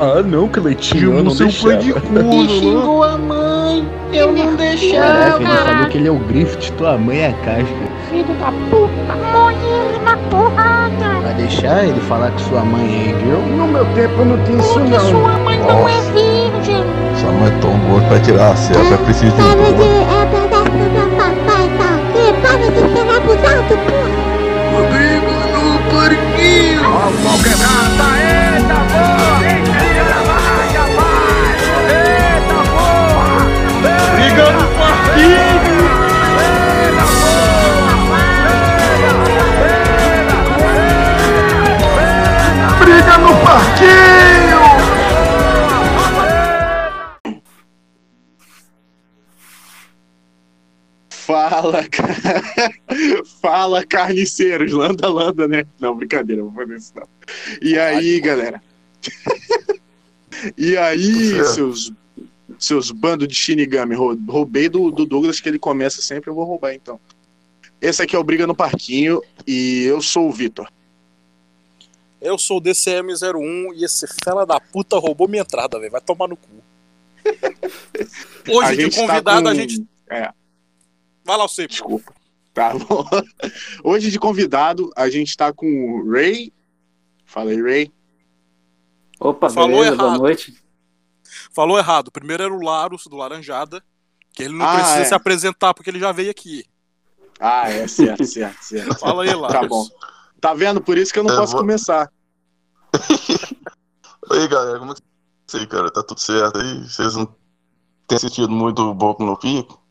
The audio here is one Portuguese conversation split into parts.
Ah, não, Cleitinho, eu não seu pai de corno, E xingou a mãe. Eu não Caraca, deixava. ele falou que ele é o Griffith, tua mãe é a casca. Filho da puta, morre ele na porrada. Vai deixar ele falar que sua mãe é girl? No meu tempo não tinha isso Porque não. sua mãe não é virgem. Sua mãe é tão gorda pra tirar a selva, é preciso de um Para de... É verdade que meu papai tá aqui. Para de Fala, carniceiros. Landa, landa, né? Não, brincadeira, vou fazer isso não. E aí, galera? e aí, seus, seus bandos de Shinigami? Rou- Roubei do, do Douglas, que ele começa sempre, eu vou roubar então. Esse aqui é o Briga no Parquinho e eu sou o Vitor. Eu sou o DCM01 e esse fela da puta roubou minha entrada, velho. Vai tomar no cu. Hoje de tá convidado, com- a gente. É. Vai lá, você. Desculpa. Tá bom. Hoje de convidado, a gente tá com o Ray. Fala aí, Ray. Opa, Falou beleza, boa errado. noite. Falou errado. Primeiro era o Larus do Laranjada. Que ele não Ah, precisa é. se apresentar porque ele já veio aqui. Ah, é, certo, certo, certo. Fala aí, Larus. Tá bom. Tá vendo? Por isso que eu não Eu posso vou- começar. Aí, galera, como é que você cara? Tá tudo certo aí? Vocês não têm assistido muito o Boku no Pico?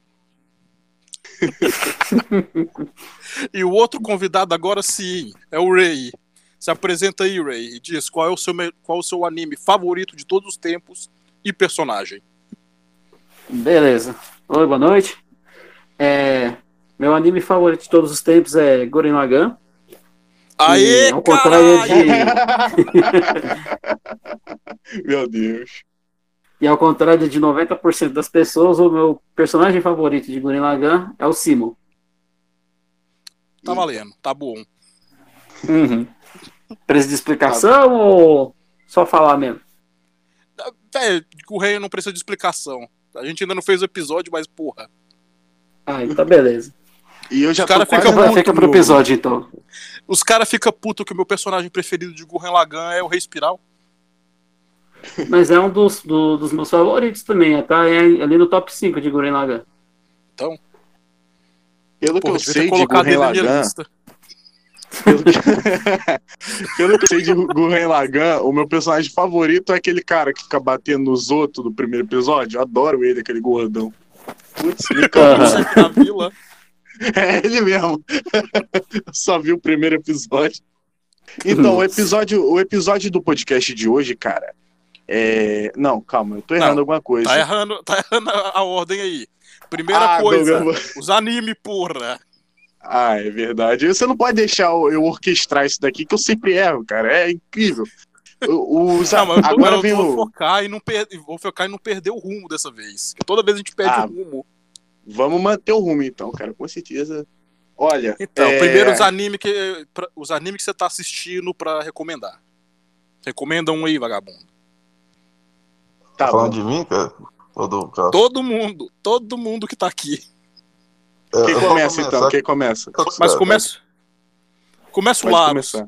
E o outro convidado agora sim é o Ray. Se apresenta aí, Ray, e diz qual é o seu, qual é o seu anime favorito de todos os tempos e personagem. Beleza. Oi, boa noite. É, meu anime favorito de todos os tempos é Gurren Lagann. Aê, E, ao contrário caralho! de Meu Deus. E ao contrário de 90% das pessoas, o meu personagem favorito de Gurren Lagann é o Simon. Tá valendo, tá bom. Precisa de explicação ou só falar mesmo? Velho, o Rei não precisa de explicação. A gente ainda não fez o episódio, mas porra. Ah, então beleza. E eu já Os cara tô fica muito Fica pro episódio então. Os caras ficam putos que o meu personagem preferido de Gurren Lagann é o Rei Espiral. Mas é um dos, do- dos meus favoritos também. Tá É ali no top 5 de Gurren Lagann. Então, Pelo que eu sei de Gurren ele na minha Lagann, pelo que... pelo que eu sei de Gurren Lagann, o meu personagem favorito é aquele cara que fica batendo nos outros do primeiro episódio. Eu adoro ele, aquele gordão. Putz, me encantou. Aham. Sempre na vila. É ele mesmo. Eu só vi o primeiro episódio. Então, o episódio, o episódio do podcast de hoje, cara. É... Não, calma, eu tô errando Não, alguma coisa. Tá errando, tá errando a ordem aí. Primeira Ah, coisa, Douglas, os anime, porra. Ah, é verdade. Você não pode deixar eu orquestrar isso daqui, que eu sempre erro, cara. É incrível. Os, Não, mas agora eu vem vou o. focar e não per... vou focar e não perder o rumo dessa vez. Porque toda vez a gente perde Ah. o rumo. Vamos manter o rumo, então, cara, com certeza. Olha. Então, é, primeiro os animes que os animes que você tá assistindo pra recomendar. Recomenda um aí, vagabundo. Tá Tá falando de mim, cara? Ou do cara? Todo mundo, todo mundo que tá aqui. É, Quem começa, então? Quem começa? com- Mas cara, começa. Começa o começar.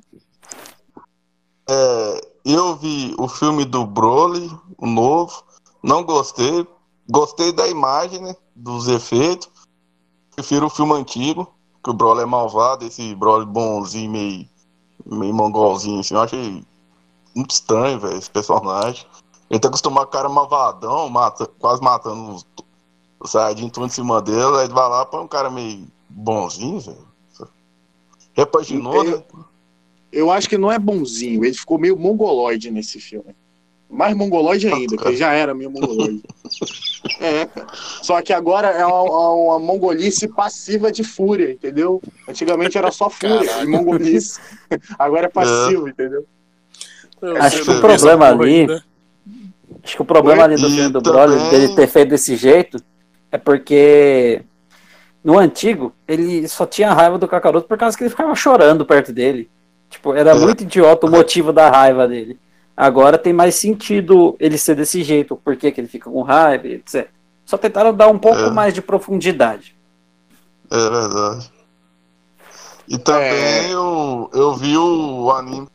É, eu vi o filme do Broly, o novo, não gostei. Gostei da imagem, né, dos efeitos. Prefiro o filme antigo, que o Broly é malvado, esse Broly bonzinho, meio, meio mongolzinho, assim. Eu achei muito estranho, velho, esse personagem. Ele tá acostumado com o cara malvadão, mata, quase matando os, os Saiyajin tudo em cima dele, aí ele vai lá pra um cara meio bonzinho, velho. Repaginou, né? Eu acho que não é bonzinho, ele ficou meio mongoloide nesse filme. Mais mongoloide ainda, porque já era meio mongoloide. é, cara. Só que agora é uma, uma mongolice passiva de fúria, entendeu? Antigamente era só fúria Caralho. e mongolice. Agora é passivo, entendeu? Eu Acho que o problema ali- ainda. Acho que o problema ali do filme do Broly, dele ter feito desse jeito, é porque no antigo ele só tinha raiva do Kakaroto por causa que ele ficava chorando perto dele. Tipo, era É. muito idiota o motivo da raiva dele. Agora tem mais sentido ele ser desse jeito, por que que ele fica com raiva, etc. Só tentaram dar um pouco É. mais de profundidade. É verdade. E também É. eu, eu vi o anime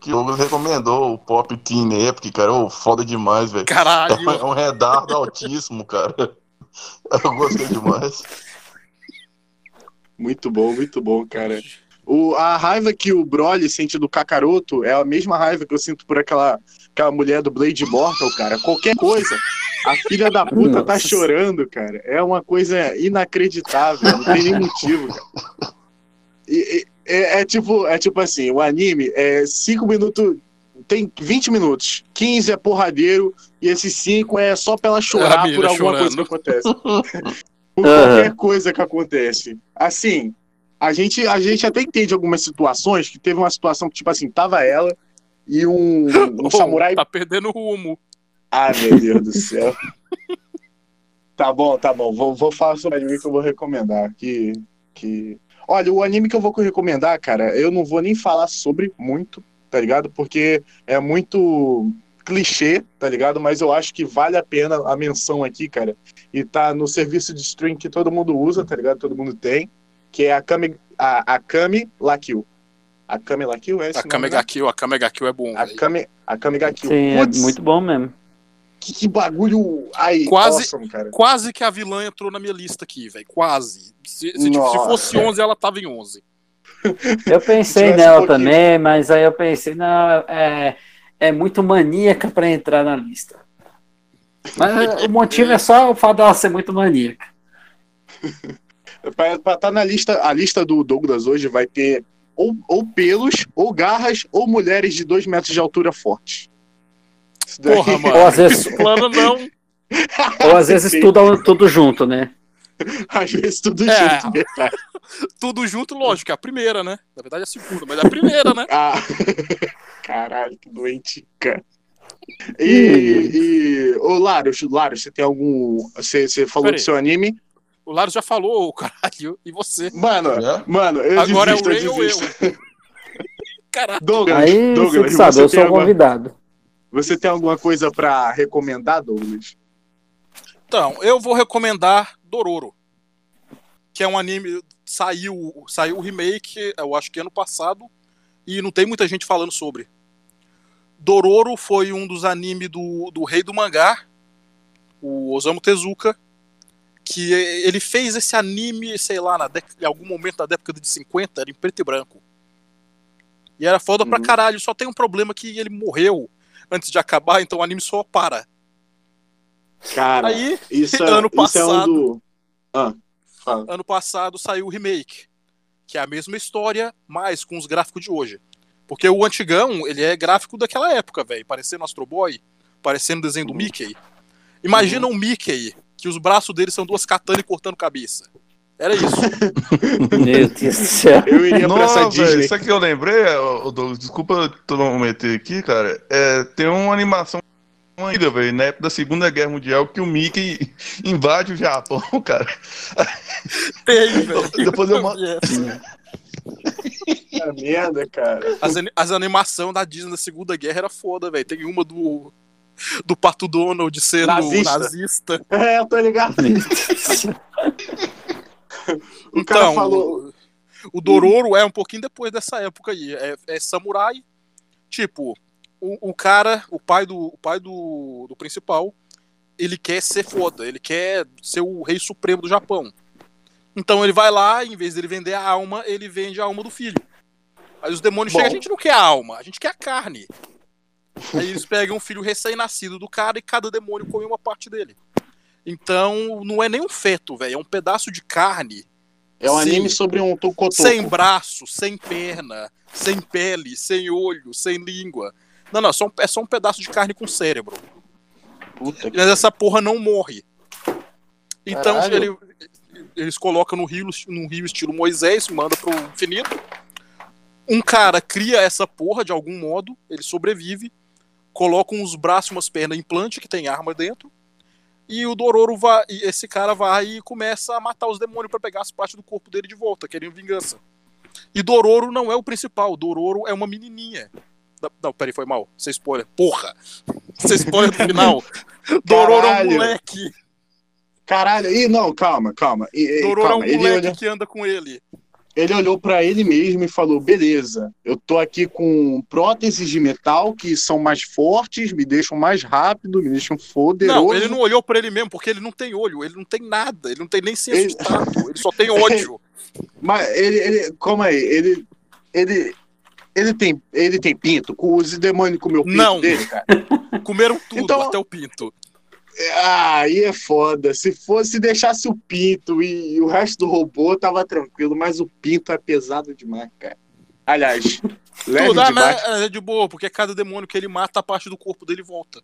que o Douglas recomendou, o Pop Teen Epic, cara. Ô, foda demais, velho. É Caralho. um- é um redardo altíssimo, cara. Eu gostei demais. Muito bom, muito bom, cara. O, a raiva que o Broly sente do Kakaroto é a mesma raiva que eu sinto por aquela, aquela mulher do Blade Immortal, cara. Qualquer coisa, a filha da puta tá Nossa. chorando, cara. É uma coisa inacreditável, não tem nem motivo, cara. E- e- é, é tipo, é tipo assim, o anime é 5 minutos, tem 20 minutos, 15 é porradeiro, e esses 5 é só pra ela chorar por alguma chorando. coisa que acontece. por qualquer coisa que acontece. Assim, a gente, a gente até entende algumas situações, que teve uma situação que, tipo assim, tava ela e um, um Ô, samurai. Tá perdendo o rumo. Ah, meu Deus do céu. Tá bom, tá bom. Vou, vou falar sobre o anime que eu vou recomendar. Que, que... Olha, o anime que eu vou recomendar, cara, eu não vou nem falar sobre muito, tá ligado? Porque é muito clichê, tá ligado? Mas eu acho que vale a pena a menção aqui, cara. E tá no serviço de stream que todo mundo usa, tá ligado? Todo mundo tem. Que é a Kami, a, a Kami La Kill. A Kami La Kill é esse A nome, Kame né? a Kame ga Kill é bom, A. Kami, a Kami Ga Kill. Sim, Putz, é muito bom mesmo. Que, que bagulho. Ai, Quase- awesome, cara. Quase que a vilã entrou na minha lista aqui, velho. Quase. Se, se, tipo, se fosse 11, ela tava em 11. Eu pensei tivesse nela um também, mas aí eu pensei, não, é, é muito maníaca pra entrar na lista. Mas o motivo é só o fato dela ser muito maníaca. Pra estar tá na lista, a lista do Douglas hoje vai ter ou, ou pelos, ou garras, ou mulheres de dois metros de altura fortes. Isso daí- Porra, mano. Ou às vezes, Plano não. ou às vezes tudo, tudo junto, né? Às vezes tudo É. junto. verdade. Tudo junto, lógico, é a primeira, né? Na verdade é a segunda, mas é a primeira, né? Ah, caralho, que doente, cara. E, e ô Laros, Laros, você tem algum. Você, você falou do seu anime? O Laro já falou, caralho. E você? Mano, Já? mano, eu Agora é o desisto, Ray ou eu? Caralho. Douglas, Aí Douglas, você sabe, eu sou o convidado. Você tem alguma coisa pra recomendar, Douglas? Então, eu vou recomendar Dororo. Que é um anime. Saiu, saiu o remake, eu acho que ano passado. E não tem muita gente falando sobre. Dororo foi um dos animes do, do rei do mangá, o Osamu Tezuka. Que ele fez esse anime, sei lá, na em algum momento da década de 50, era em preto e branco. E era foda pra Uhum. caralho. Só tem um problema que ele morreu antes de acabar, então o anime só para. Cara, Aí, isso, é- ano isso é um passado- do. Ah, ano passado saiu o remake, que é a mesma história, mas com os gráficos de hoje. Porque o antigão, ele é gráfico daquela época, velho, parecendo Astro Boy, parecendo desenho do Mickey. Imagina um Mickey, que os braços dele são duas katanas e cortando cabeça. Era isso. Meu Deus do céu. Eu iria pra essa Disney. sabe o que eu lembrei, Douglas? Desculpa eu não meter aqui, cara. É, tem uma animação ainda, velho, na época da Segunda Guerra Mundial, que o Mickey invade o Japão, cara. Tem, velho. Depois eu mando. Merda, cara. As, as animações da Disney da Segunda Guerra era foda, velho. Tem uma do, do Pato Donald sendo Nazista. nazista. É, eu tô ligado. O cara Então, falou. o, o Dororo é um pouquinho depois dessa época aí. É, é samurai. Tipo, o, o cara, o pai do, o pai do, do principal, ele quer ser foda, ele quer ser o rei supremo do Japão. Então ele vai lá, em vez dele vender a alma, ele vende a alma do filho. Aí os demônios Bom. chegam, a gente não quer a alma, a gente quer a carne. Aí eles pegam um filho recém-nascido do cara e cada demônio come uma parte dele. Então não é nem um feto, velho, é um pedaço de carne É um anime sobre um tocotoco. sem braço, sem perna, sem pele, sem olho, sem língua. Não, não, é só um- é só um pedaço de carne com cérebro. Puta. Mas essa porra não morre. Então ele- eles colocam no rio, num rio estilo Moisés, manda pro infinito. Um cara cria essa porra de algum modo, ele sobrevive, coloca uns braços e umas pernas implante que tem arma dentro. E o Dororo vai, e esse cara vai e começa a matar os demônios pra pegar as partes do corpo dele de volta, querendo vingança. E Dororo não é o principal, Dororo é uma menininha. Não, peraí, foi mal. Você spoiler. Porra! Você spoiler do final. Dororo é um moleque. Caralho, e não, calma, calma. E, e, Dororo calma. é um Ele, moleque olhou, que anda com ele. Ele olhou pra ele mesmo e falou: beleza, eu tô aqui com próteses de metal que são mais fortes, me deixam mais rápido, me deixam poderoso. Não, ele não olhou pra ele mesmo, porque ele não tem olho, ele não tem nada, ele não tem nem senso Ele- de tato, ele só tem ódio. Mas ele, ele, calma aí, ele, ele, ele tem, ele tem pinto? Os demônios comeu pinto Não. dele, cara? Comeram tudo, Então- até o pinto. Ah, aí é foda. Se fosse deixasse o pinto e, o resto do robô tava tranquilo, mas o pinto é pesado demais, cara. Aliás, leve Tudo, ah, demais. mas é de boa, porque cada demônio que ele mata, a parte do corpo dele volta.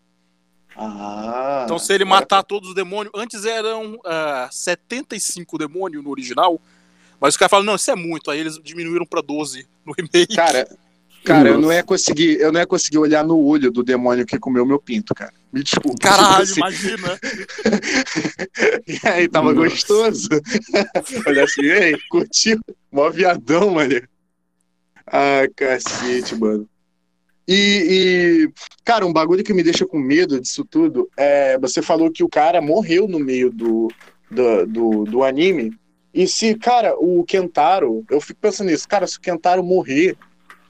Ah, Então, se ele matar todos os demônios, antes eram ah, 75 demônios no original, mas os caras falam, não, isso é muito, aí eles diminuíram pra 12 no remake. Cara, cara, eu não ia conseguir, eu não ia conseguir olhar no olho do demônio que comeu meu pinto, cara. Me desculpa. Caralho, assim, imagina. E aí, tava Nossa. gostoso? Olha assim, e aí, curtiu? Mó viadão, mano. Ah, cacete, mano. E, e, cara, um bagulho que me deixa com medo disso tudo é. Você falou que o cara morreu no meio do, do, do, do anime. E se, cara, o Kentaro, eu fico pensando nisso, cara, se o Kentaro morrer,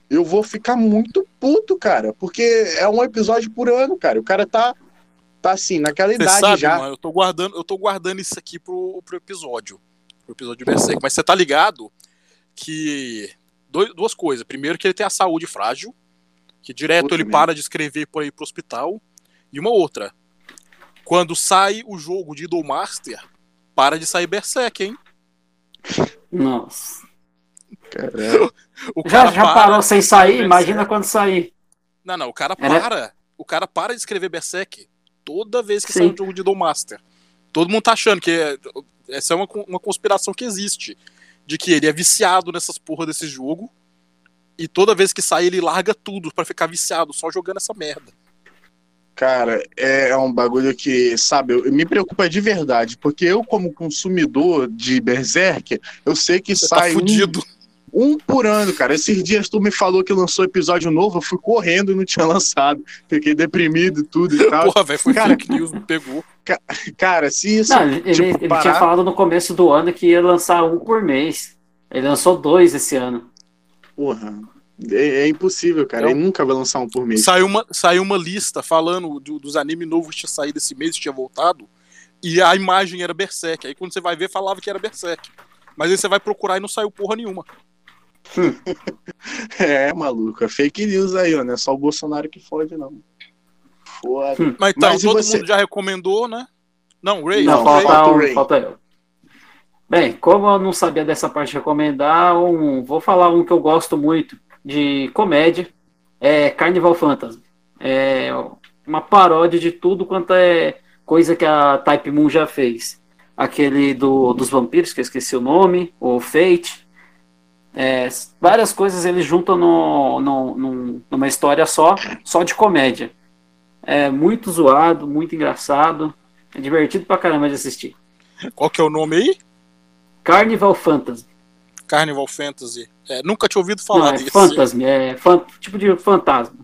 eu vou ficar muito puto, cara. Porque é um episódio por ano, cara. O cara tá, tá assim, naquela Você idade sabe, já. mano, eu tô guardando, eu tô guardando isso aqui pro, pro episódio. Pro episódio de Berserk. Mas você tá ligado que. dois- duas coisas. Primeiro, que ele tem a saúde frágil. Que direto Puta ele merda. para de escrever por aí pro hospital. E uma outra. Quando sai o jogo de Idolmaster, para de sair Berserk, hein? Nossa. Já, cara já para parou sem sair? Imagina quando sair. Não, não, o cara Era- para. O cara para de escrever Berserk toda vez que Sim. sai um jogo de Idolmaster. Todo mundo tá achando que é- essa é uma, uma conspiração que existe. De que ele é viciado nessas porra desse jogo. E toda vez que sai, ele larga tudo pra ficar viciado, só jogando essa merda. Cara, é um bagulho que, sabe, eu- me preocupa de verdade, porque eu, como consumidor de Berserk, eu sei que Você tá sai um, fudido. um por ano, cara. Esses dias tu me falou que lançou episódio novo, eu fui correndo e não tinha lançado. Fiquei deprimido e tudo e tal. Porra, velho, foi Cara- fake news, me pegou. Cara, se isso. Não, ele, tipo, ele tinha parar- falado no começo do ano que ia lançar um por mês. Ele lançou dois esse ano. Porra, é, é impossível, cara. Eu- Ele nunca vai lançar um por mês. Saiu uma, saiu uma lista falando do- dos animes novos que tinha saído esse mês, que tinha voltado. E a imagem era Berserk. Aí quando você vai ver, falava que era Berserk. Mas aí você vai procurar e não saiu porra nenhuma. É, maluco. É fake news aí, ó. Não é só o Bolsonaro que fode, não. Foda. Hum. Mas então, Mas todo você? mundo já recomendou, né? Não, Ray, Não, Não, Ray. falta, um, Ray. falta eu. Bem, como eu não sabia dessa parte de recomendar, um, vou falar um que eu gosto muito de comédia. É Carnival Fantasy. É uma paródia de tudo quanto é coisa que a Type Moon já fez. Aquele do, dos vampiros, que eu esqueci o nome, o Fate. É, várias coisas eles juntam no, no, num- numa história só, só de comédia. É muito zoado, muito engraçado. É divertido pra caramba de assistir. Qual que é o nome aí? Carnival Fantasy. Carnival Fantasy. É, nunca tinha ouvido Não, falar é desse. Fantasy, é fan- tipo de fantasma.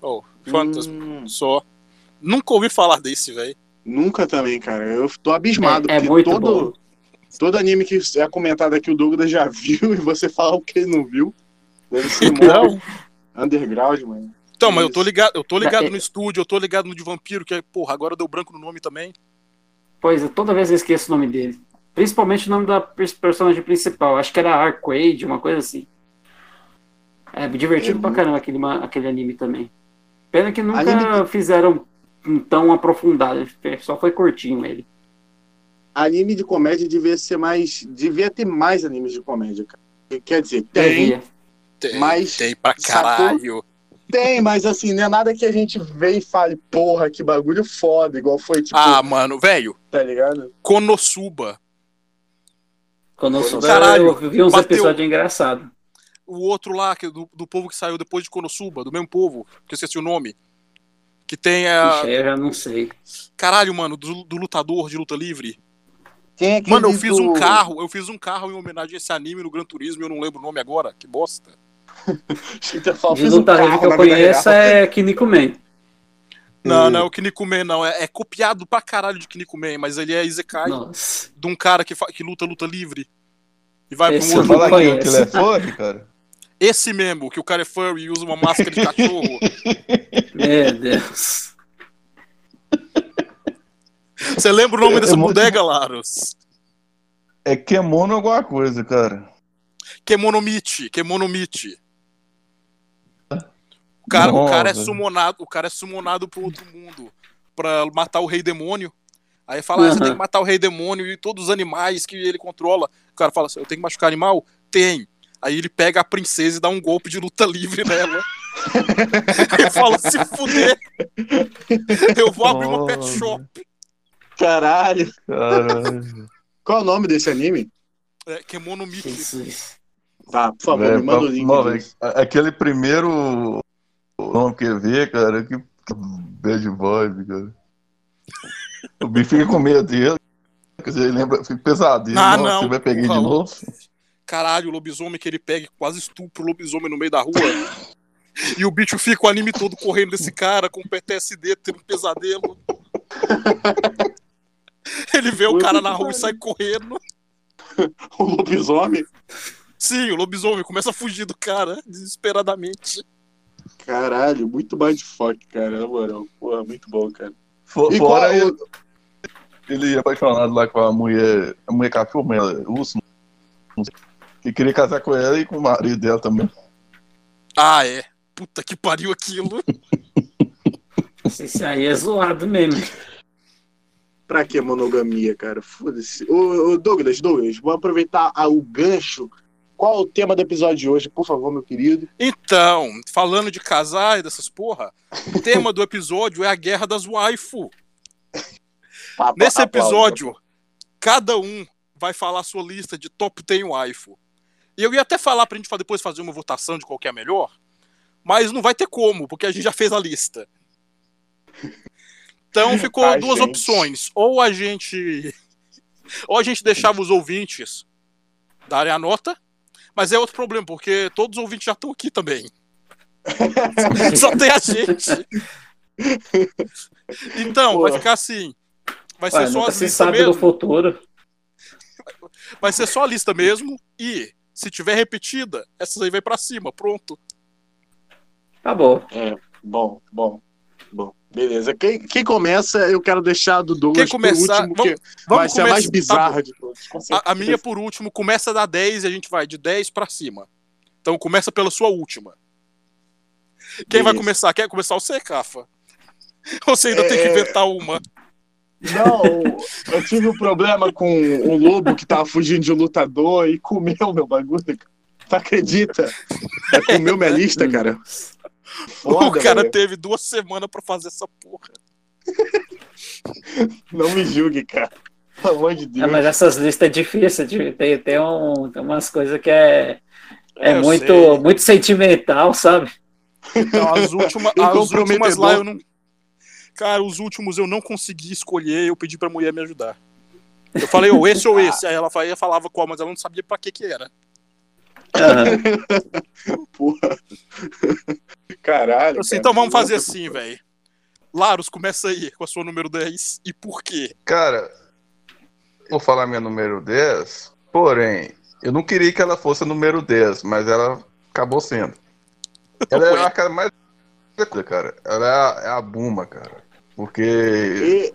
Oh, Fantasy. Hum, Só. Nunca ouvi falar desse, velho. nunca também, cara. Eu tô abismado. É- é muito todo, bom. Todo anime que é comentado aqui, o Douglas já viu e você fala o que ele não viu. Deve ser Então, underground, mano. então, mas eu tô ligado, eu tô ligado É- no estúdio, eu tô ligado no de vampiro, que é, porra, agora deu branco no nome também. Pois é, toda vez eu esqueço o nome dele. Principalmente o nome da pers- personagem principal. Acho que era Arcade, uma coisa assim. É divertido É pra caramba aquele, aquele anime também. Pena que nunca Anime fizeram um tão aprofundado. Só foi curtinho ele. Anime de comédia devia ser mais. Devia ter mais animes de comédia, cara. Quer dizer, tem. Tem, Mas, tem pra sacou? caralho. tem, mas assim, não é nada que a gente vê e fale, porra, que bagulho foda, igual foi, tipo, Ah, mano, velho, tá ligado? Konosuba. Soube, Caralho, eu vi uns bateu. episódios engraçados. O outro lá, que, é do, do povo que saiu depois de Konosuba, do mesmo povo, que eu esqueci o nome. Que tem a. Ixi, eu já não sei. Caralho, mano, do, do lutador de luta livre. Tem aquele Mano, eu fiz um carro, eu fiz um carro em homenagem a esse anime no Gran Turismo e eu não lembro o nome agora. Que bosta. De um luta carro que eu conheço é Kiniko Man. Não, não é o Kinnikuman, não. É, é copiado pra caralho de Kinnikuman, mas ele é Izekai Nossa. de um cara que, que luta luta livre. E vai Esse pra um outro Fala que ele é furry, cara. Esse mesmo, que o cara é furry e usa uma máscara de cachorro. Meu Deus. Você lembra o nome É dessa muito- bodega, Laros? É Kemono alguma coisa, cara. Kemonomichi, Kemonomichi. O cara, o cara é sumonado, o cara é sumonado pro outro mundo pra matar o rei demônio. Aí fala, ah, você tem que matar o rei demônio e todos os animais que ele controla. O cara fala assim, eu tenho que machucar animal? Tem. Aí ele pega a princesa e dá um golpe de luta livre nela. e fala, se fuder. Eu vou abrir uma pet shop. Caralho. Caralho. Qual é o nome desse anime? É, Kemonomichi. Jesus. Tá, por favor, Véi, me manda o link. não, disso. véi, a- Aquele primeiro nome que vi, cara, que, bad boy, cara. O bicho fica com medo dele. Quer dizer, ele lembra, fica pesadinho. Ah, Nossa, não. Você vai pegar de novo? Caralho, o lobisomem que ele pega e quase estupra o lobisomem no meio da rua. e o bicho fica o anime todo correndo desse cara com PTSD, tendo um pesadelo. ele vê o cara na rua e sai correndo. O lobisomem. Sim, o lobisomem começa a fugir do cara desesperadamente. Caralho, muito mais de foco, cara, na moral. Porra, muito bom, cara. For- E Fora qual- ele, ele é apaixonado lá com a mulher, a mulher cachorro, mulher urso, não sei, que queria casar com ela e com o marido dela também. Ah, é. Puta que pariu aquilo. Esse aí é zoado mesmo. Pra que monogamia, cara? Foda-se. Ô, ô, Douglas, Douglas, vou aproveitar a- o gancho. Qual é o tema do episódio de hoje, por favor, meu querido? Então, falando de casar e dessas porra, o tema do episódio é a guerra das waifu. Papa- Nesse aplausos. episódio, cada um vai falar a sua lista de top 10 waifu. E eu ia até falar pra gente depois fazer uma votação de qual é melhor, mas não vai ter como, porque a gente já fez a lista. Então ficou Ai, duas gente. opções. Ou a gente. Ou a gente deixava os ouvintes darem a nota, mas é outro problema, porque todos os ouvintes já estão aqui também. Só tem a gente. Então, vai Pô. ficar assim. Vai ser Ué, só nunca as se listas sabe do mesmo. futuro. Vai ser só a lista mesmo. E se tiver repetida, essas aí vai pra cima. Pronto. Acabou. Bom, bom, bom. Beleza. Quem, quem começa, eu quero deixar do Douglas Quem começar. último, Vamos, que vai ser a mais tá bizarra bom. de todos. a, a minha, por último, começa da 10 e a gente vai de 10 pra cima. Então começa pela sua última. Quem vai Beleza. começar? Quer começar você, Cafa? Ou você ainda tem que É. inventar uma? Não, eu tive um problema com um lobo que tava fugindo de um lutador e comeu meu bagulho. Tu acredita? É, comeu minha lista, cara. Foda, o cara velho. teve duas semanas pra fazer essa porra. Não me julgue, cara. Pelo amor de É, Deus. mas essas listas é difícil. Tem, tem, um, tem umas coisas que é, é, eu muito, sei. muito sentimental, sabe? Então, as, última, E as últimas lá eu não. Cara, os últimos eu não consegui escolher, eu pedi pra mulher me ajudar. Eu falei, ou esse ou esse. Aí ela falava qual, mas ela não sabia pra que que era. Aham. Porra. Caralho. Assim, cara. então vamos fazer assim, velho. Laros, começa aí com a sua número 10 e por quê? Cara, vou falar minha número 10, porém, eu não queria que ela fosse a número 10, mas ela acabou sendo. Ela é a cara mais. Cara, ela é a, é a Buma, cara. Porque. E-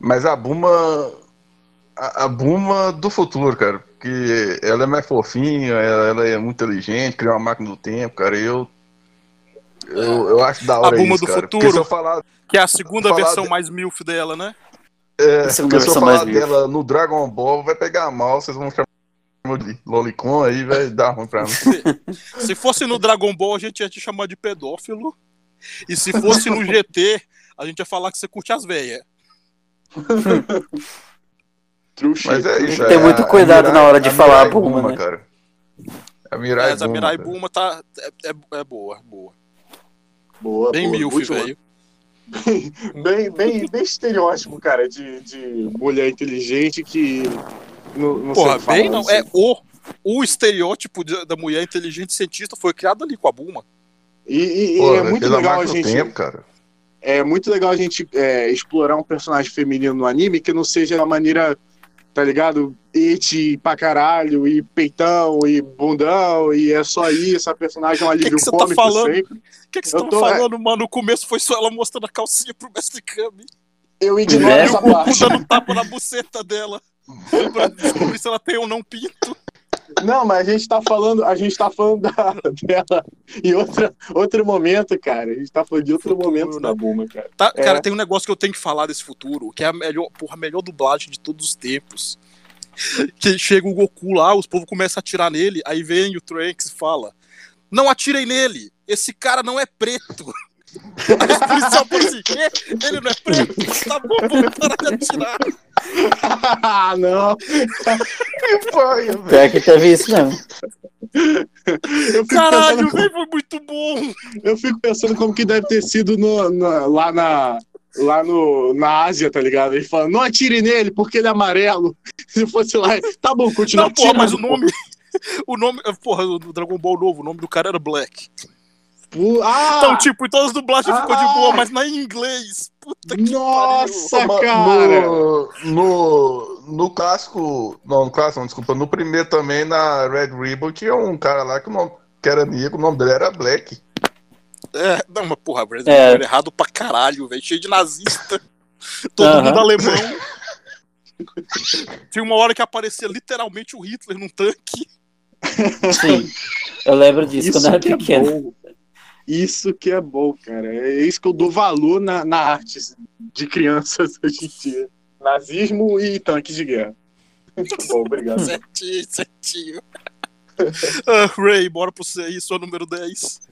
Mas a Buma. A, a Buma do futuro, cara. Porque ela é mais fofinha, ela, é muito inteligente, criou uma máquina do tempo, cara. Eu. Eu, eu acho da hora A Buma isso, do cara. futuro. Falar, Que é a segunda versão de- mais milf dela, né? é, A segunda porque se eu versão falar dela no Dragon Ball, vai pegar mal, vocês vão chamar de Lolicon aí, vai dar ruim pra mim. Se fosse no Dragon Ball, a gente ia te chamar de pedófilo. E se fosse no GT, a gente ia falar que você curte as velhas. Mas é isso. que ter é muito a- a cuidado na hora de a faa Mirai Buma, né? cara. A Mirai Mas a Buma, Mirai cara. Buma tá, é, é- é boa, boa. Boa, Bem boa. milf, velho. Bem, bem, bem estereótipo, cara, de, de mulher inteligente que não, não Porra, sei falar, bem não, sei. é o o estereótipo de- da mulher inteligente cientista foi criado ali com a Bulma. E, e- e Pô, é muito a legal a gente. tempo, cara. É muito legal a gente é, explorar um personagem feminino no anime que não seja a maneira, tá ligado? Eti pra caralho, e peitão, e bundão, e é só isso, a personagem é um alívio que você tá cômico falando? sempre. O que, que você Eu tô- falando, mano? No começo foi só ela mostrando a calcinha pro Mestre Kami. Eu ignoro É, essa o Goku parte. dando tapa na buceta dela. pra descobrir se ela tem ou não pinto. Não, mas a gente tá falando, a gente tá falando da- dela em outra, outro momento, cara. A gente tá falando de outro Futuro, momento né? da Bulma, cara. Tá, É. Cara, tem um negócio que eu tenho que falar desse futuro, que é a melhor, porra, a melhor dublagem de todos os tempos. Que chega o Goku lá, os povos começam a atirar nele, aí vem o Trunks e fala: Não atirem nele, esse cara não é preto. Aí os policiais falam assim? Ele não é preto? Tá bom, vamos parar de atirar. Ah, não. Que paia, velho. Pior que teve isso mesmo. Caralho, velho, foi muito bom. eu fico pensando como que deve ter sido no- na- lá na. Lá no, na Ásia, tá ligado? Ele fala, não atire nele, porque ele é amarelo. Se fosse lá, tá bom, continua Não, porra, mas o nome. O nome. Porra, do Dragon Ball novo, o nome do cara era Black. Ah! Então, tipo, em todas as dublagens ficou de Ah! boa, mas na inglês. Puta que Nossa, Mas cara! No, no, no clássico. Não, no clássico, não, desculpa. No primeiro também, na Red Ribbon, tinha um cara lá que, o nome, que era negro, o nome dele era Black. É, não, mas porra, Brasil É. era errado pra caralho, velho. Cheio de nazista. Todo Aham. mundo alemão. Tinha uma hora que aparecia literalmente o Hitler num tanque. Sim. Eu lembro disso quando eu era é pequeno. bom. Isso que é bom, cara. É isso que eu dou valor na, na arte de crianças hoje em dia. Nazismo e tanques de guerra. Muito bom, obrigado. Certinho, certinho. Ah, Ray, bora pro você aí, sua número 10.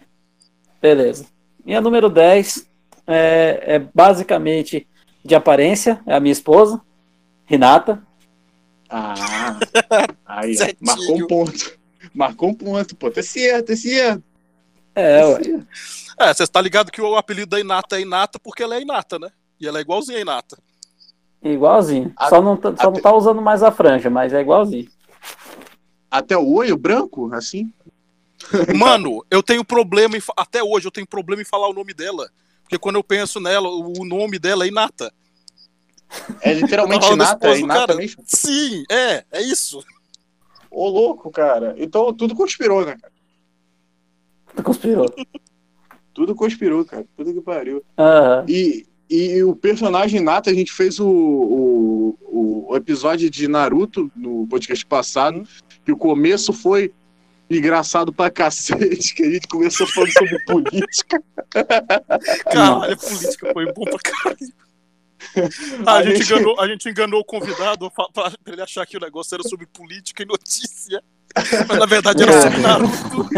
Beleza. Minha número 10 é, é basicamente de aparência, é a minha esposa, Renata. Ah, aí, ó, marcou um ponto. Marcou um ponto, pô. Tá certo, tá certo. É, tá ué. É, você tá ligado que o apelido da Inata é Inata porque ela é Inata, né? E ela é igualzinha a Inata. igualzinho. A- Só não, tá, só não até- tá usando mais a franja, mas é igualzinho. Até o olho branco, assim? Mano, eu tenho problema em. Até hoje eu tenho problema em falar o nome dela. Porque quando eu penso nela, o nome dela é Inata. É literalmente Eu tava falando da nata, é inata cara. mesmo. Sim, é, é isso. Ô, louco, cara. Então tudo conspirou, né, cara? Tu conspirou. Tudo conspirou, cara. Tudo que pariu. Aham. E, e o personagem Nata, a gente fez o, o, o episódio de Naruto no podcast passado, que o começo foi engraçado pra cacete, que a gente começou falando sobre política. Caralho, a política foi bom pra caralho. A, A gente gente- enganou, a gente enganou o convidado pra, pra ele achar que o negócio era sobre política e notícia. Mas na verdade era sobre Naruto.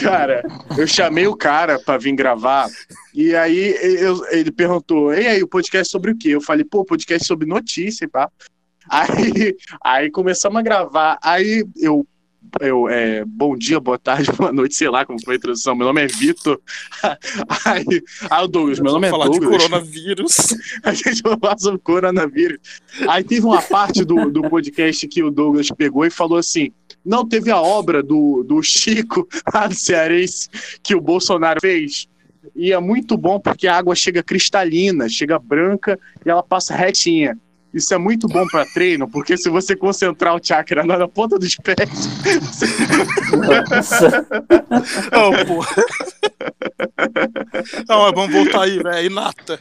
Cara, eu chamei o cara pra vir gravar, e aí eu- ele perguntou: e aí, o podcast sobre o quê? Eu falei, pô, podcast sobre notícia e pá. Aí, aí começamos a gravar. Aí eu, eu é, bom dia, boa tarde, boa noite, sei lá como foi a introdução. Meu nome é Vitor. Aí, aí o Douglas, meu nome é falar de Douglas. coronavírus. A gente vai falar sobre coronavírus. Aí teve uma parte do, do podcast que o Douglas pegou e falou assim: não teve a obra do, do Chico, lá do Cearense, que o Bolsonaro fez. E é muito bom porque a água chega cristalina, chega branca e ela passa retinha. Isso é muito bom para treino, porque se você concentrar o chakra na ponta dos pés, Nossa. Não, porra. Não, mas vamos voltar aí, velho. A Inata.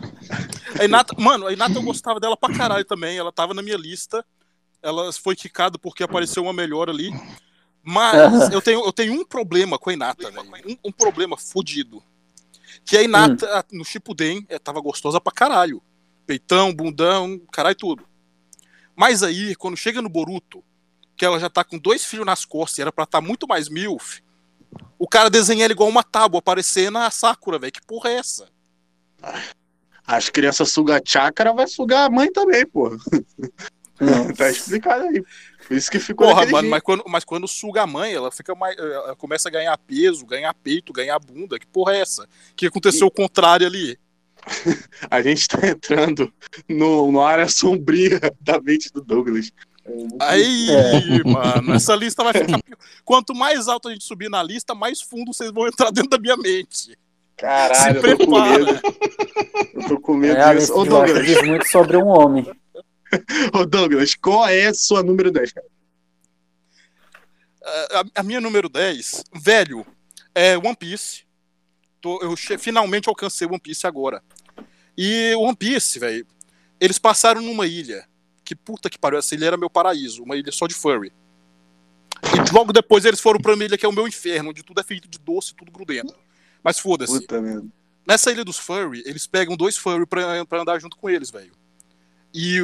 A Inata. Mano, a Inata eu gostava dela pra caralho também. Ela tava na minha lista. Ela foi quicada porque apareceu uma melhor ali. Mas eu tenho, eu tenho um problema com a Inata, velho. Um, um problema fodido. Que a Inata, no Shippuden, eh, tava gostosa pra caralho. Peitão, bundão, caralho, tudo. Mas aí, quando chega no Boruto, que ela já tá com dois filhos nas costas e era pra estar muito mais milf, o cara desenha ela igual uma tábua, parecendo a Sakura, velho. Que porra é essa? as crianças sugam chakra, vai sugar a mãe também, pô. Não. Tá explicado aí. Por isso que ficou Porra, mano, jeito. mas quando, mas quando suga a mãe, ela fica mais. Ela começa a ganhar peso, ganhar peito, ganhar bunda. Que porra é essa? O que aconteceu o contrário ali? A gente tá entrando no, numa área sombria da mente do Douglas. Aí, É. mano, essa lista vai ficar. pior. Quanto mais alto a gente subir na lista, mais fundo vocês vão entrar dentro da minha mente. Caralho, Se eu tô com medo. prepara. Eu tô com medo É, disso. Ô, Douglas, diz muito sobre um homem. ô, Douglas, qual é a sua número 10, cara? A, a minha número 10, velho, é One Piece. Tô- eu finalmente alcancei One Piece agora. E One Piece, velho, eles passaram numa ilha. Que puta que pariu, essa ilha era meu paraíso, uma ilha só de furry. E logo depois eles foram pra uma ilha que é o meu inferno, onde tudo é feito de doce, tudo grudento. Mas foda-se. Nessa ilha dos furry, eles pegam dois furry pra, pra andar junto com eles, velho. E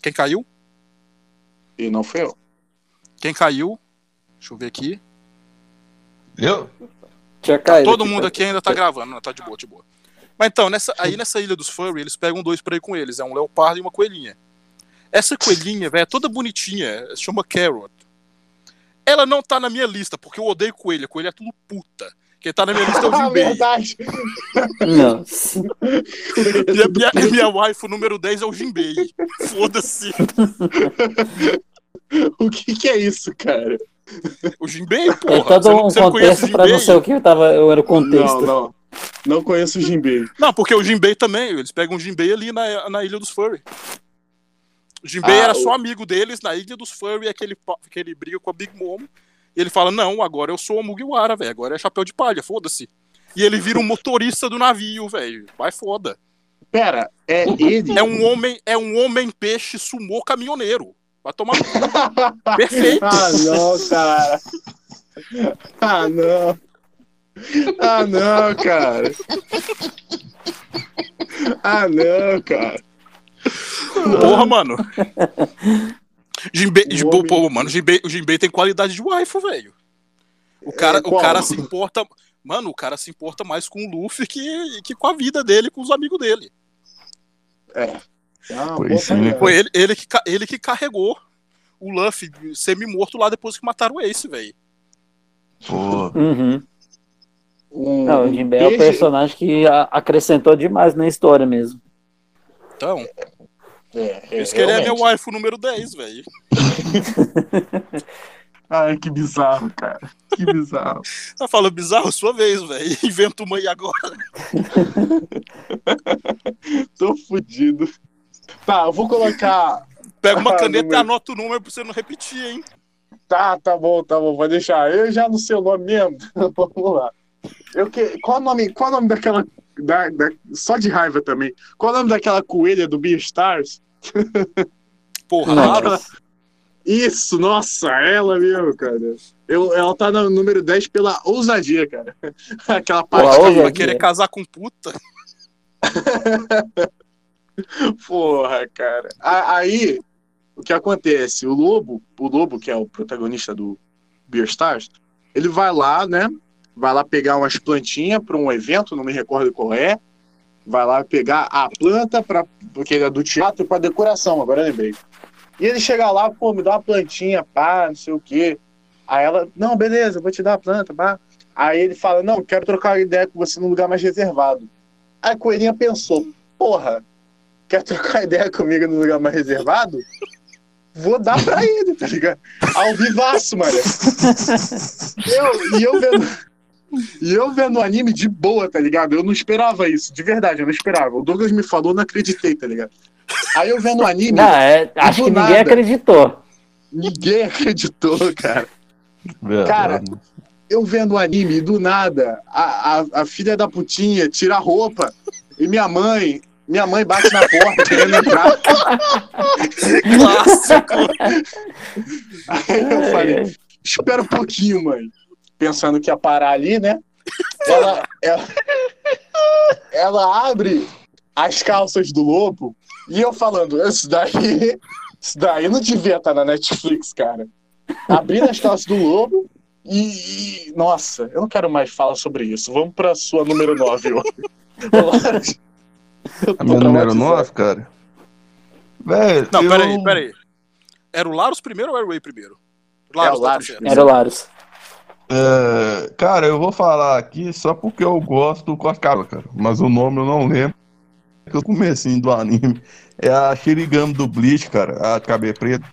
quem caiu? E não foi eu. Quem caiu? Deixa eu ver aqui. Eu? Tinha caído. Todo mundo aqui ainda tá gravando, não, tá de boa, de boa. Mas então, nessa, aí nessa ilha dos furry, eles pegam dois pra ir com eles. É um leopardo e uma coelhinha. Essa coelhinha, velho, é toda bonitinha. Se chama Carrot. Ela não tá na minha lista, porque eu odeio coelha. Coelha é tudo puta. Quem tá na minha lista é o Ah, Jinbei. verdade. Nossa. E a minha, minha wife, o número 10 é o Jinbei. Foda-se. O que que é isso, cara? O Jinbei, É porra. todo você não, um você não conhece o contexto pra não sei o que eu tava. Eu era o Não, contexto. não. Não conheço o Jinbei. Não, porque o Jinbei também, eles pegam o Jinbei ali na, na Ilha dos Furry. O Jinbei Ah, era o- só amigo deles na Ilha dos Furry, é que ele, pa- que ele briga com a Big Mom. E ele fala: Não, agora eu sou o Mugiwara, velho. Agora é chapéu de palha, foda-se. E ele vira um motorista do navio, velho. Vai foda. Pera, é ele. É um homem, é um homem peixe sumô caminhoneiro. Vai tomar. Perfeito. Ah, não, cara. Ah, não. Ah, não, cara. Ah, não, cara. Porra, mano. Jinbei, O Jinbei- homem- pô, mano, Jinbei, o Jinbei tem qualidade de waifu, velho. O cara, É, o cara se importa. Mano, o cara se importa mais com o Luffy que, que com a vida dele, com os amigos dele. Ah, Pois sim, né? pegada. Foi ele, ele, que, ele que carregou o Luffy semi-morto lá depois que mataram o Ace, velho. Pô. Uhum. Um Não, o Jinbei é o peixe- personagem que acrescentou demais na história mesmo. Então, É, por é, isso que ele é meu waifu número 10, velho. Ai, que bizarro, cara. Que bizarro. Tá falando bizarro, sua vez, velho. Inventa uma aí agora. Tô fudido. Tá, eu vou colocar. Pega uma Ah, caneta e anota o número pra você não repetir, hein? Tá, tá bom, tá bom, vou deixar. Eu já não sei o nome mesmo. Vamos lá. Eu que... qual, o nome, qual o nome daquela. Da, da- Só de raiva também. Qual o nome daquela coelha do Beastars? Porra. Isso, nossa, ela mesmo, cara. Eu, ela tá no número 10 pela ousadia, cara. Aquela Porra, parte. ousadia. Vai querer casar com puta. Porra, cara. A- Aí, o que acontece? O Lobo, o Lobo, que é o protagonista do Beastars, ele vai lá, né? Vai lá pegar umas plantinhas para um evento, não me recordo qual é. Vai lá pegar a planta, pra, porque ele é do teatro, para decoração, agora eu lembrei. E ele chega lá, pô, me dá uma plantinha, pá, não sei o quê. Aí ela, não, beleza, vou te dar a planta, pá. Aí ele fala, não, quero trocar ideia com você num lugar mais reservado. Aí a coelhinha pensou, porra, quer trocar ideia comigo num lugar mais reservado? Vou dar pra ele, tá ligado? Ao vivaço, mano. Eu, e eu vendo. E eu vendo o anime de boa, tá ligado? Eu não esperava isso, de verdade, eu não esperava. O Douglas me falou, não acreditei, tá ligado? Aí eu vendo o anime, Não, é, acho que ninguém nada. acreditou. ninguém acreditou, cara. Verdade. Cara, eu vendo o anime, do nada, a, a, a filha da putinha tira a roupa e minha mãe, minha mãe bate na porta querendo entrar. Clássico. Aí eu falei, espera um pouquinho, mãe. Pensando que ia parar ali, né? Ela, ela, ela abre as calças do lobo e eu falando, isso daí, isso daí não devia estar na Netflix, cara. Abrindo as calças do lobo e, e- Nossa, eu não quero mais falar sobre isso. Vamos pra sua número 9, ó. Eu tô A minha número traumatizado. 9, cara. Velho, Não, eu... peraí, peraí. Era o Larus primeiro ou era o Ray primeiro? É, o tá Larus certo. Era o Larus. É, cara, eu vou falar aqui só porque eu gosto com as caras, cara. Mas o nome eu não lembro. Que o comecinho do anime é a Shirigami do Bleach, cara. A de cabelo preto.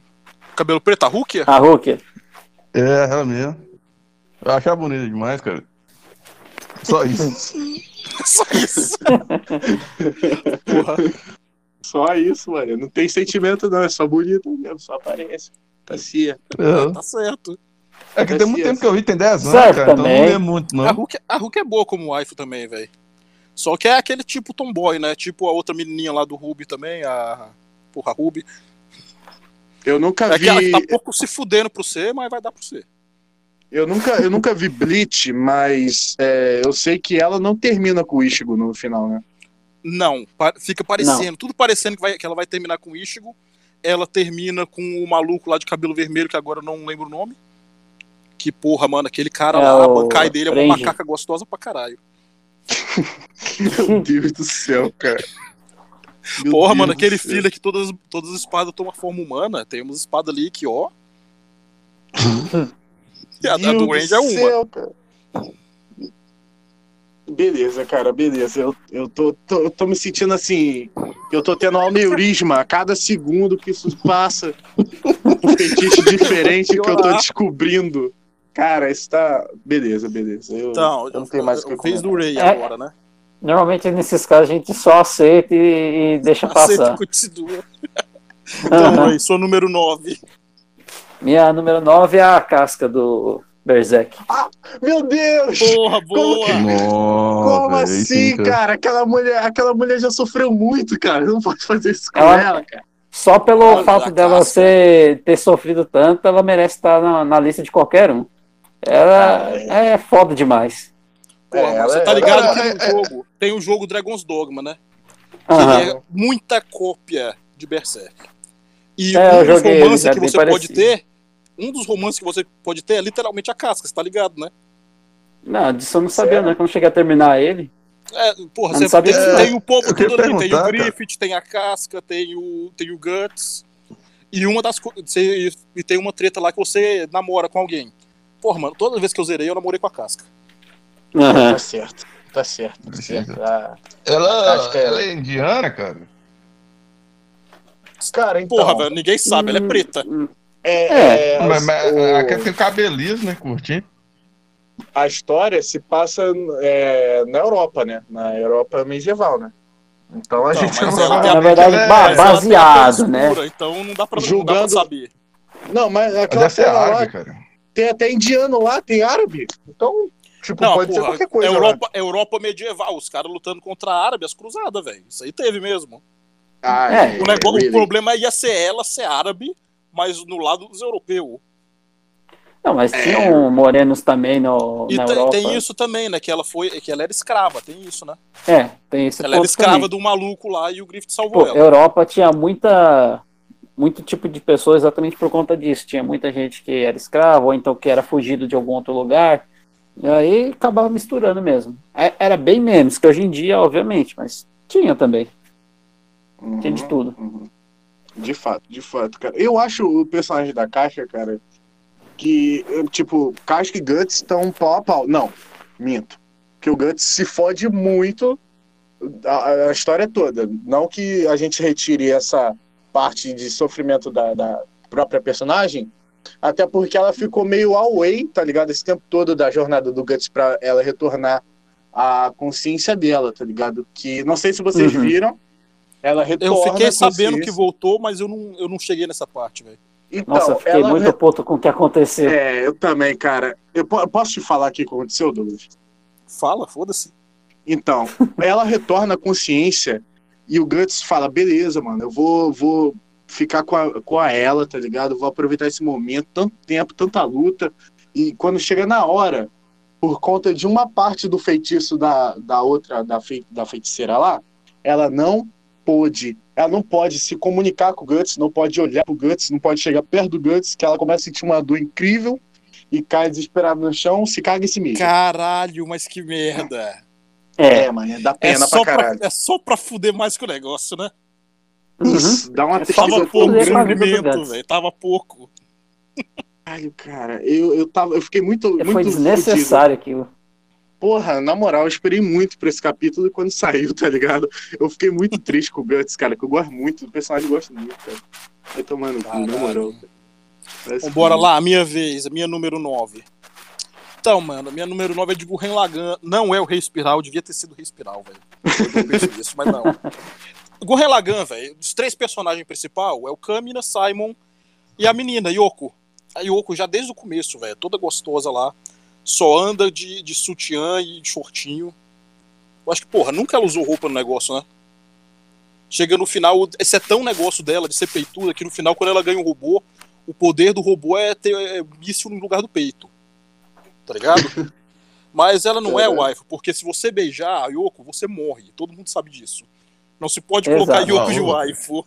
Cabelo preto, a Rukia? A Hulk. É, ela mesmo. Eu achava bonita demais, cara. Só isso. Só isso. Porra. Só isso, mano. Não tem sentimento, não. É só bonito mesmo, só aparece. Tá. É, Tá certo. É que tem muito tempo que eu vi, tem 10 anos, Certo, cara. Então também. não lembro muito, A não. Hulk, a Hulk é boa como waifu também, velho. Só que é aquele tipo tomboy, né? Tipo a outra menininha lá do Ruby também, a. Porra, a Ruby. Eu nunca É vi. aquela que tá pouco se fudendo pro C, mas vai dar pro C. Eu nunca, eu nunca vi Bleach, mas é, eu sei que ela não termina com o Ichigo no final, né? Não, fica parecendo, tudo parecendo que, vai- que ela vai terminar com o Ichigo. Ela termina com o maluco lá de cabelo vermelho, que agora eu não lembro o nome. Que porra, mano, aquele cara É lá, a bancai dele é uma Range. macaca gostosa pra caralho. Meu Deus do céu, cara. Meu porra, Deus mano, aquele céu. filho que todas, todas as espadas tomam forma humana. Tem umas espadas ali que, ó. e a, a Meu do Deus Range é uma. céu, cara. Beleza, cara, beleza. Eu, eu tô, tô, eu tô me sentindo assim. Eu tô tendo um aneurisma a cada segundo que isso passa. Um fetiche diferente que eu tô descobrindo. Cara, isso tá. Beleza, beleza. Eu, Então, eu não tenho mais o que eu fiz do. Ray É. agora, né? Normalmente nesses casos a gente só aceita e, e deixa Aceita passar. e continua. Então. Ray, sou número 9. Minha número 9 é a casca do Berserk. Meu Deus! Porra, boa! que- Nossa, Como assim, sim, cara? Aquela mulher, aquela mulher já sofreu muito, cara. Não pode fazer isso com Ela- ela, cara. Só pelo Olha fato dela ser, ter sofrido tanto, ela merece estar na, na lista de qualquer um. Ela Ah, é foda demais. Porra, É, você tá ligado ela- que é- no jogo tem o jogo Dragon's Dogma, né? Que é muita cópia de Berserk. E É, um dos ele, romances é que você pode parecido. ter, um dos romances que você pode ter é literalmente a casca, você tá ligado, né? Não, disso eu não sabia, né? Quando cheguei a terminar ele. É, porra, você não sabia tem, tem o povo ali, tem o. Griffith, tem a casca, tem o, tem o Guts. E uma das co- você, e tem uma treta lá que você namora com alguém. Porra, mano, toda vez que eu zerei, eu namorei com a casca. Aham. Tá certo. Tá certo. Tá certo. Ah, Ela, Acho que é- ela é indiana, cara? Cara, então. Porra, velho, ninguém sabe, ela é preta. É, é, mas mas o- aquela tem cabelo liso, né? Curtinho. a história se passa é, na Europa, né? Na Europa medieval, né? Então a Então, gente mas não ela sabe. tem a- Na verdade, é- Mas baseado, né? escura, Então não dá pra, não dá pra Julgando- saber. Não, mas Mas aquela essa é porra lá árabe, cara. Tem até indiano lá, tem árabe. Então, tipo, Não, pode ser porra, qualquer coisa. né? Europa, Europa medieval, os caras lutando contra a árabe, as cruzadas, velho. Isso aí teve mesmo. Ah, É, O, negócio, o really. problema ia ser ela ser árabe, mas no lado dos europeus. Não, mas tinham morenos também no, E na tem, Europa. tem isso também, né? Que ela foi, que ela era escrava, tem isso, né? É, tem esse ela era escrava também. do maluco lá e o Griffith salvou Pô, ela. Europa tinha muita muito tipo de pessoa exatamente por conta disso. Tinha muita gente que era escravo ou então que era fugido de algum outro lugar. E aí acabava misturando mesmo. É- Era bem menos que hoje em dia, obviamente, mas tinha também. Tinha de Uhum, tudo. uhum. De fato, de fato, cara. Eu acho o personagem da Caixa, cara, que, tipo, Casca e Guts estão pau a pau. Não, minto. Que o Guts se fode muito a, a história toda. Não que a gente retire essa parte de sofrimento da, da própria personagem, até porque ela ficou meio away, tá ligado? Esse tempo todo da jornada do Guts pra ela retornar à consciência dela, tá ligado? Que não sei se vocês Uhum. viram, ela retorna Eu fiquei sabendo que voltou, mas eu não, eu não cheguei nessa parte, velho. Então, Nossa, eu fiquei ela muito re- puto com o que aconteceu. É, eu também, cara. Eu, eu posso te falar o que aconteceu, Douglas? Fala, foda-se. Então, ela retorna à consciência e o Guts fala: beleza, mano, eu vou, vou ficar com a, com a ela, tá ligado? Vou aproveitar esse momento, tanto tempo, tanta luta. E quando chega na hora, por conta de uma parte do feitiço da, da outra, da, fei, da feiticeira lá, ela não pôde, ela não pode se comunicar com o Guts, não pode olhar pro Guts, não pode chegar perto do Guts, que ela começa a sentir uma dor incrível e cai desesperada no chão, se caga e se mija. Caralho, mas que merda. É. É, mano, dá É pena só, pra pra, caralho. é só pra fuder mais que o negócio, né? Uhum. Isso, dá uma É Tava pouco Guts. velho. Tava pouco. Caralho, cara, eu, eu, tava, eu fiquei muito, muito Foi fudido. desnecessário aquilo. Porra, na moral, eu esperei muito pra esse capítulo e quando saiu, tá ligado? Eu fiquei muito triste com o Guts, cara, que eu gosto muito do personagem, eu gosto muito, cara. Vai tomando cu, na moral. cara. Vambora lá, a minha vez, a minha número 9. Então, mano, minha número 9 é de Gurren Lagann. Não é o Rei Espiral, devia ter sido o Rei Espiral, velho. Eu não penso nisso, mas não. Gurren Lagann, velho, dos três personagens principais, é o Kamina, Simon e a menina, Yoko. A Yoko, já desde o começo, velho, toda gostosa lá. Só anda de, de sutiã e de shortinho. Eu acho que, porra, nunca ela usou roupa no negócio, né? Chega no final, esse é tão negócio dela de ser peituda que no final, quando ela ganha um robô, o poder do robô é ter é, míssil no lugar do peito. Tá ligado? Mas ela não é wife, porque se você beijar a Yoko, você morre. Todo mundo sabe disso. Não se pode colocar Exato. Yoko de waifu.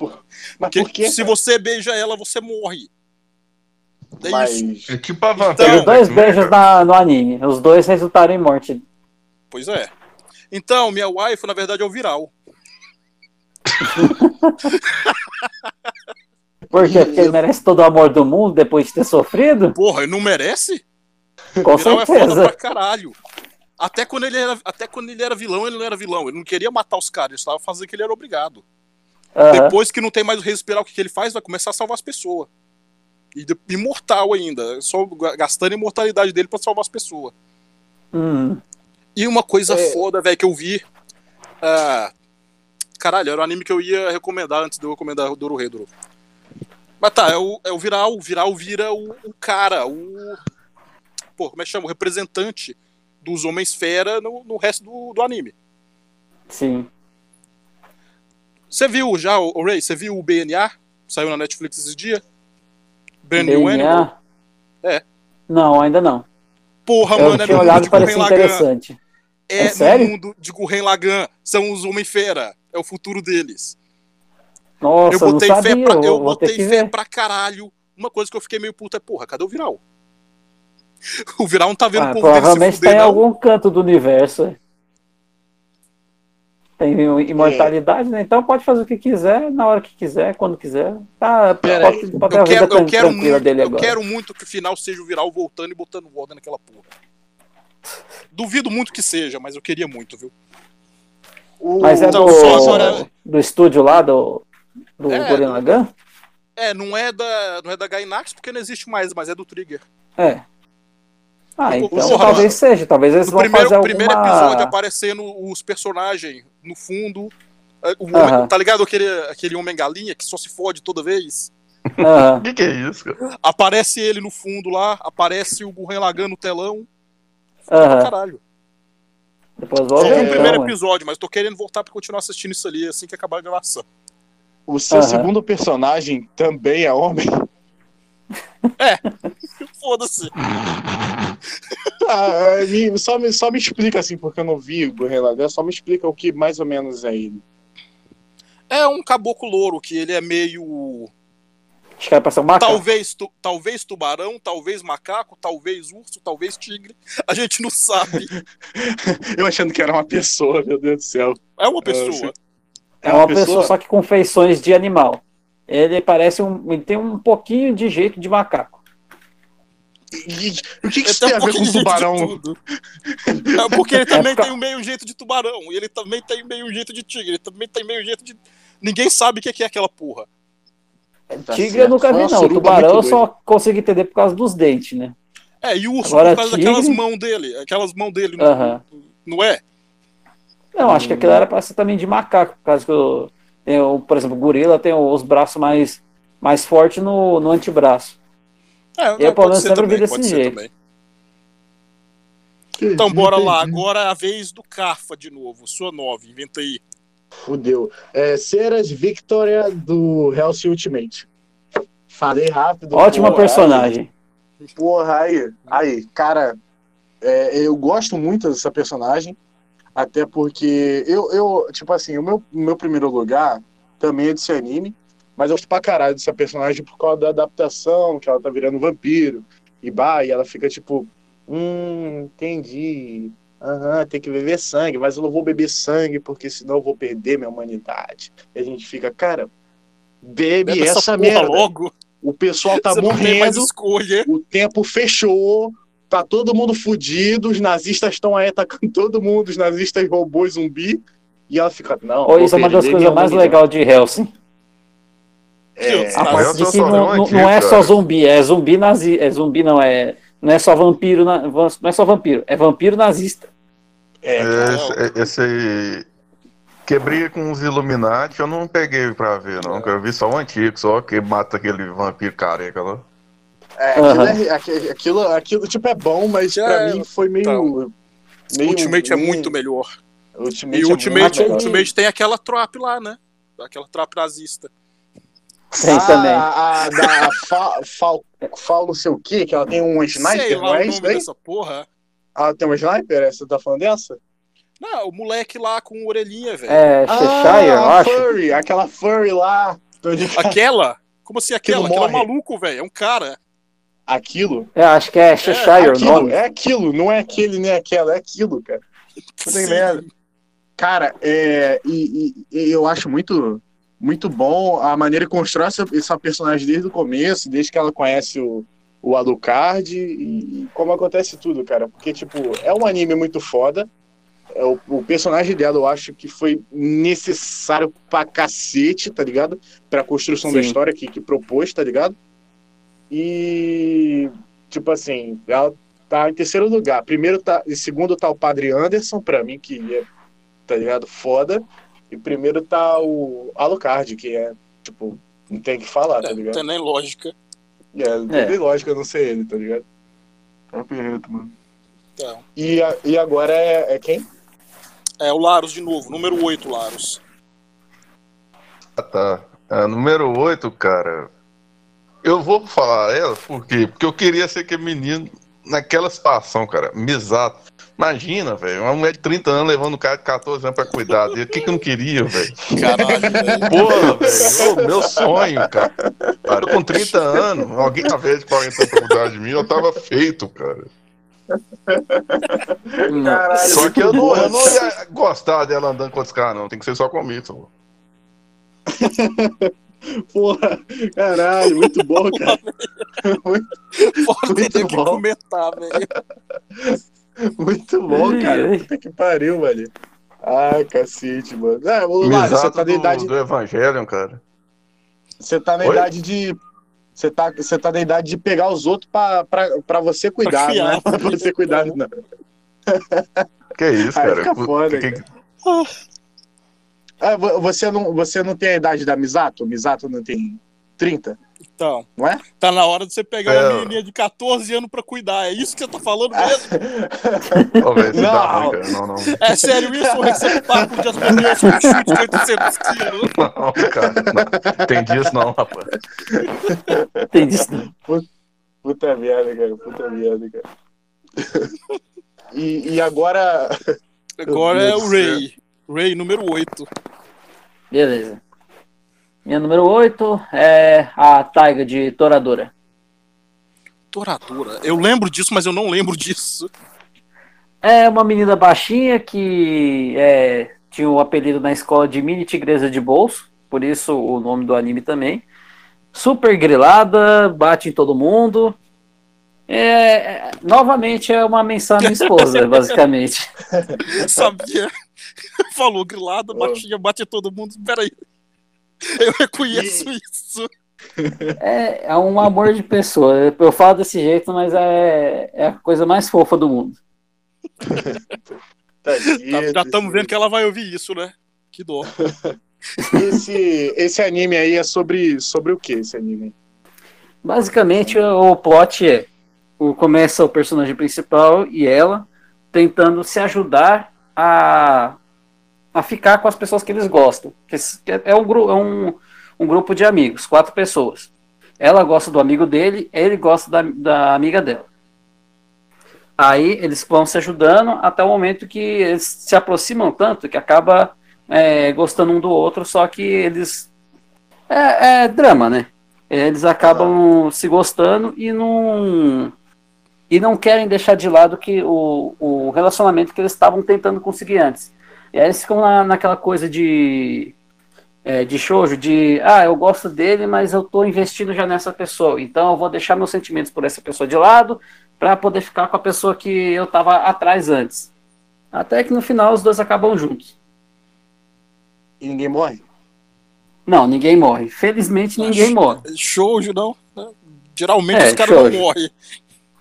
Mas Porque por que? se você beija ela, você morre. É isso. Mas... É tipo a Então, vampira. Dois né, beijos na- no anime. Os dois resultaram em morte. Pois é. Então, minha waifu, na verdade, é o viral. Por quê? Porque ele merece todo o amor do mundo depois de ter sofrido? Porra, ele não merece? Com viral é foda certeza. pra caralho. Até quando, ele era, até quando ele era vilão, ele não era vilão. Ele não queria matar os caras, ele estava fazendo o que ele era obrigado. Aham. Depois que não tem mais o respirar, o que, que ele faz? Vai começar a salvar as pessoas. E de- imortal ainda. Só ga- gastando a imortalidade dele pra salvar as pessoas. Hum. E uma coisa É. foda, velho, que eu vi. ah, caralho, era o anime que eu ia recomendar antes de eu recomendar o Dorohedoro. Mas tá, é o, é o Viral. O Viral vira o, o cara, o. Pô, como é que chama? O representante dos Homens-Fera no, no resto do, do anime. Sim. Você viu já, o Ray? Você viu o BNA? Saiu na Netflix esses dias? Brand New Animal? DNA? É. Não, ainda não. Porra, Eu mano, é tinha olhado parecia interessante. É, É sério? no mundo de Gurren Lagann. São os Homem-Fera. É o futuro deles. Nossa, eu botei não sabia. fé, pra, eu eu botei fé ver. pra caralho. Uma coisa que eu fiquei meio puta é, porra, cadê o Viral? O Viral não tá vendo Ah, o povo dele se provavelmente fuder, tá em não. algum canto do universo. é. Tem imortalidade, né? Então pode fazer o que quiser, na hora que quiser, quando quiser. Tá, Pera pode, pode Eu quero, eu tran- quero muito, dele eu quero muito que o final seja o Viral voltando e botando ordem naquela porra. Duvido muito que seja, mas eu queria muito, viu? O... Mas é Então, do, só agora- do estúdio lá, do, do É? É, não é da, não é da Gainax porque não existe mais, mas é do Trigger. É. Ah, então Porra, talvez seja. Talvez eles No vão primeiro, fazer primeiro alguma... episódio aparecendo os personagens no fundo. é, o homem- Aham. Tá ligado aquele, aquele homem galinha que só se fode toda vez? O que, que é isso, cara? Aparece ele no fundo lá, aparece o Gurren Lagann no telão. Aham. Caralho. Depois vi ver, o primeiro então, ué. episódio, mas tô querendo voltar pra continuar assistindo isso ali assim que acabar a gravação. o seu segundo personagem também é homem? Foda-se. Ah, me- só, me, só me explica assim, porque eu não vi o Lagann, só me explica o que mais ou menos é ele. É um caboclo louro que ele é meio. Acho que era pra ser um macaco. Talvez, tu- talvez tubarão, talvez macaco, talvez urso, talvez tigre. A gente não sabe. Eu achando que era uma pessoa, meu Deus do céu. É uma pessoa. É uma pessoa só que com feições de animal. Ele parece um. Ele tem um pouquinho de jeito de macaco. E, o que, que isso tem tem um a ver com tubarão? tudo. É porque ele também por tem um meio jeito de tubarão. E ele também tem meio jeito de tigre. Ele também tem meio jeito de. Ninguém sabe o que é que é aquela porra. Tá Tigre certo. eu nunca vi, não. Tubarão eu só consigo entender por causa dos dentes, né? É, e urso Agora, por causa tigre- daquelas mãos dele. Aquelas mãos dele, não- Aham. não é? Não, acho que aquilo era pra ser também de macaco, por causa que o, tem o, por exemplo, o gorila tem os braços mais, mais fortes no, no antebraço. É, Eu, pelo menos, sempre vi desse jeito. também. Então bora lá, agora é a vez do Carfa de novo, sua 9, inventa aí. Fudeu. É, Ceras Victoria do Hell's Ultimate. Falei rápido. Ótima porra, personagem. Aí, porra, aí. Aí, cara, é, eu gosto muito dessa personagem. Até porque eu, eu tipo assim, o meu, meu primeiro lugar também é desse anime. Mas eu gosto pra caralho dessa personagem por causa da adaptação, que ela tá virando vampiro. E bah, e ela fica tipo, hum, entendi. Aham, tem que beber sangue, mas eu não vou beber sangue porque senão eu vou perder minha humanidade. E a gente fica, cara, bebe Bebe essa, porra merda. logo. O pessoal tá Você morrendo, escolha. o tempo fechou, tá todo mundo fudido, os nazistas estão aí atacando todo mundo, os nazistas robôs zumbi. E ela fica, não. Ou vou isso é uma das coisas mais legais de Helsing. É, A parte de que não, não- aqui, não é cara. só zumbi, é zumbi nazi, é zumbi não é, não é só vampiro, não é só vampiro, é vampiro nazista. é, cara. Esse, esse aí. Que briga com os Illuminati, eu não peguei pra ver, não. Eu vi só o antigo, só que mata aquele vampiro careca lá. É, aquilo, é- aqui- aquilo, aquilo, tipo, é bom, mas É, pra mim foi meio. então. meio Ultimate é ruim. muito melhor. Ultimate E é o Ultimate. Ultimate tem aquela trap lá, né? Aquela trap nazista. Tem ah, também. A, da Fal, Fal, Fal não sei o que, que ela tem um Sei sniper, lá não o é nome isso daí? dessa porra. Ela tem um sniper? Você tá falando dessa? Não, o moleque lá com orelhinha, velho. É, Cheshire, eu ah, a acho. Furry, aquela Furry lá. Aquela? Como assim aquela? Aquela é um maluco, velho. É um cara. Aquilo? Eu acho que é Cheshire o aquilo, nome. é aquilo, não é aquele nem aquela, é aquilo, cara. Puta merda. Cara, é, e, e- e eu acho muito, muito bom a maneira que constrói essa, essa personagem desde o começo, desde que ela conhece o, o Alucard e, e como acontece tudo, cara. Porque, tipo, é um anime muito foda. É, o, o personagem dela eu acho que foi necessário pra cacete, tá ligado? Pra construção da Sim. história que, que propôs, tá ligado? E, tipo assim, ela tá em terceiro lugar. Primeiro tá, em segundo tá o Padre Anderson, pra mim, que é, tá ligado? Foda. E primeiro tá o Alucard, que é, tipo, não tem o que falar, tá É, não ligado? tem nem lógica. É, não É. tem lógica não ser ele, tá ligado? É perfeito, mano. Então, E, a- e agora é, é quem? é o Larus de novo, número 8, Larus. Ah, tá. A número 8, cara. Eu vou falar ela, por quê? Porque eu queria ser aquele menino naquela situação, cara. Misato. Imagina, velho, uma mulher de 30 anos levando um cara de 14 anos pra cuidar dele. O que, que eu não queria, velho? Caralho, velho. Porra, velho, meu sonho, cara. Eu com 30 anos, alguém na vez de 40 anos pra cuidar de mim, eu tava feito, cara. Caralho, Só que eu não, eu não ia gostar dela andando com outros caras, não. Tem que ser só comigo. Porra, caralho, muito bom, cara. Muito ter que bom. comentar, velho. Muito bom, cara. Puta que pariu, velho. Ah, cacete, mano. É, ô, Mário, você tá na idade. do Evangelion, cara. Você tá na Oi? idade de. Você tá, você tá na idade de pegar os outros pra, pra, pra você cuidar, Pra criar, né? Pra você cuidar, não. Que isso, Aí cara. fica Pu- foda, que- Ah, vo- você, não, você não tem a idade da Misato? Misato não tem 30? Então, Não é? tá na hora de você pegar É. uma menininha de 14 anos pra cuidar. É isso que você tá falando mesmo? Você tá Não. Não, não. É sério isso? Ou receptáculo de as meninas com chute de 800 quilos? Não, cara. Não. Tem disso não, rapaz. Tem disso. não. Puta merda, cara. Puta merda, cara. E, e agora. Agora é o Ray. Ray número 8. Beleza. Minha número 8 é a Taiga de Toradora. Toradora. Eu lembro disso, mas eu não lembro disso. É uma menina baixinha que é, tinha o apelido na escola de mini tigresa de bolso, por isso o nome do anime também. Super grilada, bate em todo mundo. É, é, novamente é uma menção à minha esposa, basicamente. Sabia? Falou grilada, baixinha, bate todo mundo. Peraí. Eu reconheço isso. É, é um amor de pessoa. Eu falo desse jeito, mas é, é a coisa mais fofa do mundo. Tá- já estamos vendo que ela vai ouvir isso, né? Que dó. Esse, esse anime aí é sobre, sobre o que, esse anime? Basicamente, o plot é: o, começa o personagem principal e ela tentando se ajudar a, a ficar com as pessoas que eles gostam. Que é um, é um, um grupo de amigos, quatro pessoas. Ela gosta do amigo dele, ele gosta da, da amiga dela. Aí eles vão se ajudando até o momento que eles se aproximam tanto que acaba é, gostando um do outro, só que eles. É, é drama, né? Eles acabam se gostando e não. E não querem deixar de lado que o, o relacionamento que eles estavam tentando conseguir antes. E aí eles ficam na, naquela coisa de. É, de shoujo, de ah, eu gosto dele, mas eu tô investindo já nessa pessoa, então eu vou deixar meus sentimentos por essa pessoa de lado para poder ficar com a pessoa que eu tava atrás antes. Até que no final os dois acabam juntos. E ninguém morre? Não, ninguém morre. Felizmente ninguém morre. Shoujo, não. né? Geralmente É, os caras não morrem.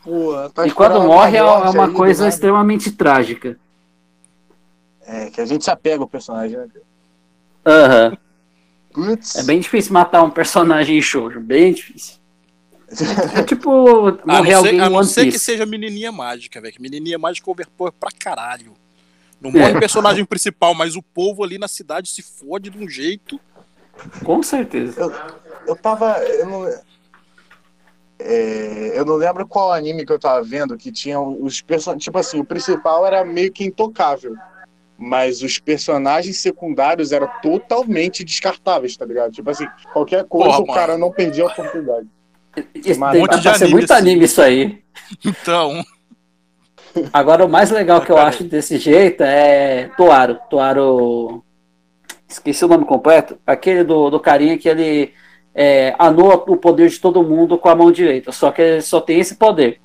Pô, tá E quando morre é uma é uma coisa nada. extremamente trágica. É, que a gente se apega ao personagem, né? Aham. Putz. É bem difícil matar um personagem em shoujo, bem difícil. É tipo A não morrer ser, alguém a não ser que seja menininha mágica, velho. Menininha mágica overpower pra caralho. Não É. morre personagem principal, mas o povo ali na cidade se fode de um jeito. Com certeza. Eu tava. Eu não, é, eu não lembro qual anime que eu tava vendo que tinha os personagens. Tipo assim, o principal era meio que intocável. Mas os personagens secundários eram totalmente descartáveis, tá ligado? Tipo assim, qualquer coisa Porra, o cara não perdia a oportunidade. Isso Um tem- monte de ser anime muito assim. anime isso aí. Então, Agora, o mais legal que eu acho desse jeito é Toaro. Toaro. Esqueci o nome completo. Aquele do, do carinha que ele é, anula o poder de todo mundo com a mão direita. Só que ele só tem esse poder.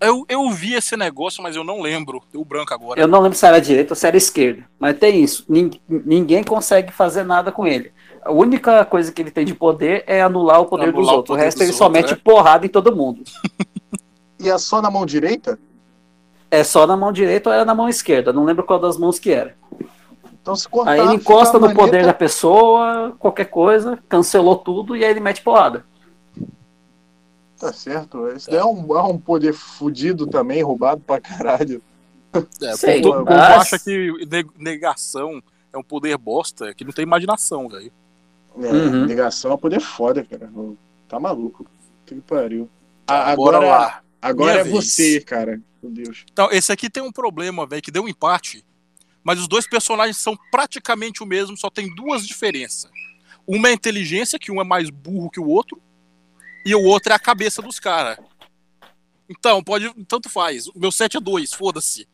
Eu, eu vi esse negócio, mas eu não lembro. Deu branco agora. Eu não lembro se era direita ou se era esquerda. Mas tem isso. Nin- Ninguém consegue fazer nada com ele. A única coisa que ele tem de poder é anular o poder Anular dos o outros. O poder resto ele só mete é. porrada em todo mundo. E é só na mão direita? É só na mão direita ou era na mão esquerda. Não lembro qual das mãos que era. Então se cortar. Aí ele encosta no poder maneta- da pessoa, qualquer coisa, cancelou tudo e aí ele mete porrada. Tá certo. Esse daí é um, é um poder fudido também, roubado pra caralho. É, Sei, o povo mas- acha que ne- negação é um poder bosta, que não tem imaginação, velho. É, Uhum. Negação é poder foda, cara. Tá maluco. Que pariu. A- Bora agora lá. agora é vez. você, cara. Meu Deus. Então, esse aqui tem um problema, velho, que deu um empate, mas os dois personagens são praticamente o mesmo, só tem duas diferenças. Uma é a inteligência, que um é mais burro que o outro, e o outro é a cabeça dos caras. Então, pode. Tanto faz. O meu 7 é 2, foda-se.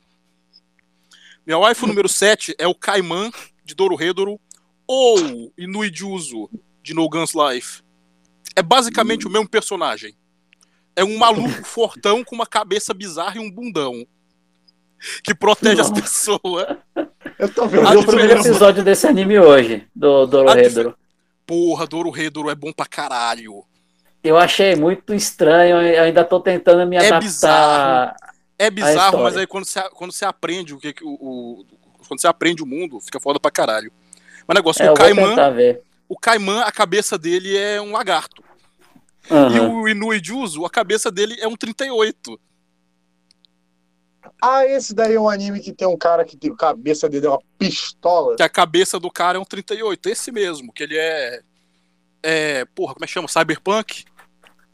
Meu waifu número 7 é o Kaiman, de Dorohedoro, ou Inuijuzo, de No Guns Life. É basicamente o mesmo personagem. É um maluco fortão com uma cabeça bizarra e um bundão. Que protege as Nossa. pessoas. Eu tô vendo. vi o primeiro episódio desse anime hoje, do Dorohedoro. Porra, Dorohedoro é bom pra caralho. Eu achei muito estranho, eu ainda tô tentando me É adaptar. bizarro. É bizarro, mas aí quando você, quando você aprende o que o, o- quando você aprende o mundo, fica foda pra caralho. Mas o negócio, É, o Kaiman, tentar ver. o Kaiman, a cabeça dele é um lagarto. E Aham. o Inuijuzo, a cabeça dele é um 38. Ah, esse daí é um anime que tem um cara que tem a cabeça dele é uma pistola. Que a cabeça do cara é um 38. Esse mesmo, que ele é. É. Porra, como é que chama? Cyberpunk.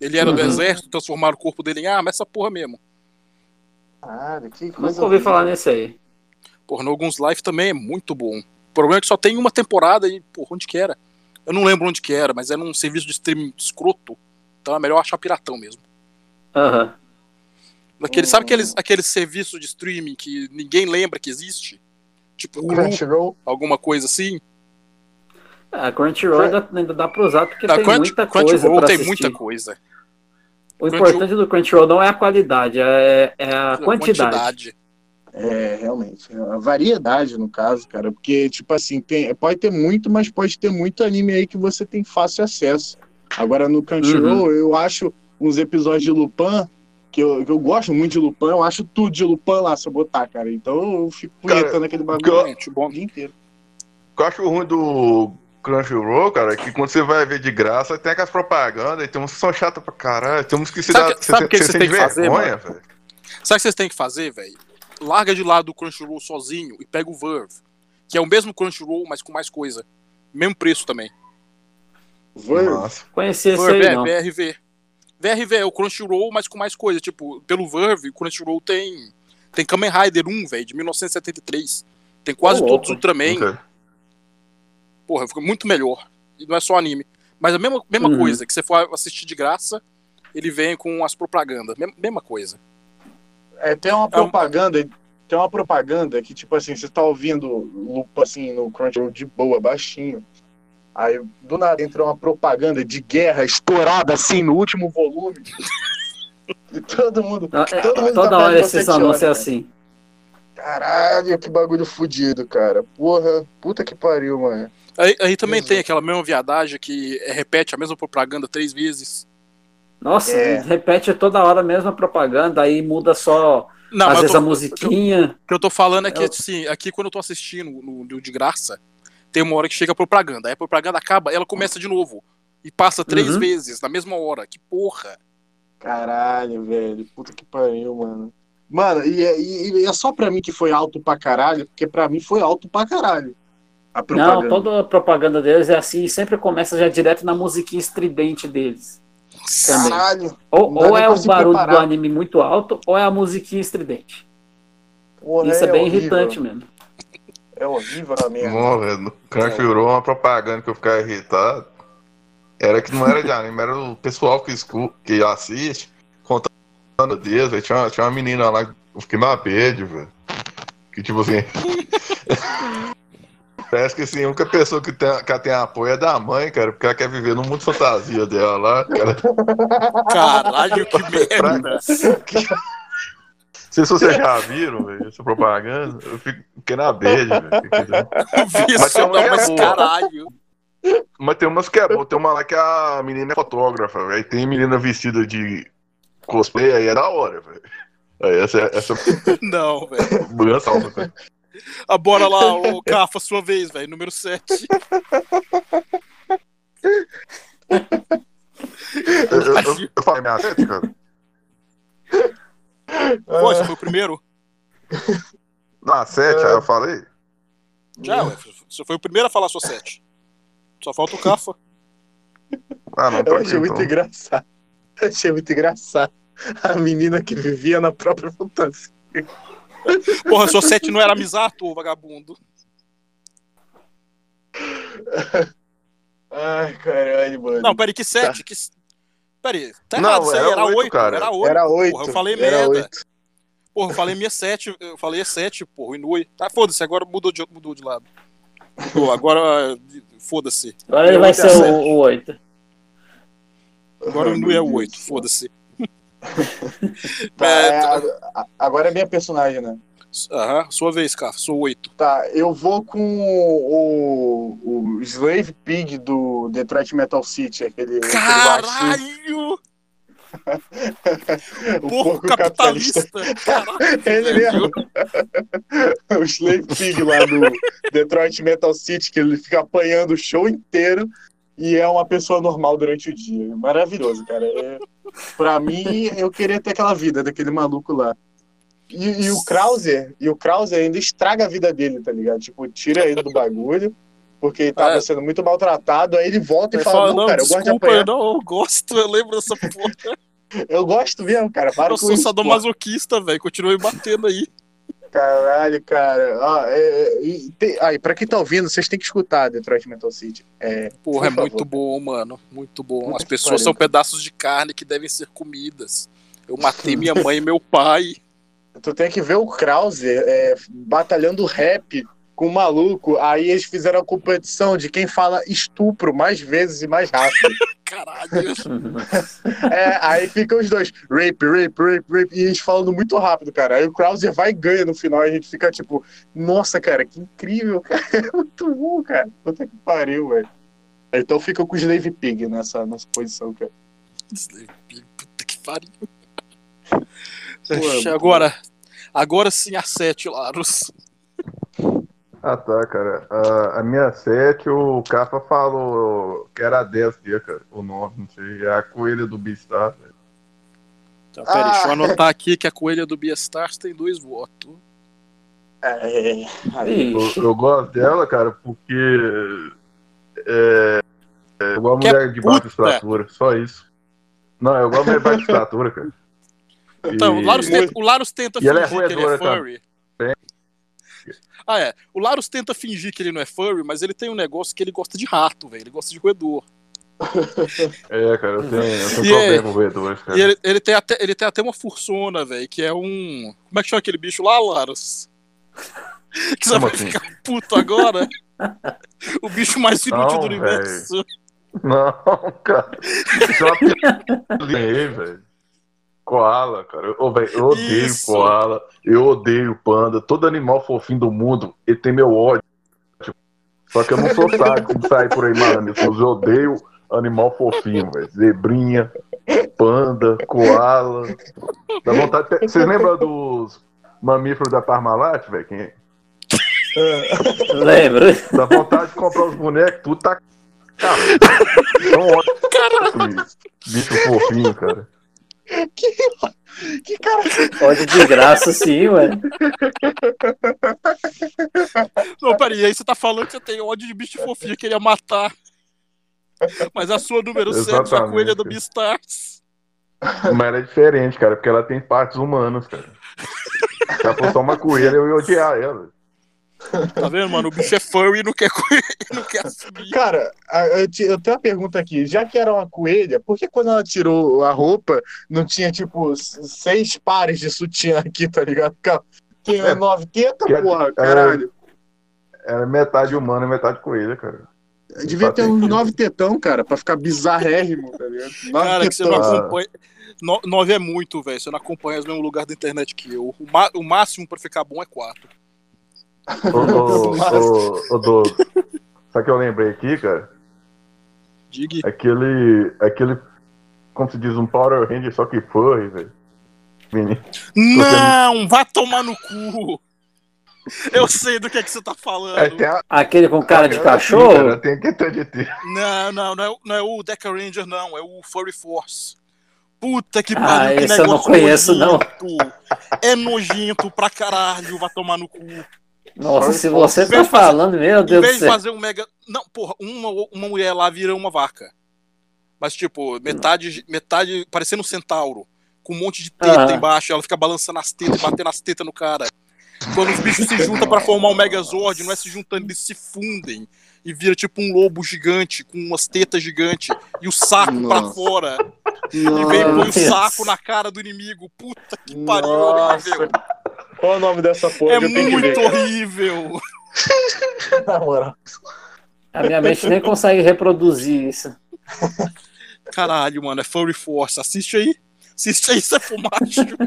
Ele era do Uhum. exército, transformaram o corpo dele em arma, essa porra mesmo. Caralho, que coisa. Nunca ouvi falar nesse aí. Porra, no Alguns Life também é muito bom. O problema é que só tem uma temporada e, porra, onde que era? Eu não lembro onde que era, mas era num serviço de streaming escroto. Então é melhor achar piratão mesmo. Aham. Daquele, Hum. Sabe aqueles, aqueles serviços de streaming que ninguém lembra que existe? Tipo, Crunchyroll. alguma coisa assim? A Crunchyroll ainda, ainda dá pra usar porque Da tem Crunch- muita coisa Crunchyroll tem assistir. muita coisa. O importante do Crunchyroll não é a qualidade, é, é a A quantidade. É, realmente. A variedade, no caso, cara. Porque, tipo assim, tem, pode ter muito, mas pode ter muito anime aí que você tem fácil acesso. Agora, no Crunchyroll, Uhum. eu acho uns episódios de Lupin, que eu, que eu gosto muito de Lupin, eu acho tudo de Lupin lá, se eu botar, cara. Então eu fico punhetando aquele bagulho eu- o dia inteiro. O que eu acho ruim do Crunchyroll, cara, é que quando você vai ver de graça, tem aquelas propagandas, e tem uns que são chatas pra caralho, tem uns que se Sabe dá. que- sabe o que você tem que fazer, vergonha, velho. Sabe o que vocês têm que fazer, velho? Larga de lado o Crunchyroll sozinho e pega o Verve, que é o mesmo Crunchyroll, mas com mais coisa. Mesmo preço também. Verve. Nossa. Conheci esse Verve aí, é não. VRV. VRV é o Crunchyroll, mas com mais coisa. Tipo, pelo Verve, o Crunchyroll tem tem Kamen Rider 1, velho, de 1973. Tem quase Ô, todos os. Ultraman. Ok. Porra, fica muito melhor. E não é só anime. Mas a mesma, mesma Uhum. coisa, que você for assistir de graça, ele vem com as propagandas. Mesma, mesma coisa. É, tem uma É um- propaganda, tem uma propaganda que, tipo assim, você tá ouvindo lupa assim no Crunchyroll de boa, baixinho. Aí, do nada, entra uma propaganda de guerra estourada assim no último volume. e todo mundo. Não, é- Todo mundo toda tá hora esses anúncios é assim. Caralho, que bagulho fudido, cara. Porra, puta que pariu, mano. Aí, aí também Exato. tem aquela mesma viadagem que é, repete a mesma propaganda três vezes. Nossa, É. repete toda hora a mesma propaganda, aí muda só, Não, às vezes eu a tô, musiquinha. o que eu tô falando é que, Eu- assim, aqui quando eu tô assistindo no, no de graça, tem uma hora que chega a propaganda. Aí a propaganda acaba, ela começa de novo. E passa três Uhum. vezes na mesma hora. Que porra. Caralho, velho. Puta que pariu, mano. Mano, e, é- e- e é só pra mim que foi alto pra caralho, porque pra mim foi alto pra caralho. A propaganda. Não, toda a propaganda deles é assim, e sempre começa já direto na musiquinha estridente deles. Caralho. Ou, ou é o barulho preparar. do anime muito alto, ou é a musiquinha estridente. Porra, Isso é, bem horrível. irritante mesmo. É horrível a merda. Não, velho. No Crunchyroll, uma propaganda que eu ficava irritado. Era que não era de anime, era o pessoal que, escu que assiste, contando Deus, velho. Tinha, uma- tinha uma menina lá, eu fiquei na bad, velho. Que tipo assim. Parece que assim, a única pessoa que, tem, que tem apoio é da mãe, cara, porque ela quer viver no mundo fantasia dela lá, cara. Caralho, que merda. Não sei se vocês já viram, velho, essa propaganda. Eu fico, fiquei na velho. Vi Mas tem uma não, mas boa. caralho. Mas tem umas que é boa. Tem uma lá que a menina é fotógrafa, velho. Tem menina vestida de cosplay, aí é da hora, velho. Aí essa, essa Não, velho. Ah, bora lá, ô Cafa, sua vez, velho. Número 7. Eu, eu, eu, eu falei minha sete, cara. Você foi o primeiro? Na sete, aí eu falei. Já, ué. Você foi o primeiro a falar sua 7. Só falta o Cafa. Ah, não, Eu aqui, achei muito então. engraçado. Eu achei muito engraçado. A menina que vivia na própria fantasia. Porra, sua 7 não era Misato, vagabundo. Ai, caralho, mano. Não, peraí, que 7? Que... Peraí, tá Não, errado isso aí, era era oito, 8, cara. era 8. Era oito. Porra, eu falei era merda. oito. Porra, eu falei minha 7, eu falei 7, porra, Inui. Tá, foda-se, agora mudou de, mudou de lado. Pô, agora, foda-se. Agora ele É vai oito ser a o, sete. o 8. Agora o Inui é o Deus 8, do céu. foda-se. Tá, É, é, a- agora é minha personagem, né? Aham, sua vez, Cafa, sou 8. Tá, eu vou com o, o Slave Pig do Detroit Metal City, aquele. Caralho! o Porco porco capitalista! Caralho! Ele mesmo. o Slave Pig lá do Detroit Metal City, que ele fica apanhando o show inteiro e é uma pessoa normal durante o dia. Maravilhoso, cara. É, pra mim, eu queria ter aquela vida daquele maluco lá. E, e o Krauser, e o Krauser ainda estraga a vida dele, tá ligado? Tipo, tira ele do bagulho, porque ele tava É. sendo muito maltratado, aí ele volta e Ele fala, fala, não, cara, eu gosto de apanhar. não eu gosto, eu lembro dessa porra. Eu gosto mesmo, cara. Para Eu sou sadomasoquista, velho, continue batendo aí. Caralho, cara. Ah, é, é, e tem- aí, pra quem tá ouvindo, vocês têm que escutar Detroit Metal City. É, Porra, é favor. muito bom, mano, muito bom. Puta As pessoas pariu, são pedaços de carne que devem ser comidas. Eu matei minha mãe e meu pai. tu tem que ver o Krauser é, batalhando rap com o maluco. Aí eles fizeram a competição de quem fala estupro mais vezes e mais rápido. Caralho. é, aí ficam os dois, rape, rape, rape, rape, e eles falando muito rápido, cara. Aí o Krauser vai e ganha no final e a gente fica tipo, nossa, cara, que incrível, cara. É muito bom, cara. Puta que pariu, velho. Então fica com o Slave Pig nessa, nessa posição, cara. Puta que pariu. Pô, é agora, agora sim a 7, Larus. Ah, tá, cara. Ah, a minha sete, o Cafa falou que era 10 dias, cara. O nome, não sei. É a coelha do Beastar, velho. Então, peraí, Ah. deixa eu anotar aqui que a coelha do Beastars tem dois votos. É, aí, Eu, eu gosto dela, cara, porque. É, é igual a é mulher de baixa estatura, só isso. Não, eu gosto de mulher de baixa estatura, cara. Então, E- o Larus tenta, o Larus tenta E ela é fingir que ele é roedora, tá? Ah, é. O Larus tenta fingir que ele não é furry, mas ele tem um negócio que ele gosta de rato, velho. Ele gosta de roedor. É, cara, eu tenho, eu tenho é- problema com roedores, cara. E ele, ele tem até, ele tem até uma fursona, velho, que é um. Como é que chama aquele bicho lá, Larus? Que você vai assim? ficar puto agora? o bicho mais inútil Não, do universo. Não, cara. Isso é uma velho. Koala, cara. Ô, velho, eu odeio Isso. koala. Eu odeio panda. Todo animal fofinho do mundo, ele tem meu ódio. Só que eu não sou sádico de sair por aí malando. Eu odeio animal fofinho, velho. Zebrinha, panda, koala. Dá vontade de... Vocês lembram dos mamíferos da Parmalat, velho? Quem... Lembra? Dá vontade de comprar os bonecos, tudo tá. Cara, são ótimos. Bicho fofinho, cara. Que cara. Pode de graça, sim, ué. Não, peraí, aí você tá falando que você tem ódio de bicho fofinho, queria matar. Mas a sua número 7 é a coelha do Beastars. Mas ela é diferente, cara, porque ela tem partes humanas, cara. Se ela fosse só uma coelha, eu ia odiar ela. Tá vendo, mano? O bicho é furry e não quer, coelho, não quer assumir. Cara, eu, te- eu tenho uma pergunta aqui. Já que era uma coelha, por que quando ela tirou a roupa não tinha, tipo, seis pares de sutiã aqui, tá ligado? Tinha É, nove tetas, que- porra, é, caralho. Ela é metade humana e metade coelha, cara. Devia ter uns nove tetão, cara, pra ficar bizarrérrimo, tá ligado? Nove Cara, que você não tetão. Acompanha. No, nove é muito, velho. Você não acompanha no mesmo lugar da internet que eu. O, ma- o máximo pra ficar bom é quatro. Ô, ô, ô, ô, Douglas, Sabe o que eu lembrei aqui, cara? Diga. Aquele. Aquele. Como se diz, um Power Ranger, só que furry, velho. Menino. Não, vá tomar no cu. Eu sei do que é que você tá falando. É, a, Aquele com cara de Cara, cachorro? tem que ter de ter. Não, não, não é, o- não é o Deca Ranger, não. É o Furry Force. Puta que Ah, pariu, que esse eu não conheço, não. nojento. É nojento pra caralho, vá tomar no cu. Nossa, se você Em tá de fazer- falando, meu Em Deus do vez de céu. fazer um mega. Não, porra, uma, uma mulher lá vira uma vaca. Mas, tipo, metade, metade parecendo um centauro. Com um monte de teta Ah. embaixo, ela fica balançando as tetas e batendo as tetas no cara. Quando os bichos se juntam pra formar um Megazord, não é se juntando, eles se fundem. E vira tipo um lobo gigante, com umas tetas gigantes e o saco pra Nossa. fora. E vem e põe o Nossa. saco na cara do inimigo. Puta que pariu, Nossa. horrível. Qual é o nome dessa porra? É que eu tenho que ver, muito horrível. Na moral. A minha mente nem consegue reproduzir isso. Caralho, mano, é Furry Force. Assiste aí. Assiste aí, você é fumacho.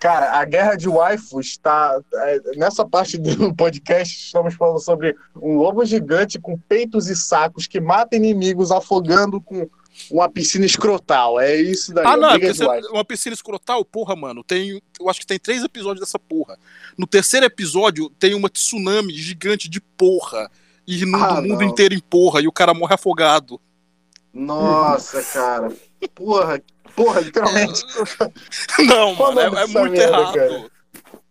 Cara, a guerra de waifus está. é, Nessa parte do podcast, estamos falando sobre um lobo gigante com peitos e sacos que mata inimigos afogando com uma piscina escrotal. É isso daí. Ah, não, é uma piscina escrotal, porra, mano. Tem, eu acho que tem três episódios dessa porra. No terceiro episódio, tem uma tsunami gigante de porra. E inunda Ah, o mundo não. inteiro em porra. E o cara morre afogado. Nossa, cara. Porra, porra, literalmente. Não, mano, é, é muito merda, errado. cara?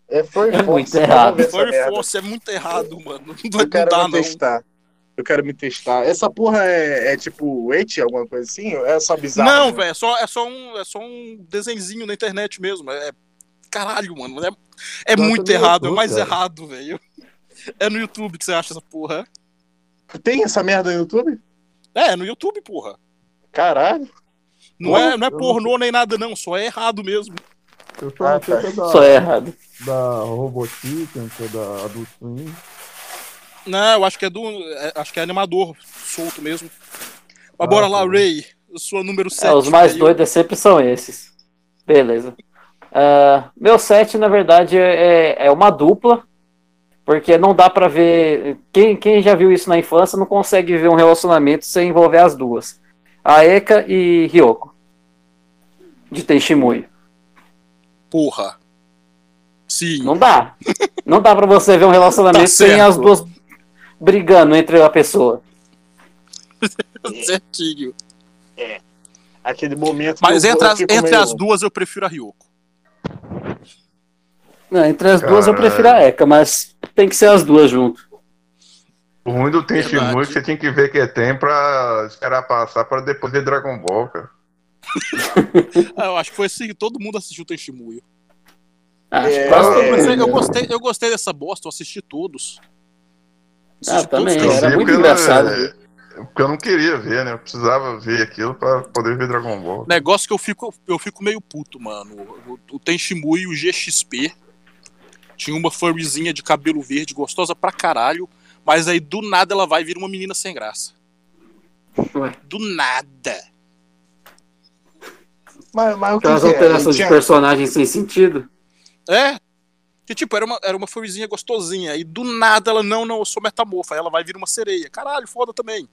É, foi É muito errado. Furry Force é muito errado, mano. Não Eu me não. testar. Eu quero me testar. Essa porra é, é tipo et, alguma coisa assim? Ou É só bizarro? Não, velho, é só, é, só um, é só um desenzinho na internet mesmo. É, caralho, mano. É, é muito no errado, é YouTube, mais cara. errado, velho. É no YouTube que você acha essa porra. Tem essa merda no YouTube? É, é no YouTube, porra. Caralho. Não Porra, é, não é eu não pornô nem nada, não. Só é errado mesmo. Eu só Ah, tá. é da, Só é errado. da é da Adult Swim. Não, eu acho que é do. é- acho que é animador solto mesmo. Mas Ah, bora lá, tá. Ray. Sua número 7. É, os mais doidos sempre são esses. Beleza. Ah, meu set, na verdade, é, é uma dupla. Porque não dá pra ver. Quem, quem já viu isso na infância não consegue ver um relacionamento sem envolver as duas: a Eka e Ryoko. De Tenshimuyo. Porra. Sim. Não dá. Não dá pra você ver um relacionamento Tá sem as duas brigando entre a pessoa. Certinho. Aquele momento. Mas entre, as, entre as duas eu prefiro a Ryoko. Não, entre as duas eu prefiro a Eka, mas tem que ser as duas junto. O ruim do Tenshinmui é que você tinha que ver que tem pra esperar passar pra depois ver Dragon Ball, cara. Ah, eu acho que foi assim que todo mundo assistiu. Acho que É, Eu, eu, gostei, eu gostei dessa bosta, eu assisti todos. Ah, também, era muito porque eu- engraçado. é, Porque eu não queria ver, né? Eu precisava ver aquilo pra poder ver Dragon Ball. Negócio que eu fico, eu fico meio puto, mano. O, o e o GXP tinha uma furryzinha de cabelo verde, gostosa pra caralho, mas aí do nada ela vai vir uma menina sem graça. Ué. Do nada. Mas, mas o que, Aquelas que é? alterações de Tinha- personagem sem sentido. É? Que, tipo, era uma, era uma furryzinha gostosinha. E do nada ela, não, não, eu sou metamorfa. Aí ela vai vir uma sereia. Caralho, foda também.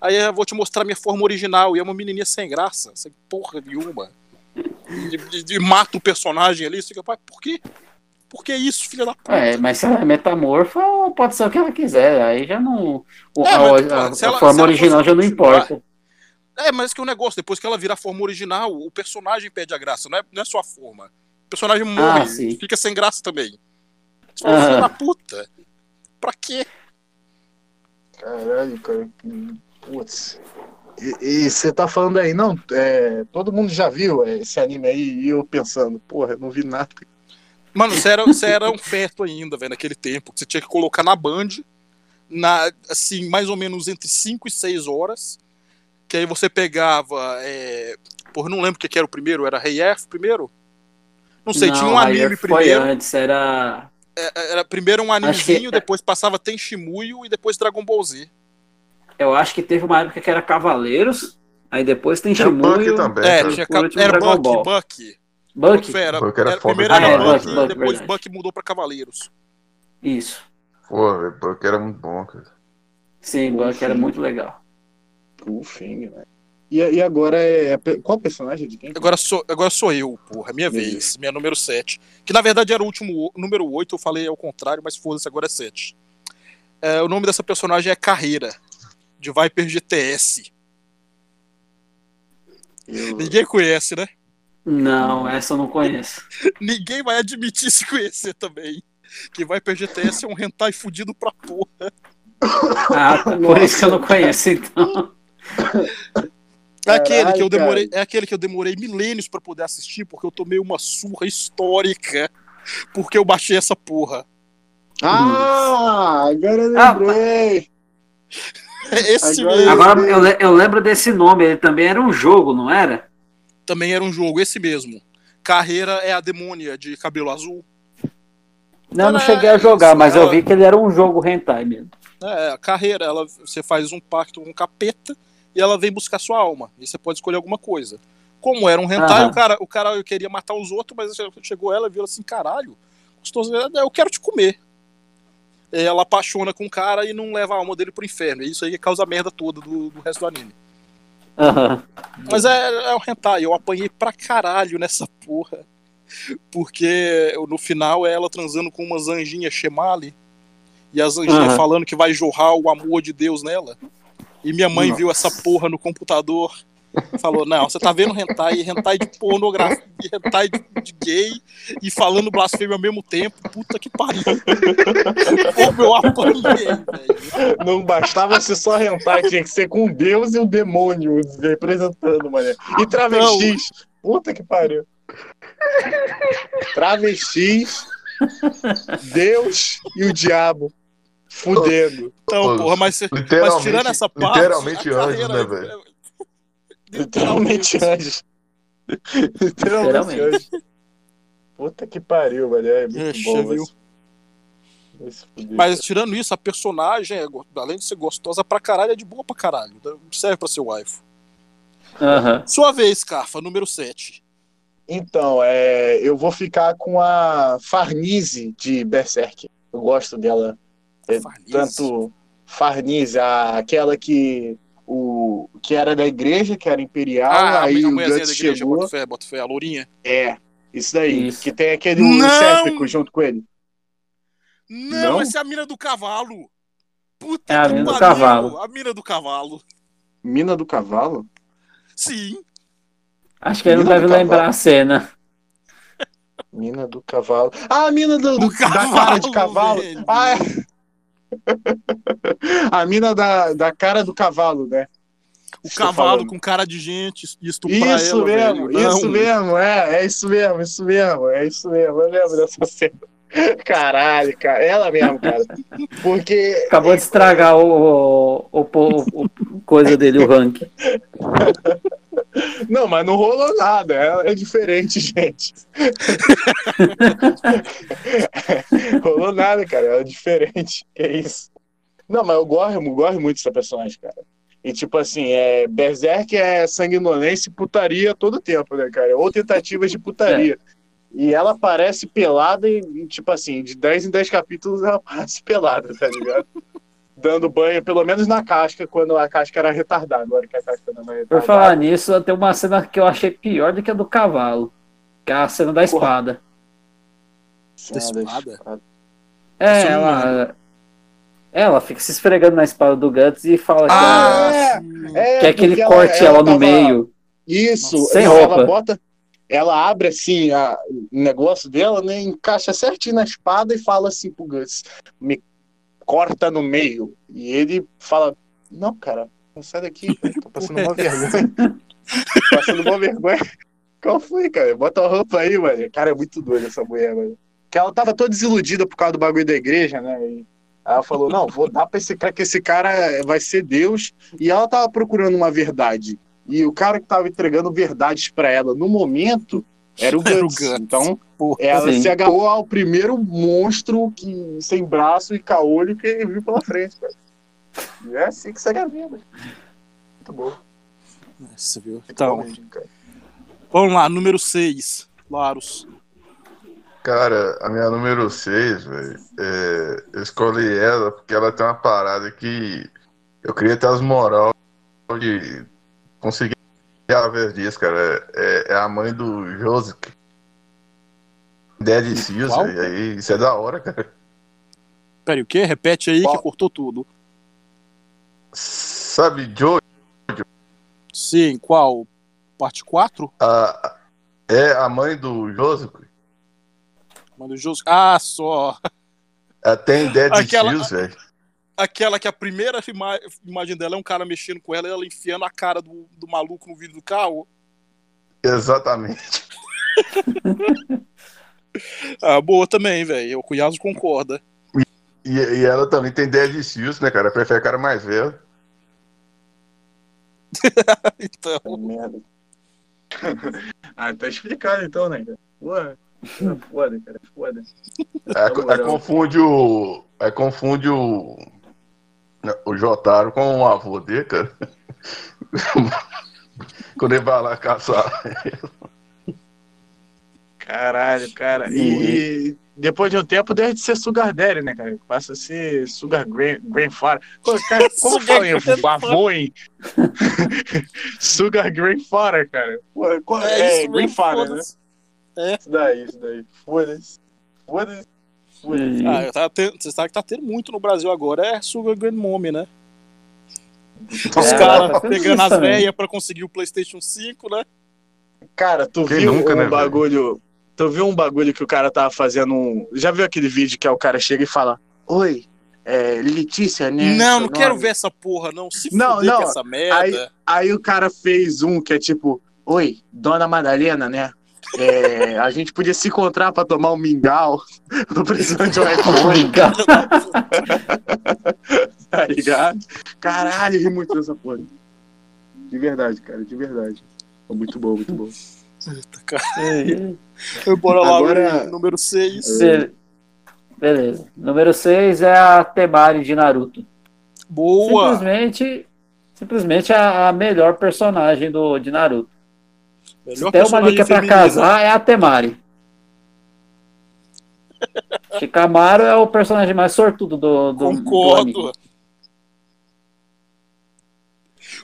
Aí eu vou te mostrar minha forma original. E é uma menininha sem graça, sem porra nenhuma. E, e- e mata o personagem ali. Você fica, pai, por quê? Por que isso, filha da puta? É, mas se ela é metamorfa, pode ser o que ela quiser. Aí já não. o- É, a, mas, a- a ela- se forma original já não continuar- importa. É, mas que o negócio, depois que ela virar a forma original, o personagem perde a graça, não é, não é só a forma. O personagem morre, Ah, fica sem graça também. Você fala, filho da puta. Pra quê? Caralho, cara. Putz. E você tá falando aí, não, é, todo mundo já viu é, esse anime aí e eu pensando, porra, eu não vi nada. Mano, você era, você era um feto ainda, velho, naquele tempo. que Você tinha que colocar na Band, na, assim, mais ou menos entre 5 e 6 horas. Que aí você pegava. É... Porra, não lembro o que que era o primeiro, era Rei F primeiro? Não sei, tinha um aí anime foi primeiro. antes, era. é, Era primeiro um Acho que- animezinho, depois passava Tem Shimuyo e depois Dragon Ball Z. Eu acho que teve uma época que era Cavaleiros, aí depois tem Tinha o Bucky Shimuyo, também, É, tinha, era Dragon Bucky. Bucky. Bucky. Bucky era, Bucky era era- foda primeiro era Ah, é, Bucky, Bucky, Bucky, depois verdade. Bucky mudou pra Cavaleiros. Isso. Pô, velho, Bucky era muito bom, cara. Sim, Bucky era muito legal. Ufinho, né? E, e agora é. é Qual personagem de quem? Agora sou, agora sou eu, porra, minha Beleza. vez, minha número 7. Que na verdade era o último, número 8, eu falei ao contrário, mas foda-se, agora é 7. É, o nome dessa personagem é Carreira, de Viper GTS. Eu- Ninguém conhece, né? Não, essa eu não conheço. Ninguém vai admitir se conhecer também. Que Viper GTS é um hentai fudido pra porra. Ah, tá, por isso que eu não conheço, então. É aquele, que eu demorei, é aquele que eu demorei milênios pra poder assistir, porque eu tomei uma surra histórica. Porque eu baixei essa porra. Ah, agora eu Ah, lembrei. Esse Agora- mesmo. Agora eu, eu lembro desse nome, ele também era um jogo, não era? também era um jogo, esse mesmo. Carreira é a demônia de cabelo azul. Não, não Ela- cheguei a jogar, mas eu vi que ele era um jogo hentai mesmo. É, a carreira, ela, você faz um pacto com o capeta e ela vem buscar sua alma. E você pode escolher alguma coisa. Como era um hentai, Aham. o cara, o cara queria matar os outros, mas chegou ela e viu assim, caralho, gostoso, eu quero te comer. E ela apaixona com o cara e não leva a alma dele pro inferno. E isso aí causa a merda toda do, do resto do anime. Aham. Mas é, é um hentai, eu apanhei pra caralho nessa porra. Porque no final é ela transando com umas anjinhas Shemali. E as anjinhas Aham. falando que vai jorrar o amor de Deus nela. E minha mãe Nossa. viu essa porra no computador. Falou, não, você tá vendo hentai, hentai de pornografia, hentai de, de gay e falando blasfêmia ao mesmo tempo. Puta que pariu. Como eu apanhei, velho. Não bastava ser só hentai, tinha que ser com deus e um demônio representando, mané. E travestis. Puta que pariu. Travestis, Deus e o diabo. Fudendo. Então, porra, mas, mas tirando essa parte. literalmente a anjos, carreira- né, velho? Literalmente anjos. Literalmente anjos. Puta que pariu, velho. É muito bom. viu? Mas tirando isso, a personagem, é além de ser gostosa pra caralho, é de boa pra caralho. Então, Serve pra ser wife. Aham. Sua vez, Carfa, número 7. Então, é, eu vou ficar com a Farnese de Berserk. Eu gosto dela. É, Tanto Farnese, a- aquela que o que era da igreja, que era imperial, Ah, aí a o Guts da igreja, chegou. bota fé, bota fé, a lourinha. É, isso daí. Isso. Que tem aquele Não! séptico junto com ele. Não, Não? essa é a mina do cavalo. Puta É a que mina do cavalo. A mina do cavalo. Mina do cavalo? Sim. Acho que ele não Mina deve cavalo. lembrar a cena. Mina do cavalo. Ah, a mina do, Do do- da cara de cavalo, cavalo. velho. Ah, é. A mina da, da cara do cavalo, né? O Estou cavalo falando. com cara de gente e estuprar Isso ela, mesmo, velho. Isso mesmo, é, é isso mesmo, isso mesmo, é isso mesmo, eu lembro dessa cena. Caralho, cara, ela mesmo, cara. Porque Acabou de estragar o, o, o, o- coisa dele, o rank. Não, mas não rolou nada. É, é diferente, gente. rolou nada, cara. É diferente. Que isso. Não, mas eu gosto, eu gosto muito dessa personagem, cara. E tipo assim, é, Berserk é sanguinolência e putaria todo tempo, né, cara? Ou tentativas de putaria. E ela aparece pelada e, e, tipo assim, de 10 em 10 capítulos ela aparece pelada, tá ligado? Dando banho, pelo menos na casca, quando a casca era retardada. Agora que a casca não é Por retardada. falar nisso, tem uma cena que eu achei pior do que a do cavalo. Que é a cena da espada. Da espada? É, Isso ela. Ela fica se esfregando na espada do Guts e fala Ah, que, é, é, quer que ele porque corte ela, no tava- meio. Isso, Sem roupa. ela bota. Ela abre assim a, o negócio dela, né? Encaixa certinho na espada e fala assim pro Guts: me corta no meio. E ele fala: Não, cara, sai daqui, cara, tô passando uma vergonha. passando uma vergonha. Qual foi, cara? Bota a roupa aí, mano. Cara, é muito doida essa mulher, mano. Que ela tava toda desiludida por causa do bagulho da igreja, né? E ela falou: Não, vou dar pra esse cara, que esse cara vai ser Deus. E ela tava procurando uma verdade. E o cara que tava entregando verdades pra ela no momento era o Guts. Então, Porra. ela Sim. se agarrou ao primeiro monstro que, sem braço e caolho que ele viu pela frente, cara. E é assim que segue a vida. Muito bom. Você viu? Muito Então, bom vamos lá, número 6. Laros. Cara, a minha número 6, velho, é, eu escolhi ela porque ela tem uma parada que eu queria ter as moral de conseguir a vez disso, cara. É, é a mãe do Josic. Dead Seals, velho. Aí, Isso é da hora, cara. Peraí, o quê? Repete aí Qual? que cortou tudo. Sabe, Joe? Sim, qual? Parte 4? A, é a mãe do Josic. Manda o Jus- Ah, só. Ela tem Dead Aquela- Seals, velho. Aquela que a primeira ima- imagem dela é um cara mexendo com ela e ela enfiando a cara do, do maluco no vidro do carro. Exatamente. Ah, boa também, velho. O Cuiazo concorda. E, e ela também tem Dead Seals, né, cara? Prefere cara mais velho. Então, merda. ah, tá explicado então, né, cara? Ué, é foda, cara, é foda. Co- aí confunde o. Aí confunde o. O Jotaro com o avô dele, cara. Quando ele vai lá caçar. Caralho, cara. E, e depois de um tempo deve de ser Sugar Daddy, né, cara? Passa a ser Sugar Grand, Grandfather. Pô, cara, como fala em avô, hein? Sugar Grandfather, cara. Pô, qual- é, é, mesmo, Grandfather, né? foda-se. Isso daí, isso daí. Foda-se. Foda-se. Foda-se. Ah, tá tendo- você sabe que tá tendo muito no Brasil agora, é Sugar Grand Mommy, né? Os É, caras tá pegando as velhas pra conseguir o PlayStation 5, né? Cara, tu Quem viu nunca, um né, velho? bagulho. Tu viu um bagulho que o cara tava fazendo um. Já viu aquele vídeo que é o cara chega e fala: Oi, é Letícia, né? não, não quero nome?" ver essa porra, não. Se Não, não, com essa merda. Aí o cara fez um que é tipo: Oi, dona Madalena, né? É, a gente podia se encontrar pra tomar um mingau. Tô precisando de um iPhone, tá ligado? Caralho, ri muito dessa porra. De verdade, cara, de verdade. Muito bom, muito bom. Bora lá, Agora- o número 6. Be- Beleza. Número 6 é a Temari de Naruto. Boa! Simplesmente, simplesmente a, a melhor personagem do, de Naruto. Melhor Se tem uma é pra casar, é a Temari. Shikamaru é o personagem mais sortudo do, do, do Concordo. anime.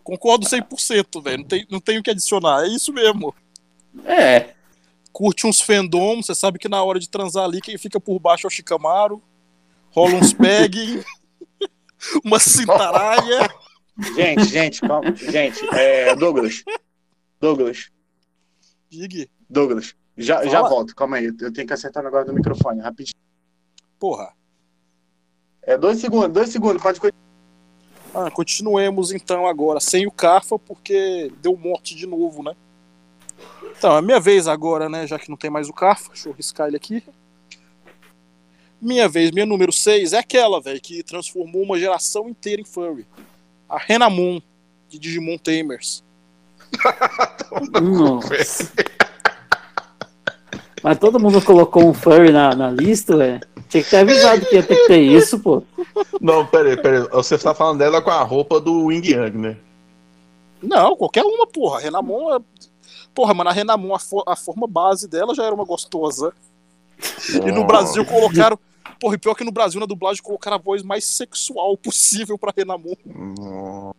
Concordo 100%, velho. Não tem, não tem o que adicionar. É isso mesmo. É, Curte uns fandom, você sabe que na hora de transar ali, quem fica por baixo é o Shikamaru. Rola uns pegging. uma cintaralha. Gente, gente, calma. Gente, é, Douglas. Douglas, Dig. Douglas. Já, já volto, calma aí. Eu tenho que acertar o negócio do microfone, rapidinho. Porra. É dois segundos, dois segundos, pode continuar. Ah, continuemos então agora sem o Carfa, porque deu morte de novo, né? Então, é minha vez agora, né? Já que não tem mais o Carfa. Deixa eu riscar ele aqui. Minha vez, minha número 6 é aquela, velho, que transformou uma geração inteira em furry. A Renamon, de Digimon Tamers. Nossa. Mas todo mundo colocou um furry na, na lista, ué. Tinha que ter avisado que ia ter que ter isso, pô. Não, peraí, peraí. Você tá falando dela com a roupa do Wing Yang, né? Não, qualquer uma, porra. Renamon é... Porra, mano, a Renamon, a, fo- a forma base dela já era uma gostosa. E no Brasil colocaram. Porra, e pior que no Brasil, na dublagem, colocaram a voz mais sexual possível pra Renamon. Nossa,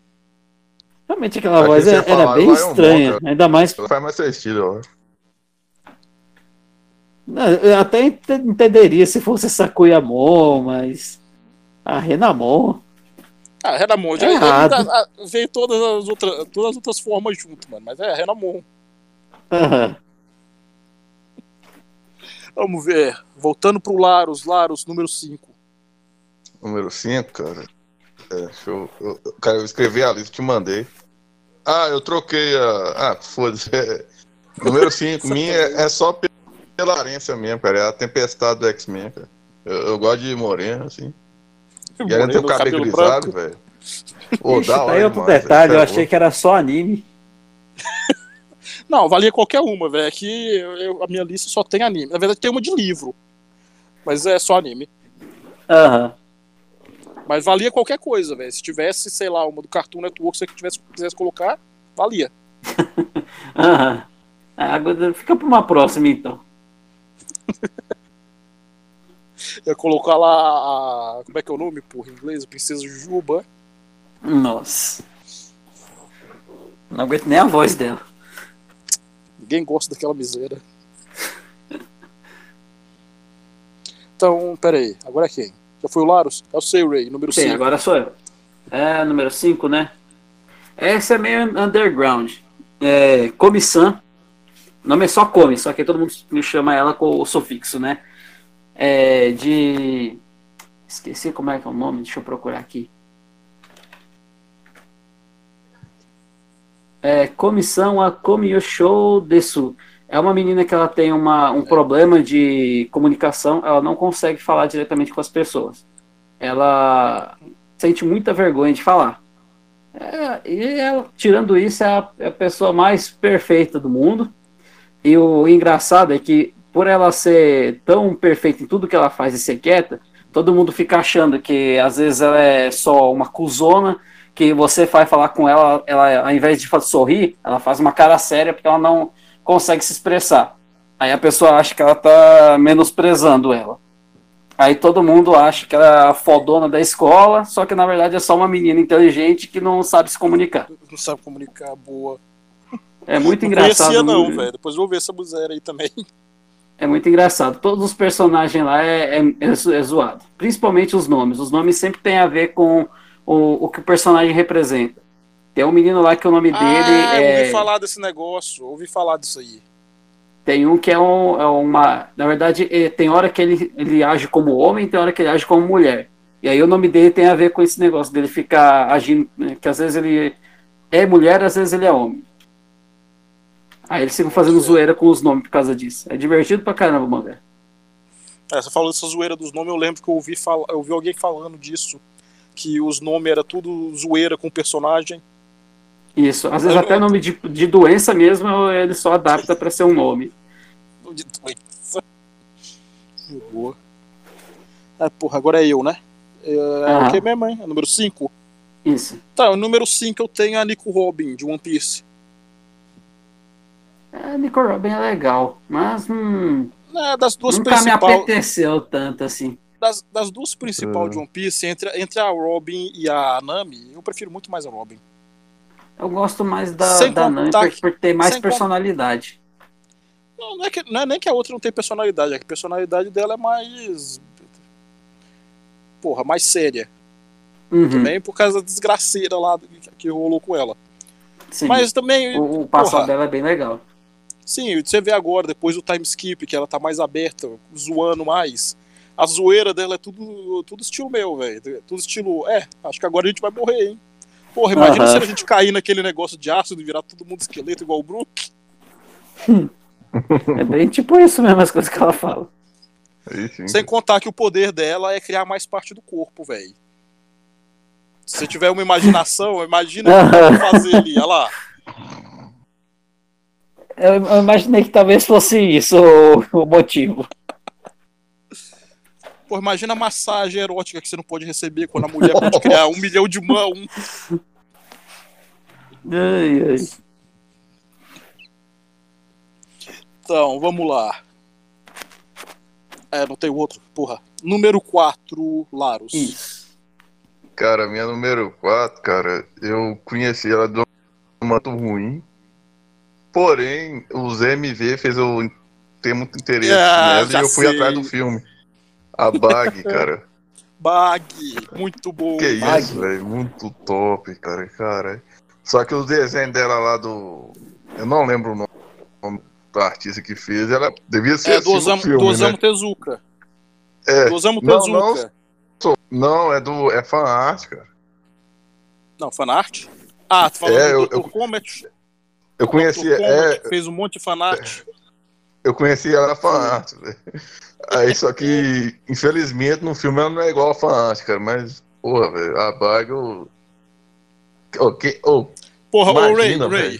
Realmente aquela Aqui voz era, era fala, bem vai um estranha. monte, ainda mais. Faz mais. Não, Eu até ente- entenderia se fosse Sakuyamon, mas. A Renamon. Ah, a Renamon já É errado. a- a- veio todas as, outras, todas as outras formas junto, mano. Mas é a Renamon. Vamos ver. Voltando pro Laros, Laros, número 5. Número 5, cara. É, deixa eu, eu- cara, eu escrevi a lista e te mandei. Ah, eu troquei a. Ah, foda-se. É, número 5, minha é, é só pela arência mesmo, cara. É a tempestade do X-Men, cara. Eu, eu gosto de moreno, assim. E ainda tem o cabelo velho. Ixi, da tá hora aí outro demais, detalhe, velho. eu achei que era só anime. Não, valia qualquer uma, velho. Aqui eu- eu- a minha lista só tem anime. Na verdade, tem uma de livro. Mas é só anime. Aham. Mas valia qualquer coisa, velho. Se tivesse, sei lá, uma do Cartoon Network, se você tivesse, quisesse colocar, valia. Aham. Ah, Agora fica pra uma próxima, então. Eu ia colocar lá a. Como é que é o nome, porra, em inglês? Princesa Juba. Nossa. Não aguento nem a voz dela. Ninguém gosta daquela miséria. Então, peraí. Agora é quem? Já foi o Laros? É o Ray, número Sim, 5. agora sou eu. É, número 5, né? Essa é meio underground. É, Comissão. O nome é só Come, só que todo mundo me chama ela com o sufixo, né? É, de. Esqueci como é que é o nome, deixa eu procurar aqui. É, Comissão a Komiyosho Desu. É uma menina que ela tem uma, um problema de comunicação, ela não consegue falar diretamente com as pessoas. Ela sente muita vergonha de falar. É, e ela, tirando isso, é a, é a pessoa mais perfeita do mundo. E o engraçado é que, por ela ser tão perfeita em tudo que ela faz e ser quieta, todo mundo fica achando que às vezes ela é só uma cuzona, que você vai falar com ela, ela ao invés de sorrir, ela faz uma cara séria porque ela não consegue se expressar. Aí a pessoa acha que ela tá menosprezando ela. Aí todo mundo acha que ela é a fodona da escola, só que na verdade é só uma menina inteligente que não sabe se comunicar. Não sabe comunicar boa. É muito Não engraçado. conhecia, não, muito- velho. Depois eu vou ver essa miséria aí também. É muito engraçado. Todos os personagens lá é, é, é é zoado. Principalmente os nomes. Os nomes sempre tem a ver com o, o que o personagem representa. Tem um menino lá que o nome dele ah, eu é. ouvi falar desse negócio. Ouvi falar disso aí. Tem um que é, um- é uma. Na verdade, é, tem hora que ele, ele age como homem, tem hora que ele age como mulher. E aí o nome dele tem a ver com esse negócio dele ficar agindo. né, que às vezes ele é mulher, às vezes ele é homem. Aí eles ficam fazendo zoeira com os nomes por causa disso. É divertido pra caramba, manga. É, você falou dessa zoeira dos nomes, eu lembro que eu ouvi, fala, eu ouvi alguém falando disso. Que os nomes era tudo zoeira com o personagem. Isso. Às vezes até nome de, de doença mesmo ele só adapta pra ser um nome. De doença. Boa. Ah, porra, agora é eu, né? É, é o que mesmo, hein? É o número 5? Isso. Tá, o número 5 eu tenho a Nico Robin, de One Piece. É, Nico Robin é legal, mas hum, É, das duas nunca me principais. apeteceu tanto assim. Das, das duas principais É. de One Piece, entre, entre a Robin e a Nami, eu prefiro muito mais a Robin. Eu gosto mais da, Sem da Nami por, por ter mais personalidade. Não, não é, que, não é nem que a outra não tem personalidade, é que a personalidade dela é mais. Porra, mais séria. Uhum, Também por causa da desgraceira lá que, que rolou com ela. sim. Mas também. o, o passado dela é bem legal. Sim, você vê agora, depois do time skip, que ela tá mais aberta, zoando mais. A zoeira dela é tudo, tudo estilo meu, velho. Tudo estilo. É, acho que agora a gente vai morrer, hein? Porra, imagina se a gente cair naquele negócio de ácido e virar todo mundo esqueleto igual o Brook. É bem tipo isso mesmo as coisas que ela fala. Aí sim. Sem contar que o poder dela é criar mais parte do corpo, velho. Se você tiver uma imaginação, imagina o que ela vai fazer ali, olha lá. Eu, imaginei que talvez fosse isso o motivo. Pô, imagina a massagem erótica que você não pode receber quando a mulher pode criar um milhão de mão. Ai, ai. Então, vamos lá. É, não tem outro. Porra. Número 4, Laros. Isso. Cara, minha número 4, cara, eu conheci ela de um manto ruim. Porém, os MV fez eu ter muito interesse Ah, nela e eu fui sei. atrás do filme. A Bag, cara. Bag, muito bom. Que Bag. isso, velho. Muito top, cara. cara. Só que os desenhos dela lá do. Eu não lembro o nome da artista que fez. Ela devia ser É assim do Osamu, filme, do Osamu né? Tezuka. É. Do Osamu Não, Tezuka. não. Não, é do. É fan art, cara. Não, fanart? Ah, tu falando É, eu- do Dr. Comet? Eu conheci. Comet, É, que fez um monte de fanart. eu conheci ela na fan art, velho. Aí só que, infelizmente, no filme ela não é igual a fan art, cara. Mas, porra, velho, a Bag eu. Ô, que- ô, Porra, ô Ray, Imagina, Ray.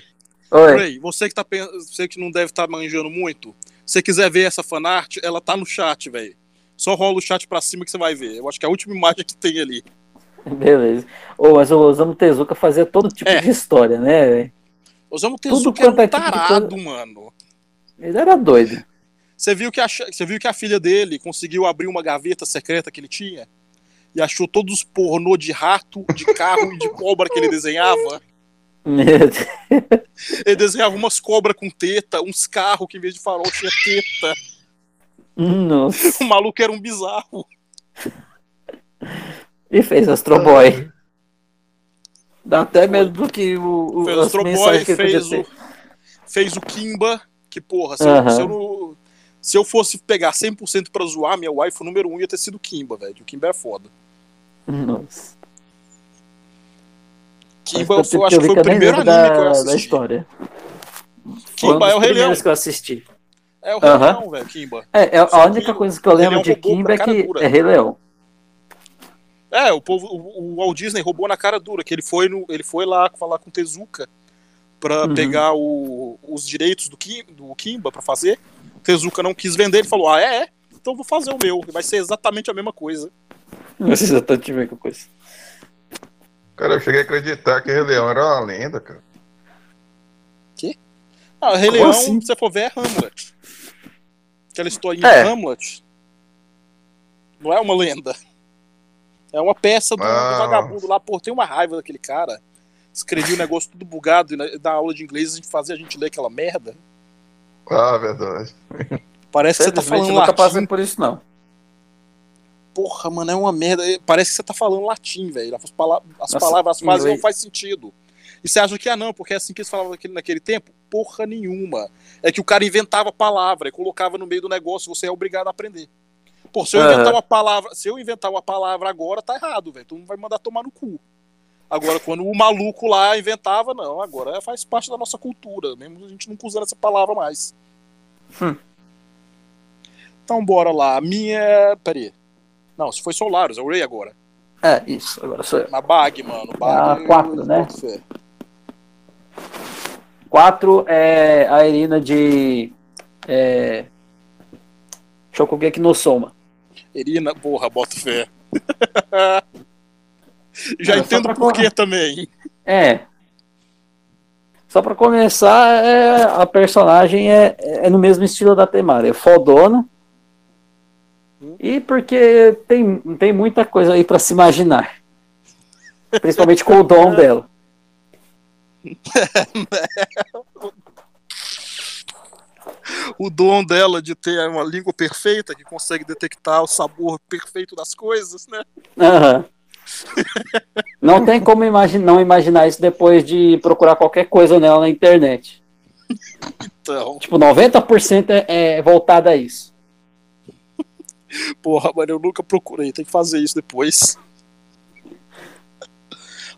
Oi. Ray, você que, tá, você que não deve estar manjando muito, se você quiser ver essa fanart, ela tá no chat, velho. Só rola o chat pra cima que você vai ver. Eu acho que é a última imagem que tem ali. Beleza. Ô, mas o Osamu Tezuka fazia todo tipo É. de história, né? velho? Osamu Tudo Tezuka era quanto é tipo tarado, mano. Ele era doido. Você viu, que a, você viu que a filha dele conseguiu abrir uma gaveta secreta que ele tinha? E achou todos os pornô de rato, de carro e de cobra que ele desenhava? Ele desenhava umas cobras com teta, uns carros que em vez de farol tinha teta. Nossa. O maluco era um bizarro. E fez Astro Boy. Dá até medo do que o, o Fez as Astro Boy, mensagens que ele fez o, fez o Kimba, que porra, se, eu, Aham. se eu não- se eu fosse pegar 100% pra zoar, minha wife número 1 ia ter sido Kimba, velho. O Kimba é foda. Nossa. Kimba, eu, eu acho que foi o primeiro anime que eu da, da assisti. história. Um Kimba é o Rei Leão. que eu assisti. É o Rei. Leão, velho, Kimba. É, é a única coisa que eu lembro é um de Kimba é que dura. é Rei Leão. É, o povo, o, o Walt Disney roubou na cara dura, que ele foi, no, ele foi lá falar com o Tezuka pra Uhum. pegar o- os direitos do, Kim, do Kimba pra fazer. O Tezuka não quis vender, ele falou: Ah, é? é? Então vou fazer o meu. Vai ser exatamente a mesma coisa. Não sei exatamente a mesma coisa. Cara, eu cheguei a acreditar que Rei Leão era uma lenda, cara. Ah, Rei Como Leão, assim? se você for ver, é Hamlet. Aquela historinha É. de Hamlet. Não é uma lenda. É uma peça do, do vagabundo lá. Pô, tem uma raiva daquele cara. Escrevia o negócio tudo bugado e na, na aula de inglês a gente fazia a gente ler aquela merda. Ah, verdade. Parece que você tá falando nunca latim. por isso, não. Porra, mano, é uma merda. Parece que você tá falando latim, velho. As, pala as Nossa, palavras, as frases não faz sentido. E você acha que ah, não, porque é assim que eles falavam naquele, naquele tempo? Porra nenhuma. É que o cara inventava palavra e colocava no meio do negócio, você é obrigado a aprender. Pô, se eu inventar uma palavra, se eu inventar uma palavra agora, tá errado, velho. Tu não vai mandar tomar no cu. Agora, quando o maluco lá inventava, não, agora faz parte da nossa cultura, mesmo a gente não usando essa palavra mais. Hum. Então, bora lá. A minha. Peraí. Não, se foi Solaros, é o Ray agora. É, isso, agora sou eu. Na Bag, mano. Bag. Ah, quatro, né? boto fé. Quatro é a Irina de. É, Shokugeki no Soma. Irina, porra, bota fé. Já só entendo por correr. também. É. Só pra começar, é, a personagem é, é no mesmo estilo da Temari, é fodona. E porque tem, tem muita coisa aí pra se imaginar. Principalmente com o dom dela. O dom dela de ter uma língua perfeita que consegue detectar o sabor perfeito das coisas, né? Aham. Não tem como imagi- não imaginar isso depois de procurar qualquer coisa nela na internet. Então, Tipo, 90% é, é voltado a isso. porra, mano, eu nunca procurei, tem que fazer isso depois.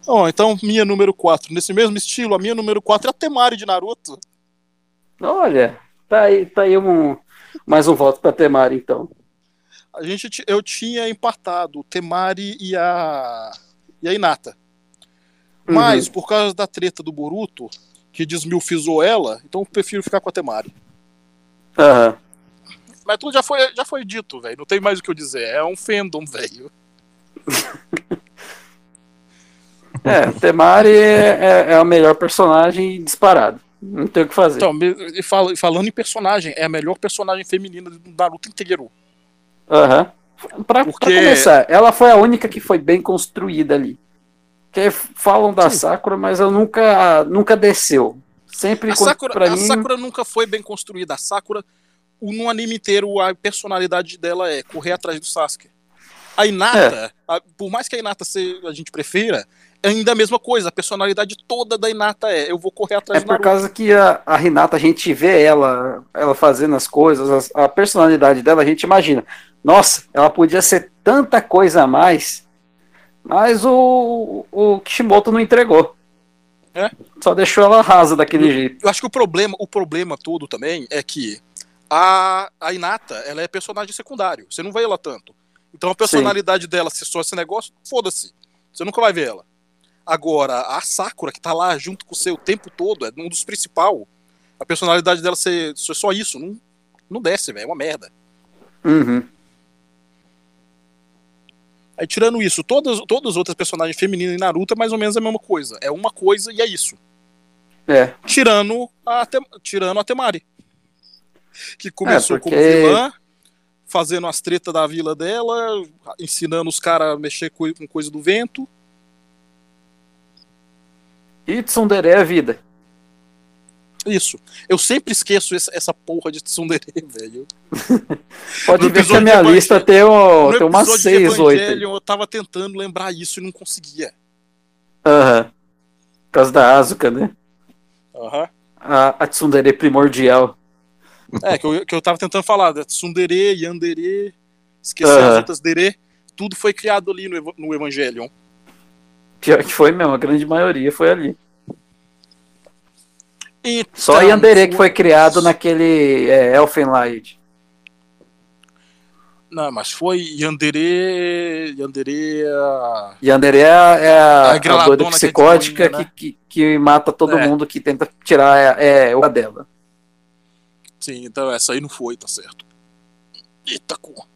Bom, então, minha número 4. Nesse mesmo estilo, a minha número 4 é a Temari de Naruto. Olha, tá aí, tá aí um, mais um voto pra Temari, então. A gente, eu tinha empatado o Temari e a, e a Inata. Mas, por causa da treta do Boruto, que desmilfizou ela, então eu prefiro ficar com a Temari. Aham. Mas tudo já foi, já foi dito, velho. Não tem mais o que eu dizer. É um fandom, velho. É, Temari é, é, é o melhor personagem disparado. Não tem o que fazer. Então, e e falando em personagem, é a melhor personagem feminina do Naruto inteiro. Aham. Pra, pra Porque- começar, ela foi a única que foi bem construída ali. Que falam da Sim. Sakura, mas eu nunca, nunca desceu. Sempre A quando- Sakura, pra a mim. Sakura nunca foi bem construída. A Sakura, o- no anime inteiro, a personalidade dela é correr atrás do Sasuke. A Hinata, a- por mais que a Hinata se, a gente prefira, é ainda a mesma coisa. A personalidade toda da Hinata é eu vou correr atrás É do por causa que a, a Renata, a gente vê ela, ela fazendo as coisas, as- a personalidade dela, a gente imagina. Nossa, ela podia ser tanta coisa a mais, mas o, o Kishimoto não entregou. É? Só deixou ela rasa daquele jeito. Eu acho que o problema, o problema todo também é que a, a Hinata, ela é personagem secundário. Você não vê ela tanto. Então a personalidade dela, se só esse negócio, foda-se. Você nunca vai ver ela. Agora, a Sakura, que tá lá junto com você o tempo todo, é um dos principais. A personalidade dela ser, ser só isso. Não, não desce, velho. É uma merda. Uhum. Aí, tirando isso, todas, todas as outras personagens femininas em Naruto é mais ou menos a mesma coisa. É uma coisa e é isso. É. Tirando a, tirando a Temari. Que começou É, porque- como vilã, fazendo as tretas da vila dela, ensinando os caras a mexer co- com coisa do vento. E Tsundere é a vida. Isso. Eu sempre esqueço essa, essa porra de tsundere, velho. Pode No ver que a minha lista tem, No tem umas episódio de 6, 8. Evangelion, eu tava tentando lembrar isso e não conseguia. Aham. Por causa da Asuka, né? Aham. A, a Tsundere primordial. É, que eu, que eu tava tentando falar, da tsundere, yandere, esqueci Aham. as outras dere, tudo foi criado ali no, no Evangelion. Pior que foi mesmo, a grande maioria foi ali. Então, Só Yandere que foi criado naquele é, Elfenlight. Não, mas foi Yandere. Yandere. a- Yandere é a, é a, A a doida que é psicótica demoninha, né? que, que, que mata todo É. mundo que tenta tirar é, é, o dela. Sim, então essa aí não foi, tá certo. Eita, cu.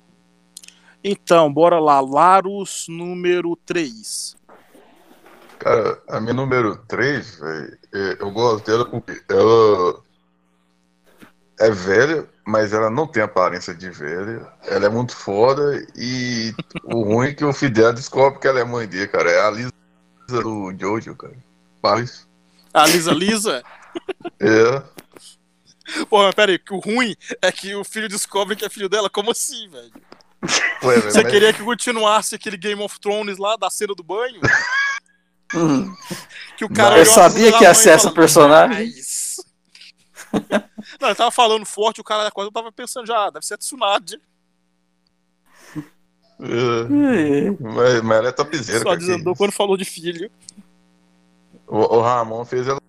Então, bora lá. Larus número 3. Cara, a minha número 3, velho, é, eu gosto dela porque ela é velha, mas ela não tem aparência de velha. Ela é muito foda e o ruim é que o Fidel descobre que ela é mãe dele, cara. É a Lisa do Jojo, cara. Faz. A Lisa Lisa. É. Pô, mas pera aí, que o ruim é que o filho descobre que é filho dela. Como assim, velho? Você mas- queria que continuasse aquele Game of Thrones lá da cena do banho? Hum. Que o cara. Eu sabia que ia ser essa personagem. Não, eu tava falando forte, o cara da coisa eu tava pensando já, deve ser a Tsunade. É. Mas, mas ela é topzera, Só desandou quando falou de filho. O, o Ramon fez ela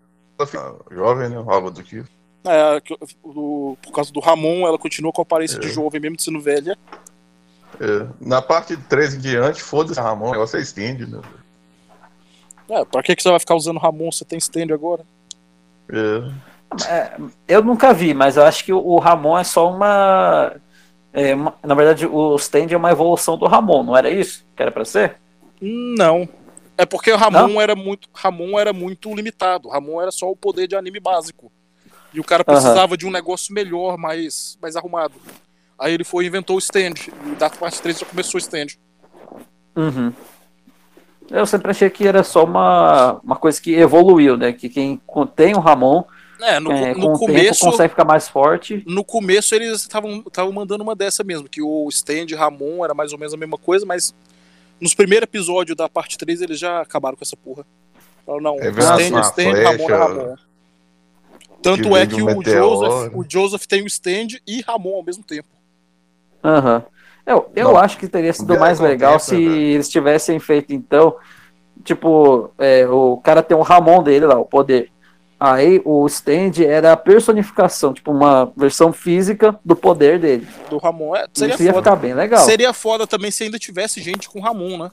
ficar jovem, né? Rabo do tio. É, que o- por causa do Ramon, ela continua com a aparência de É. jovem, mesmo sendo velha. É. Na parte 3 em diante, foda-se Ramon, o negócio é estende, né? É, pra que, que você vai ficar usando Ramon? Você tem stand agora? É. É, eu nunca vi, mas eu acho que o- Ramon é só uma, é, uma- Na verdade, o stand é uma evolução do Ramon, não era isso? Que era pra ser? Não. É porque o Ramon era muito. Ramon era muito limitado. Ramon era só o poder de anime básico. E o cara precisava de um negócio melhor, mais, mais arrumado. Aí ele foi e inventou o stand. E da parte 3 já começou o stand. Uhum. Eu sempre achei que era só uma, uma coisa que evoluiu, né? Que quem tem o Ramon, É, no, é, no começo. tempo consegue ficar mais forte. No começo eles estavam estavam mandando uma dessa mesmo, que o stand Ramon era mais ou menos a mesma coisa, mas nos primeiros episódios da parte 3 eles já acabaram com essa porra. Falaram, não, Revelação stand, stand, flecha, Ramon é Ramon. Tanto que é que o meteoro. Joseph, o Joseph tem o stand e Ramon ao mesmo tempo. Aham. Eu, eu Não. acho que teria sido mais legal se né, eles tivessem feito, então, tipo, é, o cara tem o Ramon dele lá, o poder. Aí o stand era a personificação, tipo, uma versão física do poder dele. Do Ramon. É, seria Isso ia foda. ficar bem legal. Seria foda também se ainda tivesse gente com Ramon, né?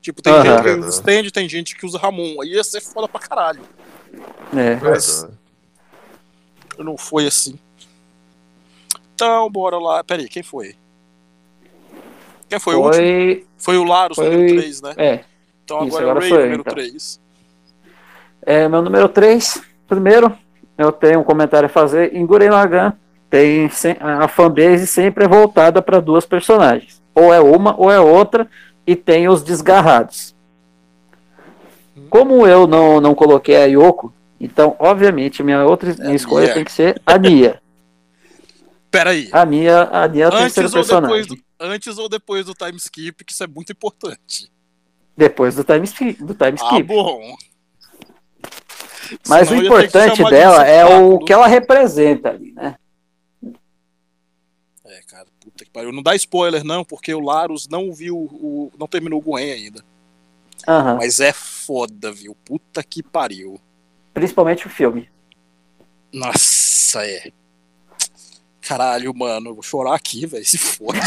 Tipo, tem Aham. gente que usa stand, tem gente que usa Ramon. Aí ia ser foda pra caralho. É. Mas não foi assim. Então, bora lá. Peraí, quem foi? Quem foi, o último? Foi. Foi o Larus, foi- número 3, né? É. Então isso, agora é o agora Ray, foi número então. 3. É, meu número 3, primeiro, eu tenho um comentário a fazer. Em Gurren Lagann, tem a fanbase sempre é voltada para duas personagens. Ou é uma ou é outra, e tem os desgarrados. Como eu não, não coloquei a Yoko, então, obviamente, minha outra minha escolha Nia. tem que ser a Nia. Peraí. A Nia, a Nia é o terceiro Antes ou, depois personagem. Antes ou depois do time skip, que isso é muito importante. Depois do time skip. Do time Ah, skip. bom. Mas Senão o importante de dela é o que ela representa ali, né? É, cara, puta que pariu. Não dá spoiler, não, porque o Larus não viu o. não terminou o Gwen ainda. Aham. Mas é foda, viu? Puta que pariu. Principalmente o filme. Nossa, é. Caralho, mano, eu vou chorar aqui, velho. Se fode.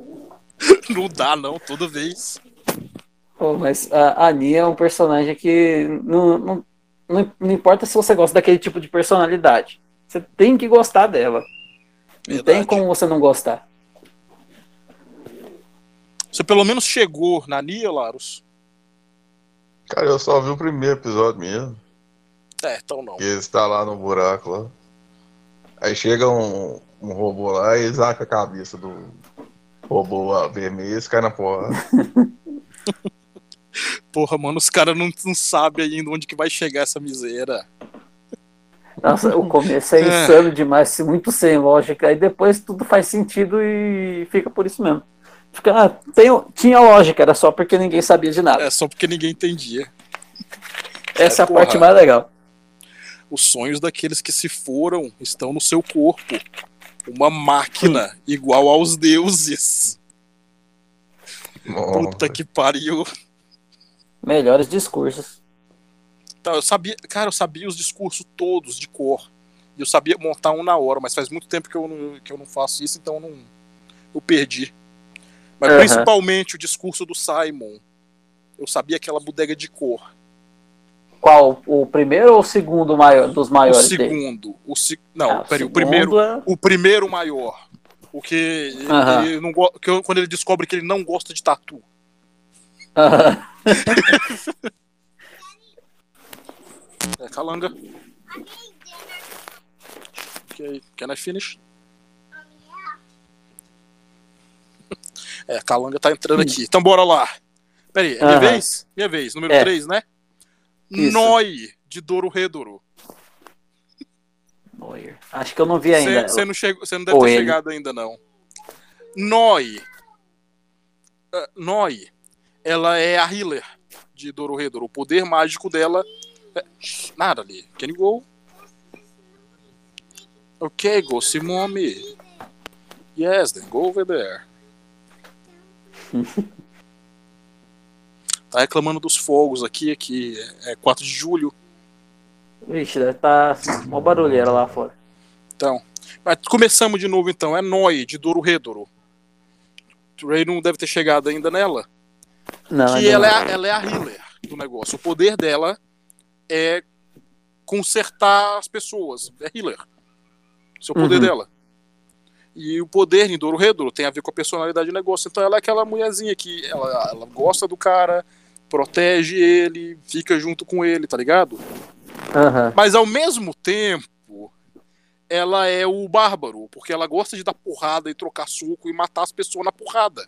não dá, não, toda vez. Pô, mas a, a Nia é um personagem que não, não, não, não importa se você gosta daquele tipo de personalidade. Você tem que gostar dela. Não tem Verdade. como você não gostar. Você pelo menos chegou na Nia, Larus? Cara, eu só vi o primeiro episódio mesmo. É, então não. Que eles tá lá no buraco lá. Aí chega um, um robô lá e zaca a cabeça do robô lá, vermelho e cai na porra. Porra, mano, os caras não, não sabem ainda onde que vai chegar essa miséria. Nossa, o começo é É. insano demais, muito sem lógica. Aí depois tudo faz sentido e fica por isso mesmo. Fica, ah, tem, tinha lógica, era só porque ninguém sabia de nada. É só porque ninguém entendia. Essa é a porra. parte mais legal. Os sonhos daqueles que se foram estão no seu corpo. Uma máquina igual aos deuses. Nossa. Puta que pariu. Melhores discursos. Tá, eu sabia, cara, eu sabia os discursos todos de cor. E eu sabia montar um na hora, mas faz muito tempo que eu não, que eu não faço isso, então eu não eu perdi. Mas Aham. principalmente o discurso do Simon. Eu sabia aquela bodega de cor. Qual? O primeiro ou o segundo maior, dos O maiores dele? segundo, o se... não, Ah, peraí, o segundo primeiro, é- o primeiro maior. Porque ele- Aham. ele não go... que eu- quando ele descobre que ele não gosta de tatu. É, calanga. Ok, can I finish? É, calanga tá entrando aqui. Então bora lá. Peraí, é minha vez? Minha vez, número É. 3, né? Isso. Noi, de Doro Redoro. Neuer. Acho que eu não vi ainda. Você não, chegou- não deve Ou ter ele. chegado ainda, não. Noi. Ah, Noi. Ela é a healer de Dorohedoro. O poder mágico dela. É... Nada ali. Can you go? Ok, go see mommy. Yes, then go over there. tá reclamando dos fogos aqui, aqui é 4 de julho. Vixe, deve estar uma barulheira lá fora. Então, mas começamos de novo então. É Noi, de Dorohedoro. O Ray não deve ter chegado ainda nela. Não, que ainda ela é, não. a, ela é a healer do negócio. O poder dela é consertar as pessoas. É healer. Esse é o poder Uhum. dela. E o poder em Dorohedoro tem a ver com a personalidade do negócio. Então ela é aquela mulherzinha que ela, ela gosta do cara, protege ele, fica junto com ele, tá ligado? Aham. Mas ao mesmo tempo, ela é o bárbaro, porque ela gosta de dar porrada e trocar suco e matar as pessoas na porrada.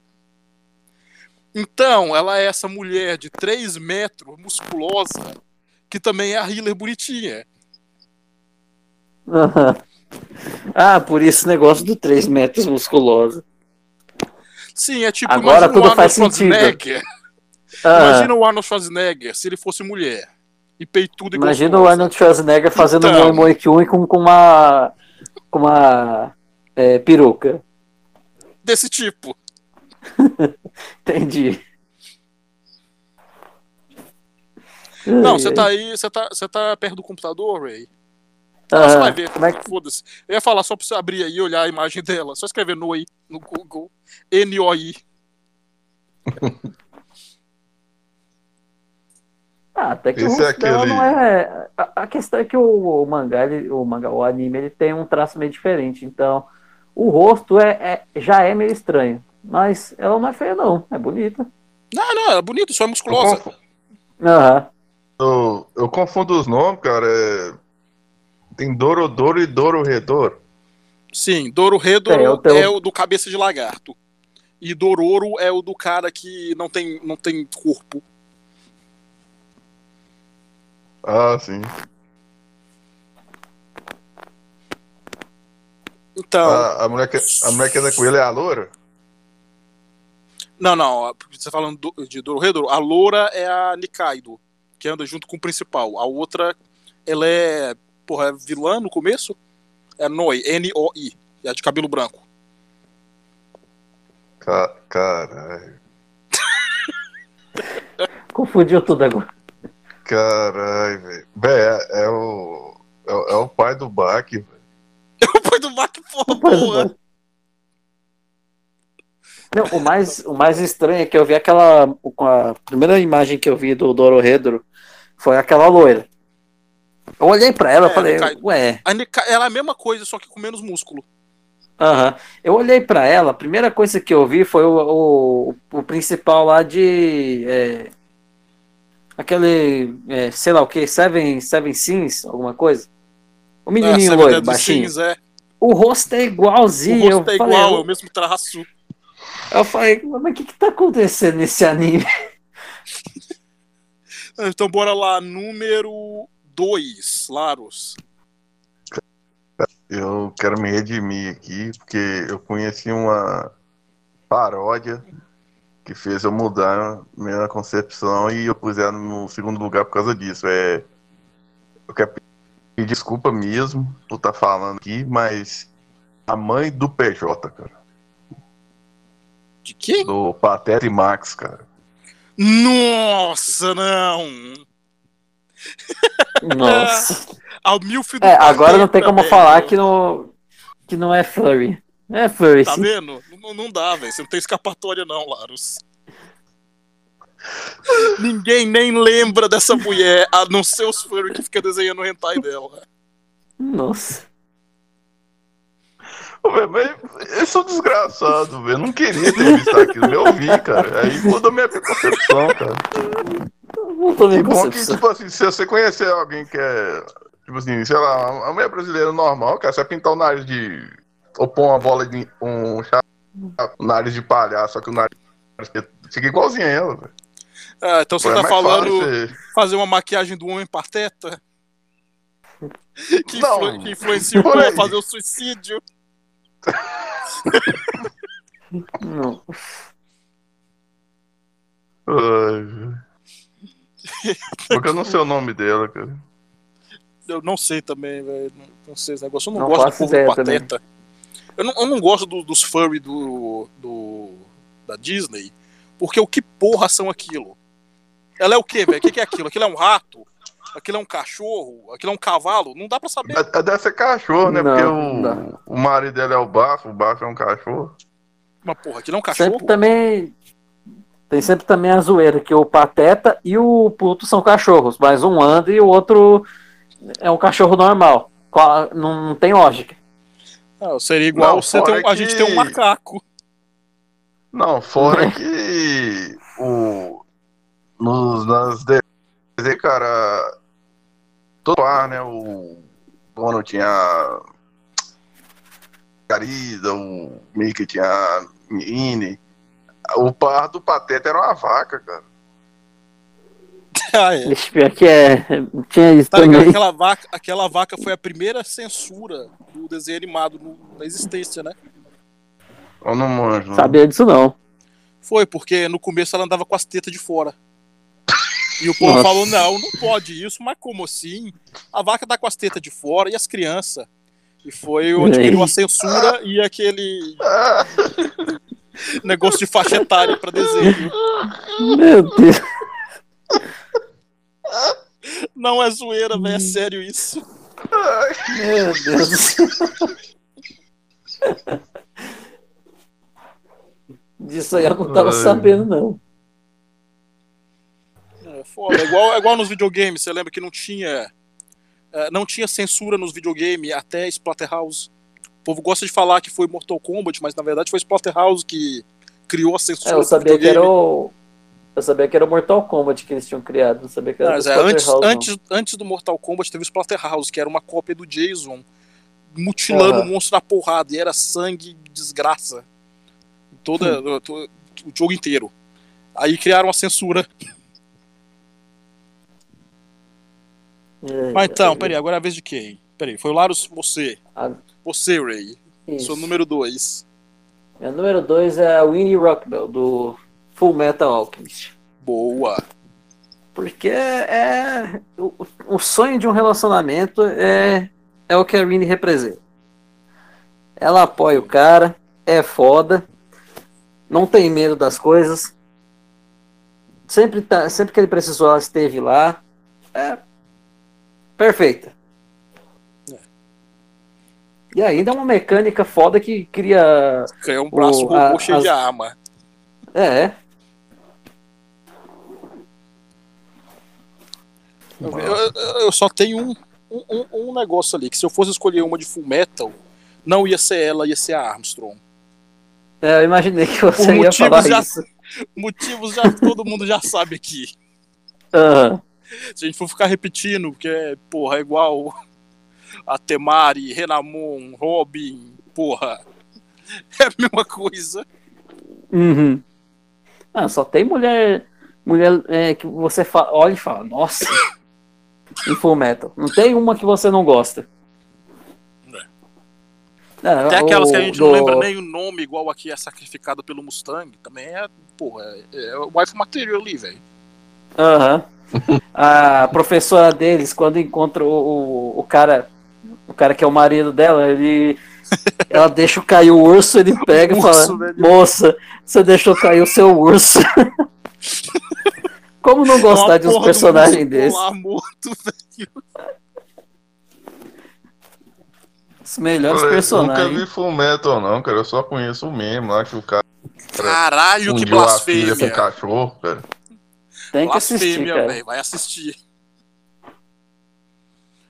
Então, ela é essa mulher de 3 metros, musculosa, que também é a healer bonitinha. Ah, por isso o negócio do 3 metros musculosa. Sim, é tipo, Agora imagina tudo o Arnold faz sentido. Schwarzenegger. Ah, Imagina o Arnold Schwarzenegger se ele fosse mulher. E peitudo e imagina o gostosa. Arnold Schwarzenegger fazendo Então. um Moi Kyun com, com uma, com uma é, peruca. Desse tipo. Entendi. Não, você tá aí, você tá, você tá perto do computador, Ray? Aham. Você vai ver. Como é que- Foda-se. Eu ia falar só pra você abrir aí e olhar a imagem dela. Só escrever Noi no Google. N-O-I. Ah, até que o Esse é rosto dela aquele- não é. A, a questão é que o, o mangá, ele- o mangá, o anime, ele tem um traço meio diferente. Então, o rosto é, é- já é meio estranho. Mas ela não é feia, não. É bonita. Não, não, é bonito, só é musculosa. Aham. eu- eu confundo os nomes, cara. É... Tem Dorodoro e Dororedoro. Sim, Dororedoro É, eu tenho- é o do cabeça de lagarto. E Dororo é o do cara que não tem, não tem corpo. Ah, sim. Então, A, a, mulher que, a mulher que anda com ele é a loura? não, não, você tá falando do- de Dororedoro, a loura é a Nikaido, que anda junto com o principal. A outra, ela é, porra, é vilã no começo? É Noi, N-O-I, é de cabelo branco. Ca- Caralho. Confundiu tudo agora. Caralho, velho. Véi, é, é o. É, o- é o pai do Bach, velho. O pai do Mac, porra, boa. Não, o mais, o mais estranho é que eu vi aquela. com A primeira imagem que eu vi do Dororedoro foi aquela loira. Eu olhei pra ela e É, falei, ué, ela é a mesma coisa, só que com menos músculo. aham. Eu olhei pra ela, a primeira coisa que eu vi foi o, o, o principal lá de. é, aquele. é, sei lá o que, Seven, Seven Sins, alguma coisa? O Ah, menininho Seven loiro, baixinho. Sins, é. O rosto é O igualzinho. rosto eu é falei, igual, é o mesmo traço. Eu falei, mas o que que tá acontecendo nesse anime? Então bora lá, número 2, Laros. Eu quero me redimir aqui, porque eu conheci uma paródia que fez eu mudar minha concepção e eu pus ela no segundo lugar por causa disso. É, eu quero pedir desculpa mesmo por estar falando aqui, mas a mãe do PJ, cara, De quem? do Pateta e Max, cara. Nossa, não! Nossa. A Milf do É, agora não tem como velho. falar que não, que não é furry. É furry, Tá sim. vendo? Não, não dá, velho. Você não tem escapatória, não, Laros. Ninguém nem lembra dessa mulher, a não ser os furry que fica desenhando o hentai dela. Nossa. Ô, velho, mas eles são desgraçados, velho. Eu não queria ter visto aquilo, eu vi, cara. Aí mudou minha concepção, cara. Não tô nem Que bom que, tipo assim, se você conhecer alguém que é, tipo assim, sei lá, a mulher brasileira normal, cara, você vai pintar o nariz de. Ou pôr uma bola de. um chá, um nariz de palhaço, só que o nariz fica igualzinho a ela, velho. Ah, então você É tá mais falando fácil fazer uma maquiagem do homem pateta? Que, Não, influ- que influenciou por a fazer o suicídio? Não. Ai. Porque eu não sei o nome dela, cara. Eu não sei também, velho. Não, sei esse negócio. Eu não, Não gosto do povo ideia pateta. Eu não, eu não gosto do- dos furry do, do, da Disney. Porque o que porra são aquilo? Ela é o quê, velho? O que, que é aquilo? Aquilo é um rato? Aquilo é um cachorro? Aquilo é um cavalo? Não dá pra saber. É- é- Deve ser cachorro, né? Não, Porque o, o marido dela é o bafo, o bafo é um cachorro. Mas porra, aquilo é um cachorro? Sempre também. Tem sempre também a zoeira que o Pateta e o Pluto são cachorros, mas um anda e o outro é um cachorro normal. Não, não tem lógica. Não, seria igual Não, você ter um- a gente que- ter um macaco. Não, fora que o. Nos, nas desenhos, cara. Todo par, né? O dono tinha. Carida, o Mickey tinha Minnie. O par do Pateta era uma vaca, cara. Ah, é. Ver aqui, é. Tinha isso Tá ligado? também. Aquela vaca, aquela vaca foi a primeira censura do desenho animado no- na existência, né? Eu não manjo. não. Sabia disso não. Foi, porque no começo ela andava com as tetas de fora. E o povo Nossa. falou: não, não pode isso, mas como assim? A vaca tá com as tetas de fora e as crianças. E foi onde criou a censura e aquele Ah, negócio de faixa etária pra desenho. Meu Deus. Não é zoeira, velho, é sério isso. Meu Deus do céu. Disso aí eu não tava Ai. sabendo, não. É foda. É igual, é igual nos videogames, você lembra que não tinha. é, não tinha censura nos videogames até Splatterhouse. O povo gosta de falar que foi Mortal Kombat, mas na verdade foi Splatterhouse que criou a censura. É, eu sabia que era o. Eu sabia que era o Mortal Kombat que eles tinham criado. Não sabia que era Mas é, antes, antes, antes do Mortal Kombat teve o Splatterhouse, que era uma cópia do Jason, mutilando Aham. o monstro na porrada, e era sangue e desgraça. Toda, to- o jogo inteiro. Aí criaram a censura. É, Mas então, é, peraí, agora é a vez de quem? Peraí, foi o Larus, você. Ah. Você, Ray. isso. Seu número 2. Meu número 2 é a Winnie Rockbell, do Full Metal Alchemist. Boa. Porque é. O, o sonho de um relacionamento é, é o que a Winnie representa. Ela apoia o cara, é foda, não tem medo das coisas. Sempre, tá, sempre que ele precisou, ela esteve lá. É perfeita. E ainda é uma mecânica foda que cria. É um braço O- a- cheio as- de arma. É, Eu, eu- eu só tenho um, um, um- negócio ali, que se eu fosse escolher uma de Full Metal, não ia ser ela, ia ser a Armstrong. é, eu imaginei que você ia falar já- isso. Motivos já todo mundo já sabe aqui. Aham. Se a gente for ficar repetindo, porque porra, é igual a Temari, Renamon, Robin, porra. É a mesma coisa. Uhum. Ah, só tem mulher, mulher é, que você fa- olha e fala, nossa, em Full Metal. Não tem uma que você não gosta. É, Até aquelas que a o- gente não do- lembra nem o nome, igual aqui é sacrificado pelo Mustang, também é, porra, é, é o wife material ali, velho. Aham. A professora deles, quando encontra o, o, o cara, o cara que é o marido dela, ele. Ela deixa cair o urso, ele pega e fala: velho. Moça, você deixou cair o seu urso. Como não gostar Uma de urso desses? polar morto, velho. Os melhores Eu personagens. Nunca vi Full Metal, não, cara. Eu só conheço o mesmo lá que o cara Caralho, que com blasfêmia. o cachorro, cara. Tem que assistir, Blasfêmia, cara. velho. Vai assistir.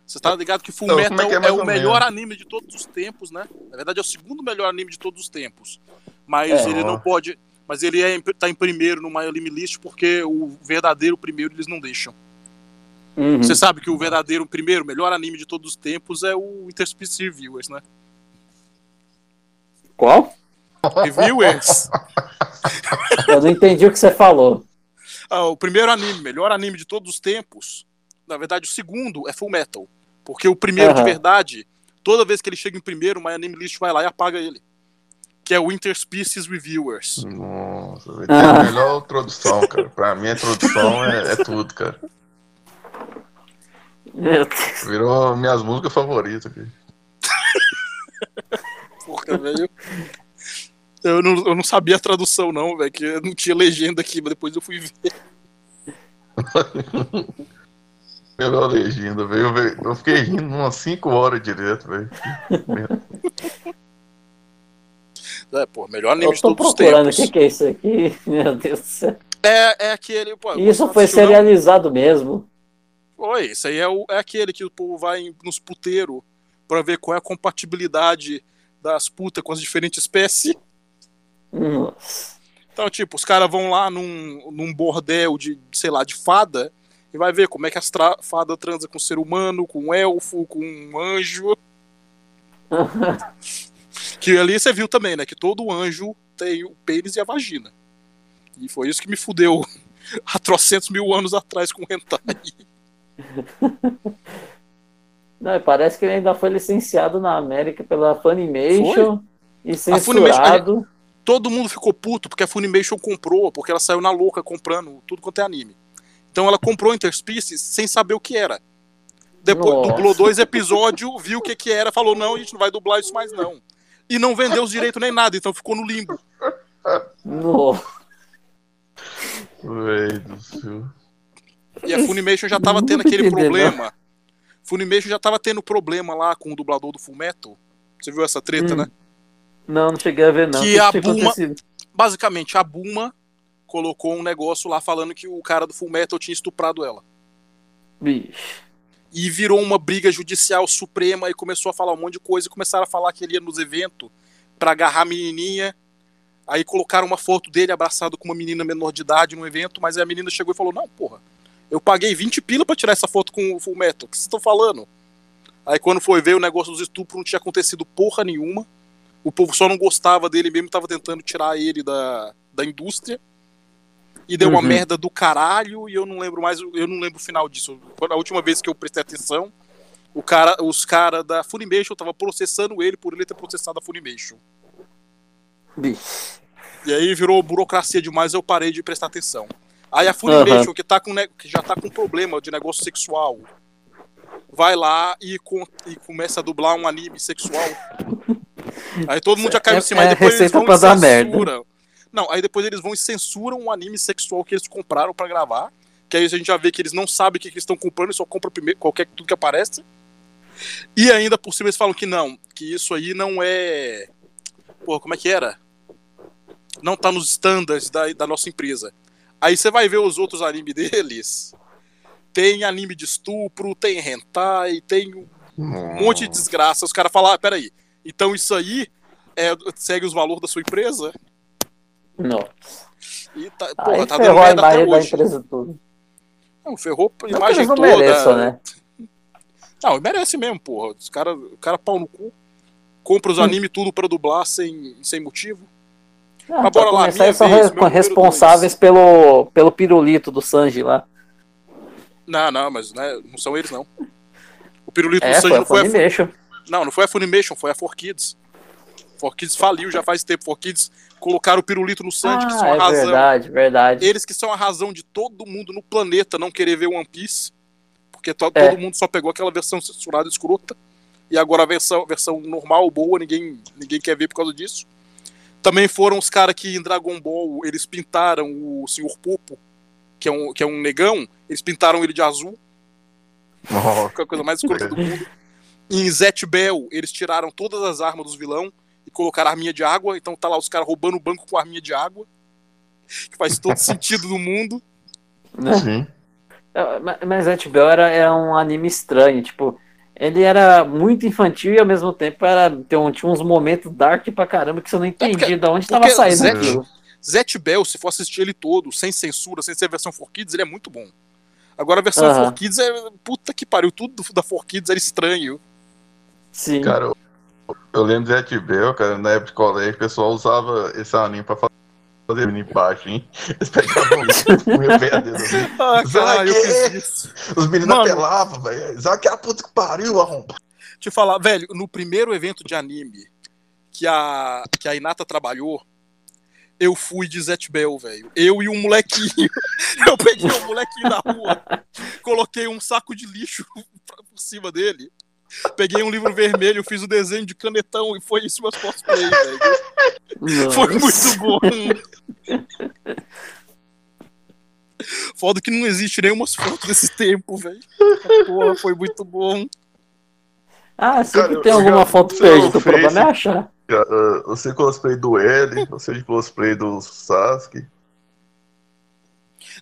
Você tá ligado que Full Metal é que é é, mais o melhor menos? anime de todos os tempos, né? Na verdade, é o segundo melhor anime de todos os tempos. Mas É. ele não pode. Mas ele é, em- tá em primeiro no My Anime List porque o verdadeiro primeiro eles não deixam. Uhum. Você sabe que o verdadeiro primeiro, melhor anime de todos os tempos é o Interspecies Reviewers, né? Qual? Reviewers. Eu não entendi o que você falou. Ah, o primeiro anime, melhor anime de todos os tempos. Na verdade, o segundo é Full Metal. Porque o primeiro de Aham. verdade, toda vez que ele chega em primeiro, o My Anime List vai lá e apaga ele. Que é o Interspecies Reviewers. Nossa, velho, tem Ah. a melhor introdução, cara. Pra mim, a introdução é, é tudo, cara. Meu Deus. Virou minhas músicas favoritas, cara. Porra, velho. Eu não, eu não sabia a tradução, não, velho. Que não tinha legenda aqui, mas depois eu fui ver. Melhor legenda, velho. Eu, eu fiquei rindo umas 5 horas direto, velho. É, pô, melhor anime Eu de tô todos os procurando o tempos. que, que é isso aqui. Meu Deus do céu. É, é aquele. Pô, Isso foi assistiu, não? serializado mesmo. Oi, isso aí é, o, é aquele que o povo vai nos puteiros pra ver qual é a compatibilidade das putas com as diferentes espécies. Nossa. Então, tipo, os caras vão lá num, num bordel de, sei lá, de fada e vai ver como é que as tra- fada transa com ser humano, com um elfo, com um anjo. Que ali você viu também, né? Que todo anjo tem o pênis e a vagina. E foi isso que me fudeu há trocentos mil anos atrás com o hentai. Não, e parece que ele ainda foi licenciado na América pela Funimation e Funimation- censurado. todo mundo ficou puto porque a Funimation comprou, porque ela saiu na louca comprando tudo quanto é anime. Então ela comprou Interspecies sem saber o que era. Depois Nossa. dublou dois episódios, viu o que que era, falou: "Não, a gente não vai dublar isso mais não". E não vendeu os direitos nem nada, então ficou no limbo. No... Velho do céu. E a Funimation já tava tendo aquele entendi, problema. Funimation já tava tendo problema lá com o dublador do Fullmetal. Você viu essa treta, Hum. né? Não, não cheguei a ver, não. Que que a acontecido? Basicamente, a Buma colocou um negócio lá falando que o cara do Fullmetal tinha estuprado ela. Bicho. e virou uma briga judicial suprema e começou a falar um monte de coisa e começaram a falar que ele ia nos eventos pra agarrar a menininha. Aí colocaram uma foto dele abraçado com uma menina menor de idade no evento, mas aí a menina chegou e falou: Não, porra, eu paguei 20 pila pra tirar essa foto com o Full Metal. O que vocês estão falando? Aí quando foi ver o negócio dos estupros, não tinha acontecido porra nenhuma. O povo só não gostava dele mesmo, tava tentando tirar ele da, da indústria. E deu uma Uhum. merda do caralho, e eu não lembro mais, eu não lembro o final disso. Quando- A última vez que eu prestei atenção, o cara, os caras da Funimation estavam processando ele por ele ter processado a Funimation. Bicho. E aí virou burocracia demais, eu parei de prestar atenção. Aí a Funimation, que, tá com, que já tá com problema de negócio sexual, vai lá e, com- e começa a dublar um anime sexual. Aí todo mundo já caiu É- em cima, é aí depois eles vão e dar merda. Não, aí depois eles vão e censuram um anime sexual que eles compraram pra gravar. Que aí a gente já vê que eles não sabem o que, que eles estão comprando, eles só compram primeiro, qualquer tudo que aparece. E ainda por cima eles falam que não, que isso aí não é. Porra, como é que era? Não tá nos standards da, da nossa empresa. Aí você vai ver os outros animes deles. Tem anime de estupro, tem hentai, tem um monte de desgraça. Os caras falam, ah, peraí, então isso aí é, segue os valores da sua empresa? Nossa. E tá, Aí porra, tá dando ferrou a imagem da empresa toda. Não, ferrou a Não imagem não toda. mereçam, né? Não, merece mesmo, porra. Os cara, o cara pau no cu. Compra Hum. os animes tudo pra dublar sem, sem motivo. Ah, Mas bora lá, minha são vez, número responsáveis pelo, pelo pirulito do Sanji lá. Não, não, mas né, não são eles, não. O pirulito É, do Sanji foi não foi a Fu- Funimation. Não, não foi a Funimation, foi a 4Kids. 4Kids faliu já faz tempo. 4Kids colocaram o pirulito no Sanji, que Ah, são a é razão. verdade, verdade. Eles que são a razão de todo mundo no planeta não querer ver One Piece. Porque to- É. todo mundo só pegou aquela versão censurada escrota. E agora a versão, versão normal, boa, ninguém, ninguém quer ver por causa disso. Também foram os caras que em Dragon Ball eles pintaram o Sr. Popo, que é, um, que é um negão, eles pintaram ele de azul, Nossa. que é a coisa mais escrota do mundo. Em Zet Bell, eles tiraram todas as armas dos vilão e colocaram arminha de água. Então tá lá os caras roubando o banco com arminha de água. Que faz todo sentido no mundo. Sim. É, ma- Mas Zatch Bell era, era um anime estranho, tipo, ele era muito infantil e ao mesmo tempo era, tem tinha uns momentos dark pra caramba que você não entendia porque- de onde tava porque saindo Zé- aquilo. Zet Bell, se for assistir ele todo, sem censura, sem ser a versão 4Kids, ele é muito bom. Agora a versão Aham. 4Kids é. Puta que pariu, tudo do- da 4Kids era estranho. Sim. Cara, eu, lembro de Jet Bell, cara, na época de colégio, o pessoal usava esse anime pra fazer menino baixo, hein? Eles pegavam um unha perdido assim. Ah, caralho. Os meninos Mano. apelavam, velho. Zaque a puta que pariu, arrombado. Te falar, velho, no primeiro evento de anime que a, que a Inata trabalhou, eu fui de Zet Bell, velho. Eu e um molequinho. Eu peguei um molequinho na rua, coloquei um saco de lixo por cima dele. Peguei um livro vermelho, fiz o desenho de canetão e foi isso meus cosplay, velho. Foi muito bom. Foda que não existe nenhuma foto desse tempo, velho. Porra, foi muito bom. Ah, sempre Cara, tem eu alguma já- foto sei lá, perdida, o problema é achar. Você cosplay do L, você de cosplay do Sasuke.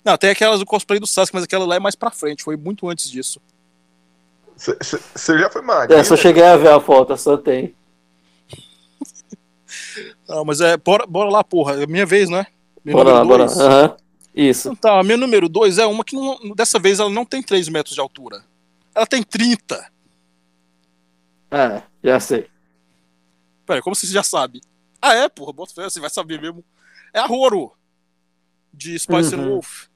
Não, tem aquelas do cosplay do Sasuke, mas aquela lá é mais pra frente, foi muito antes disso. Você- já foi magrinho? É, só cheguei a ver a foto, só tem. Não, mas é, bora, bora lá, porra. É minha vez, né? Meu Bora lá, número bora. dois. Aham. Isso. Então tá, a minha número 2 é uma que não- dessa vez ela não tem 3 metros de altura. Ela tem 30. É, já sei. Pera, como você já sabe? Ah, é, porra, bota fé, você vai saber mesmo. É a Roro, de Spice and Uhum. Wolf.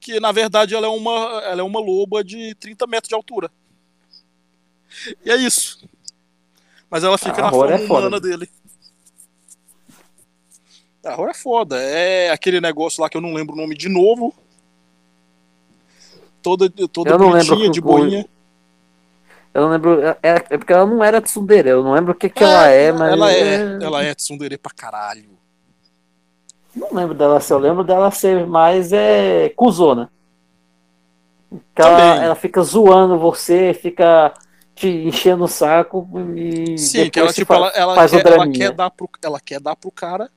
Que na verdade ela é uma, ela é uma loba de 30 metros de altura. E é isso. Mas ela fica A na forma é foda. humana dele. A Roro é foda. É aquele negócio lá que eu não lembro o nome de novo. Toda, toda Eu não lembro de boinha. Eu não lembro. É, é porque ela não era tsundere, eu não lembro o que, que ela é, mas. Ela é, ela é tsundere pra caralho. Não lembro dela ser, eu lembro dela ser mais é, cuzona. Ela, ela fica zoando você, fica te enchendo o saco e. Sim, que ela, tipo, fa- ela, ela, faz o quer, ela, quer dar pro, ela quer dar pro cara,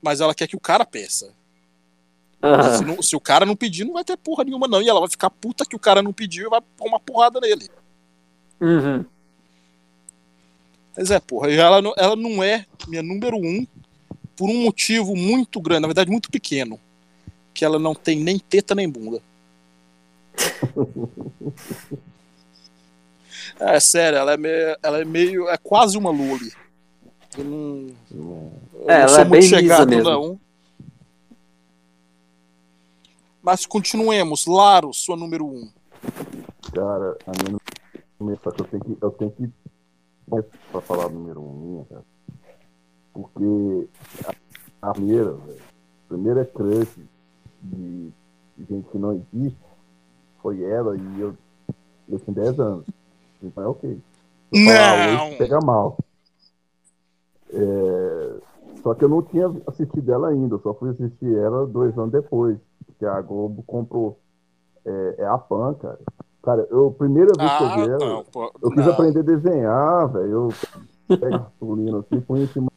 mas ela quer que o cara peça. Se, não- se o cara não pedir, não vai ter porra nenhuma, não. E ela vai ficar puta que o cara não pediu e vai pôr uma porrada nele. Uhum. Mas é, porra, e ela, ela não é minha número um, por um motivo muito grande, na verdade muito pequeno, que ela não tem nem teta nem bunda. É sério, ela é meio, ela é meio, é quase uma loli. Eu não, eu É, não ela sou é muito bem lisa chegado mesmo. não. Mas continuemos, Laro, sua número um. Cara, a minha número só que eu tenho que. Eu tenho que. Pra falar número um minha, cara. Porque a, primeira, velho. A primeira crush de, gente que não existe foi ela e eu, eu tinha 10 anos. Então é ok. Eu falar Não! Pega mal. É, só que eu não tinha assistido ela ainda, eu só fui assistir ela dois anos depois, que a Globo comprou. É, é a Pan, cara. Cara, eu, primeira vez que eu Ah, vi ela, não, pô, eu quis não. aprender a desenhar, velho. Eu peguei a assim, punha em cima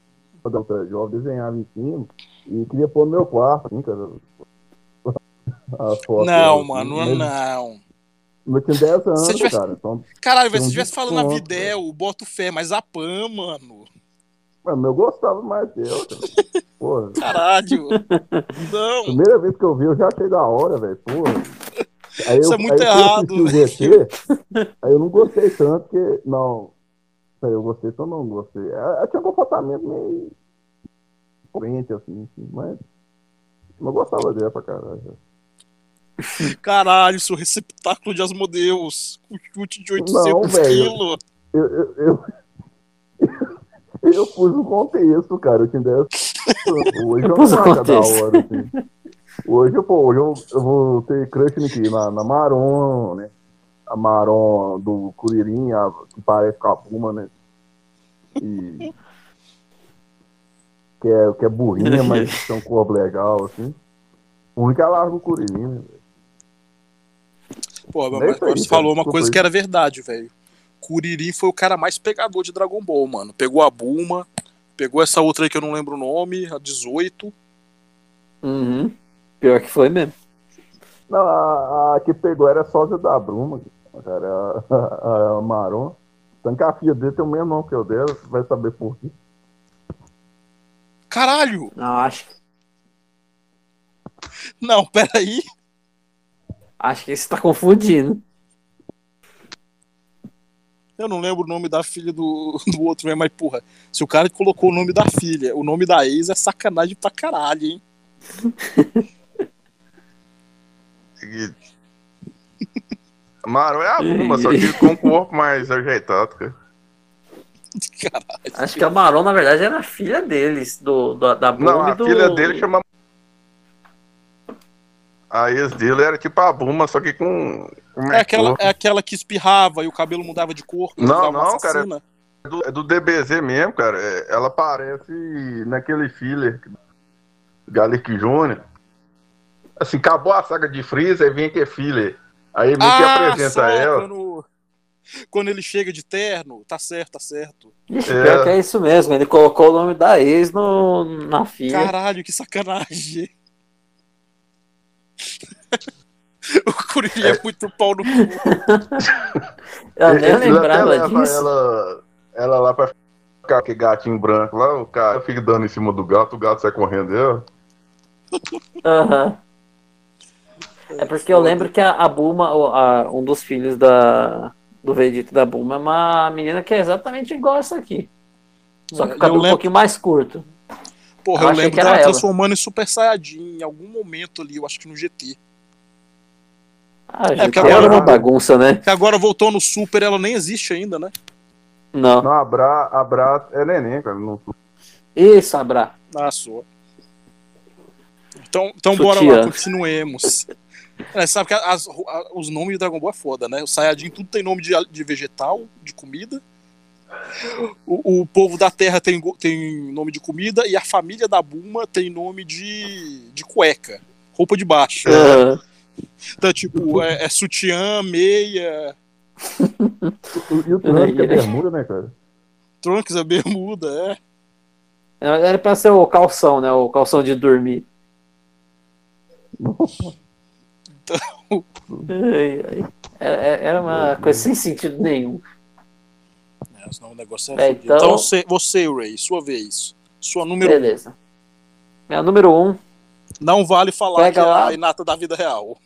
outra jovem, desenhava em cima e queria pôr no meu quarto, assim, cara. Não, assim, mano, mas não. Eu tinha 10 anos, Se tivesse- cara. Então, Caralho, velho, se estivesse falando a Videl, boto fé, mas a Pan, mano. mano, eu gostava mais dela, cara. Porra. Caralho. Não. Primeira vez que eu vi, eu já achei da hora, velho. Porra. Aí Isso eu, é muito aí eu errado, o GT, aí eu não gostei tanto, porque. Não. Eu gostei, então não gostei. Ela tinha um comportamento meio. corrente, assim, assim, mas. Eu gostava dela pra caralho. Caralho, seu receptáculo de Asmodeus. Com chute de 800 Não, velho. quilos. Eu, eu, eu, eu pus o contexto, cara. Eu tinha 10 anos. Hoje eu o não da hora, assim. Hoje, pô, hoje eu, eu vou ter crush aqui na, na Maron, né? A Maron do Curirim, a, que parece com a Puma, né? E. Que é, que é burrinha, mas tem um corpo legal, assim. O único é larga o Curirim, né? Pô, É mas isso aí, você cara. falou uma coisa que era verdade, velho. Kuririn foi o cara mais pegador de Dragon Ball, mano. Pegou a Bulma, pegou essa outra aí que eu não lembro o nome, a 18. Uhum. Pior que foi mesmo. Não, a, a que pegou era sósia da Bruma, cara. A, a, a Maron. Tanto que a filha dele tem o mesmo nome que eu dela, você vai saber por quê. Caralho! Não, acho, Não, peraí. acho que você tá confundindo. Eu não lembro o nome da filha do, do outro mesmo, mas porra, se o cara colocou o nome da filha, o nome da ex é sacanagem pra caralho, hein? E- Maro é a Buma, só que com o corpo mais ajeitado, cara. Caralho. Acho que a Maron, na verdade, era a filha deles, do, do- da Buma Não, e a do... filha dele chama. A ex dele era tipo a Buma, só que com. com É aquela, corpo. é aquela que espirrava e o cabelo mudava de cor. Não, não, cara. assassina. É do, é do DBZ mesmo, cara. É, ela aparece naquele filler Gallic Jr. Assim, acabou a saga de Freeza, aí vem aquele filler. Aí meio que Ah, apresenta só ela. quando, quando ele chega de terno, tá certo, tá certo. Ixi, É. pior que é isso mesmo. Ele colocou o nome da ex no, na filha. Caralho, que sacanagem. o Kuririn é muito pau no cu. Eu nem lembrava disso. Ela, ela lá pra ficar com aquele gatinho branco lá, o cara fica dando em cima do gato, o gato sai correndo. Aham. É porque eu lembro que a, a Bulma, a- um dos filhos da, do Vegeta da Bulma, é uma menina que é exatamente igual essa aqui. Só que o Eu cabelo um lembro- pouquinho mais curto. Porra, Eu eu, lembro que dela ela. transformando em Super Saiyajin em algum momento ali, eu acho que no GT. Ah, porque gente, agora era uma bagunça, né? Que agora voltou no Super, ela nem existe ainda, né? Não. Não, a Bra, a Bra é neném, cara. Não, Isso, Abra. Ah, só. Então, então bora lá, continuemos. É, sabe que as- a- os nomes de Dragon Ball é foda, né? O Saiyajin tudo tem nome de, de vegetal, de comida. O, o povo da Terra tem, tem nome de comida e a família da Bulma tem nome de, de cueca, roupa de baixo. Aham. Então, tipo, é, é sutiã, meia, E o que é bermuda, né, cara? trunks, a bermuda, é. Era pra ser o calção, né? O calção de dormir. Ai, ai. Era, uma coisa sem sentido nenhum. É, senão o negócio é, É, então- então você, você, Ray, sua vez. Sua número. Beleza. Minha número um. Não vale falar Pega que é lá. a Inata da vida real.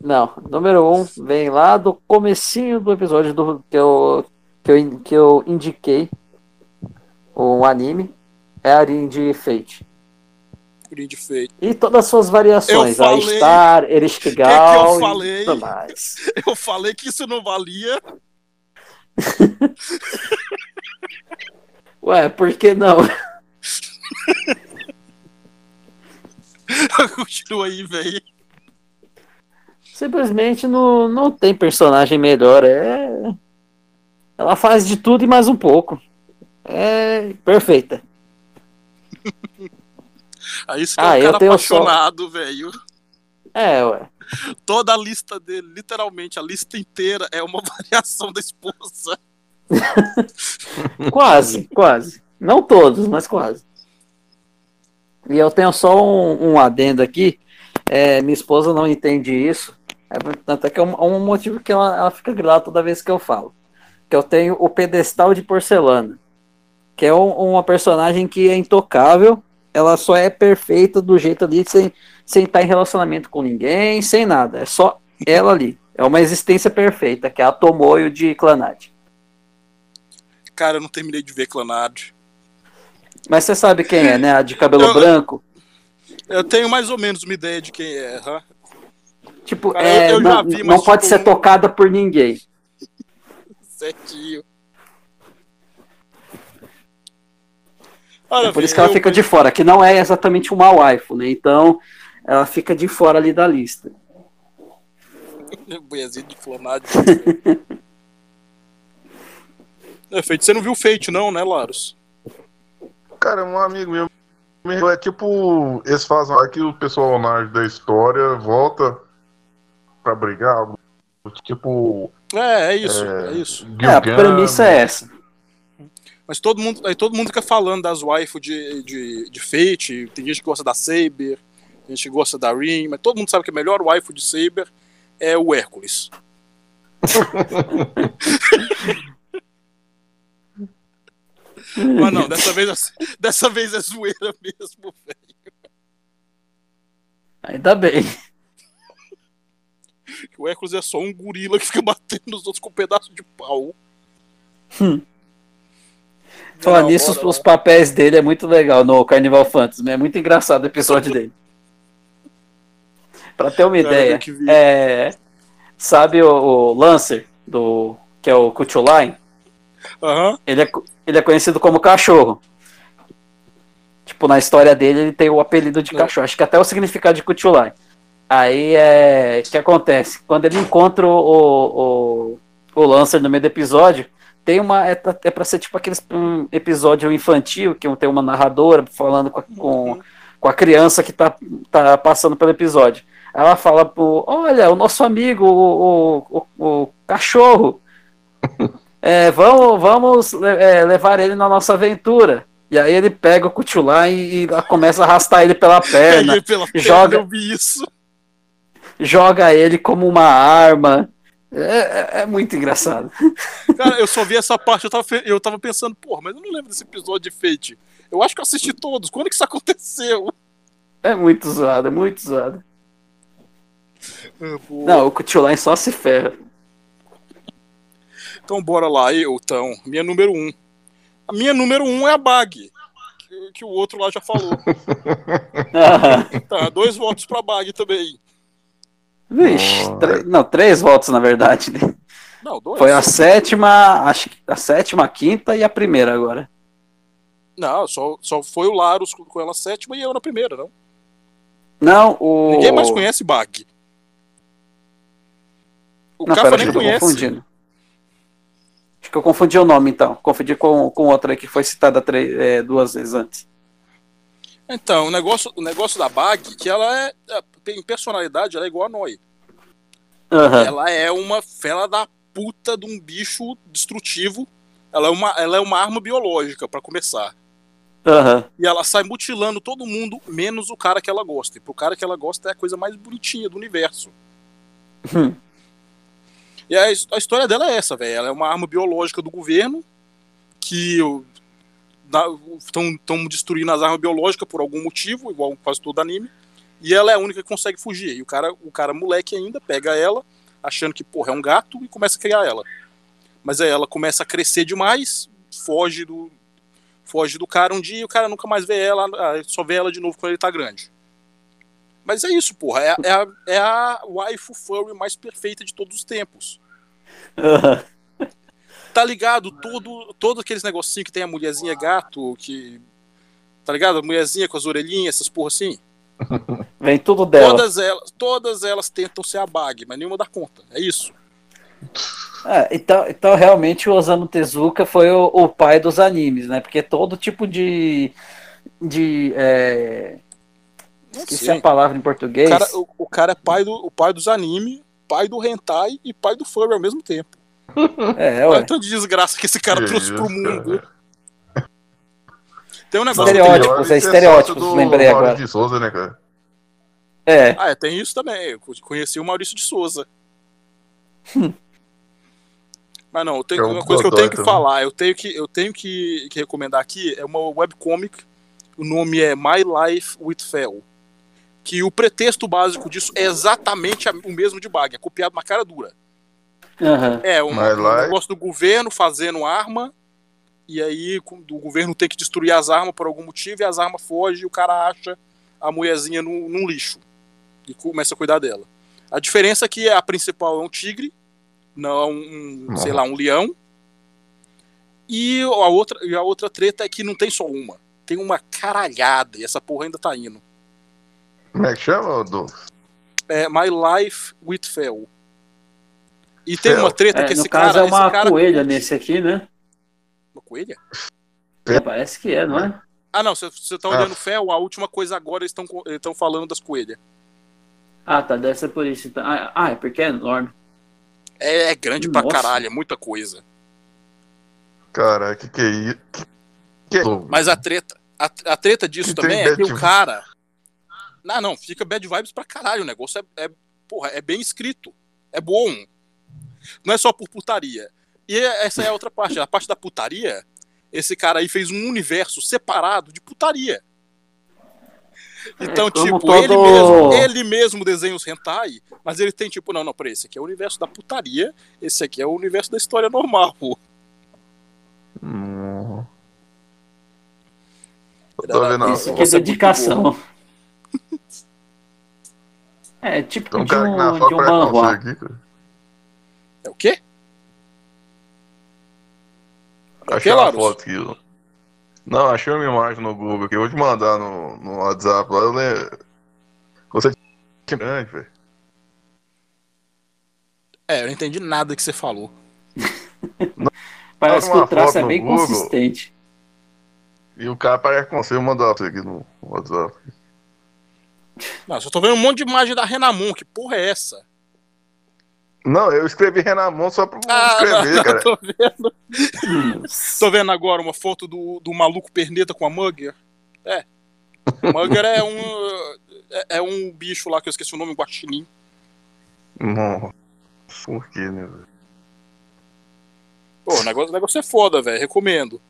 Não, número um vem lá do comecinho do episódio do, que, eu, que, eu, que eu indiquei. Um anime. É a de Fate. Brinde feito. E todas as suas variações. Eu A falei- Star, Erestigal eu e falei? tudo mais. Eu falei que isso não valia. Ué, por que não? Continua aí, velho. Simplesmente não, não tem personagem melhor. É... Ela faz de tudo e mais um pouco. É perfeita. Aí isso que é Ah, um eu cara só- apaixonado, velho. É, ué. Toda a lista dele, literalmente, a lista inteira é uma variação da esposa. Quase, quase. Não todos, mas quase. E eu tenho só um, um adendo aqui. É, minha esposa não entende isso. É, tanto é que é um, um motivo que ela, ela fica grata toda vez que eu falo. Que eu tenho o pedestal de porcelana. Que é um- uma personagem que é intocável. Ela só é perfeita do jeito ali, sem, sem estar em relacionamento com ninguém, sem nada. É só ela ali. É uma existência perfeita, que é a Tomoyo de Clanad. Cara, eu não terminei de ver Clanad. Mas você sabe quem é, né? A de cabelo Eu- branco. Eu tenho mais ou menos uma ideia de quem é. hã? Tipo, Cara, é, eu- eu não, vi, não pode tipo, ser tocada por ninguém. Certinho. Olha, É por isso que ela fica de fora, que não é exatamente uma waifu, né? Então, ela fica de fora ali da lista. Boiazinho de Clanad. é, Fate, você não viu o Fate, não, né, Laros? Cara, um amigo meu. É tipo, eles fazem aqui o personagem da história volta pra brigar. algo Tipo. É, é isso, É, é, isso. É, a Gilgan, premissa é essa. Mas todo mundo, aí todo mundo fica falando das waifu de, de, de Fate. Tem gente que gosta da Saber, tem gente que gosta da Rin, mas todo mundo sabe que a melhor waifu de Saber é o Hércules. Mas não, dessa vez, é- dessa vez é zoeira mesmo, velho. Ainda bem. O Hércules é só um gorila que fica batendo nos outros com um pedaço de pau. Falar Não, nisso, os, os papéis dele é muito legal no Carnival Fantasy. É muito engraçado o episódio dele. Pra ter uma ideia, é, sabe o, o Lancer, do, que é o Kuchulain? Aham. Ele é, ele é conhecido como cachorro. Tipo, na história dele, ele tem o apelido de cachorro. Acho que até o significado de Kuchulai. Aí é. O que acontece? Quando ele encontra o, o, o Lancer no meio do episódio, tem uma. É, pra- é pra ser tipo aquele um episódio infantil, que tem uma narradora falando com a, com, com a criança que tá, tá passando pelo episódio. Ela fala pro. Olha, o nosso amigo, o, o, o, o cachorro. É, vamos, vamos é, levar ele na nossa aventura. E aí ele pega o Kuchulai e, e começa a arrastar ele pela perna, Peguei pela perna, joga ele como uma arma. É, é- é muito engraçado. Cara, eu só vi essa parte, eu tava, eu tava pensando, porra, mas eu não lembro desse episódio de Fate. Eu acho que eu assisti todos. Quando que isso aconteceu? É muito zoado, é muito zoado. Ah, pô. Não, o Kuchulai só se ferra. Então bora lá, eu, então. Minha número um. A minha número um é a Bag. Que, que o outro lá já falou. Ah, Tá, dois votos pra Bag também. Vixe, não, três votos na verdade. né? Não, dois. Foi a sétima, acho que a sétima, a quinta e a primeira agora. Não, só, só foi o Larus com ela sétima e eu na primeira, não. Não, o. Ninguém mais conhece Bag. O Não, Cafa pera, nem acho que eu tô conhece. confundindo. Acho que eu confundi o nome então. Confundi com, com outra aí que foi citada três, é, duas vezes antes. Então, o negócio, o negócio da Bag, que ela é, tem personalidade, ela é igual a Noi. Aham. Ela é uma fela da puta de um bicho destrutivo. Ela é uma, ela é uma arma biológica, pra começar. Aham. E ela sai mutilando todo mundo, menos o cara que ela gosta. E pro cara que ela gosta é a coisa mais bonitinha do universo. Hum. E a, a história dela é essa, velho. Ela é uma arma biológica do governo que estão destruindo as armas biológicas por algum motivo, igual quase todo anime. E ela é a única que consegue fugir. E o cara, o cara moleque ainda pega ela, achando que, porra, é um gato, e começa a criar ela. Mas aí ela começa a crescer demais, foge do. Foge do cara um dia e o cara nunca mais vê ela, ah, só vê ela de novo quando ele tá grande. Mas é isso, porra. É, é, a, é a waifu furry mais perfeita de todos os tempos. Tá ligado? Todo, todo aqueles negocinhos que tem a mulherzinha gato, que. Tá ligado? A mulherzinha com as orelhinhas, essas porra assim. Vem tudo dela. Todas elas, todas elas tentam ser a bag, mas nenhuma dá conta. É isso. É, então, então, realmente, o Osamu Tezuka foi o, o, pai dos animes, né? Porque todo tipo de. de é... Esqueci a palavra em português. O cara, o, o cara é pai, do, o pai dos animes, pai do hentai e pai do furry ao mesmo tempo. É, ué. Olha tanto de desgraça que esse cara Que trouxe isso, pro mundo. cara. Tem um negócio. Estereótipos, é estereótipos, do lembrei Maurício agora. de Souza, né, cara? É, Ah, é, tem isso também. Eu conheci o Maurício de Souza. Mas não, tenho, É um uma coisa que eu tenho que também. falar, eu tenho que, eu tenho que, que recomendar aqui, é uma webcomic, o nome é My Life with Fel. Que o pretexto básico disso é exatamente a- o mesmo de Bag, é copiado na cara dura. aham. É um, um negócio do governo fazendo arma, e aí o governo tem que destruir as armas por algum motivo, e as armas fogem e o cara acha a mulherzinha num, num lixo. E começa a cuidar dela. A diferença é que a principal é um tigre, não um, Não. sei lá, um leão. E a outra, e a outra treta é que não tem só uma. Tem uma caralhada, e essa porra ainda tá indo. Como é que chama, Du? É My Life with Fel. E tem Fel. uma treta É, que no esse caso cara. é uma esse cara coelha nesse aqui, né? Uma coelha? É, parece que é, não é? Ah, não, você, você tá Ah. olhando Fel, a última coisa agora eles estão falando das coelhas. Ah, tá, deve ser por isso. então. Ah, ah, é porque é enorme. É, é grande pra Nossa. caralho, é muita coisa. Cara, que que é isso? Que, que é isso? Mas a treta, a, a treta disso Que também é que o cara. Não, não, fica bad vibes pra caralho. O negócio é, é, porra, é bem escrito. É bom. Não é só por putaria. E essa é a outra parte. A parte da putaria, esse cara aí fez um universo separado de putaria. Então, É, tipo, todo- ele, mesmo, ele mesmo desenha os hentai, mas ele tem, tipo, não, não, peraí, esse aqui é o universo da putaria, esse aqui é o universo da história normal, pô. Hum. Isso ó, que é dedicação. É tipo um de aqui um, de um aqui, cara. É o quê? Achei que, uma Larus? foto aqui. Não, achei uma imagem no Google aqui. Eu vou te mandar no, no WhatsApp lá. Eu lembro. Você tinha grande, velho. É, eu não entendi nada que você falou. Parece que uma o traço é bem Google. consistente. E o cara parece com você. Eu vou mandar pra você aqui no WhatsApp. Não, só tô vendo um monte de imagem da Renamon. Que porra é essa? Não, eu escrevi Renamon só pra Ah, escrever, não, cara. tô vendo. Tô vendo agora uma foto do, do maluco perneta com a Mugger. É. O Mugger é um. É, é um bicho lá que eu esqueci o nome, um guaxinim. Nossa, por que, né, velho? Pô, o negócio, o negócio é foda, velho. Recomendo.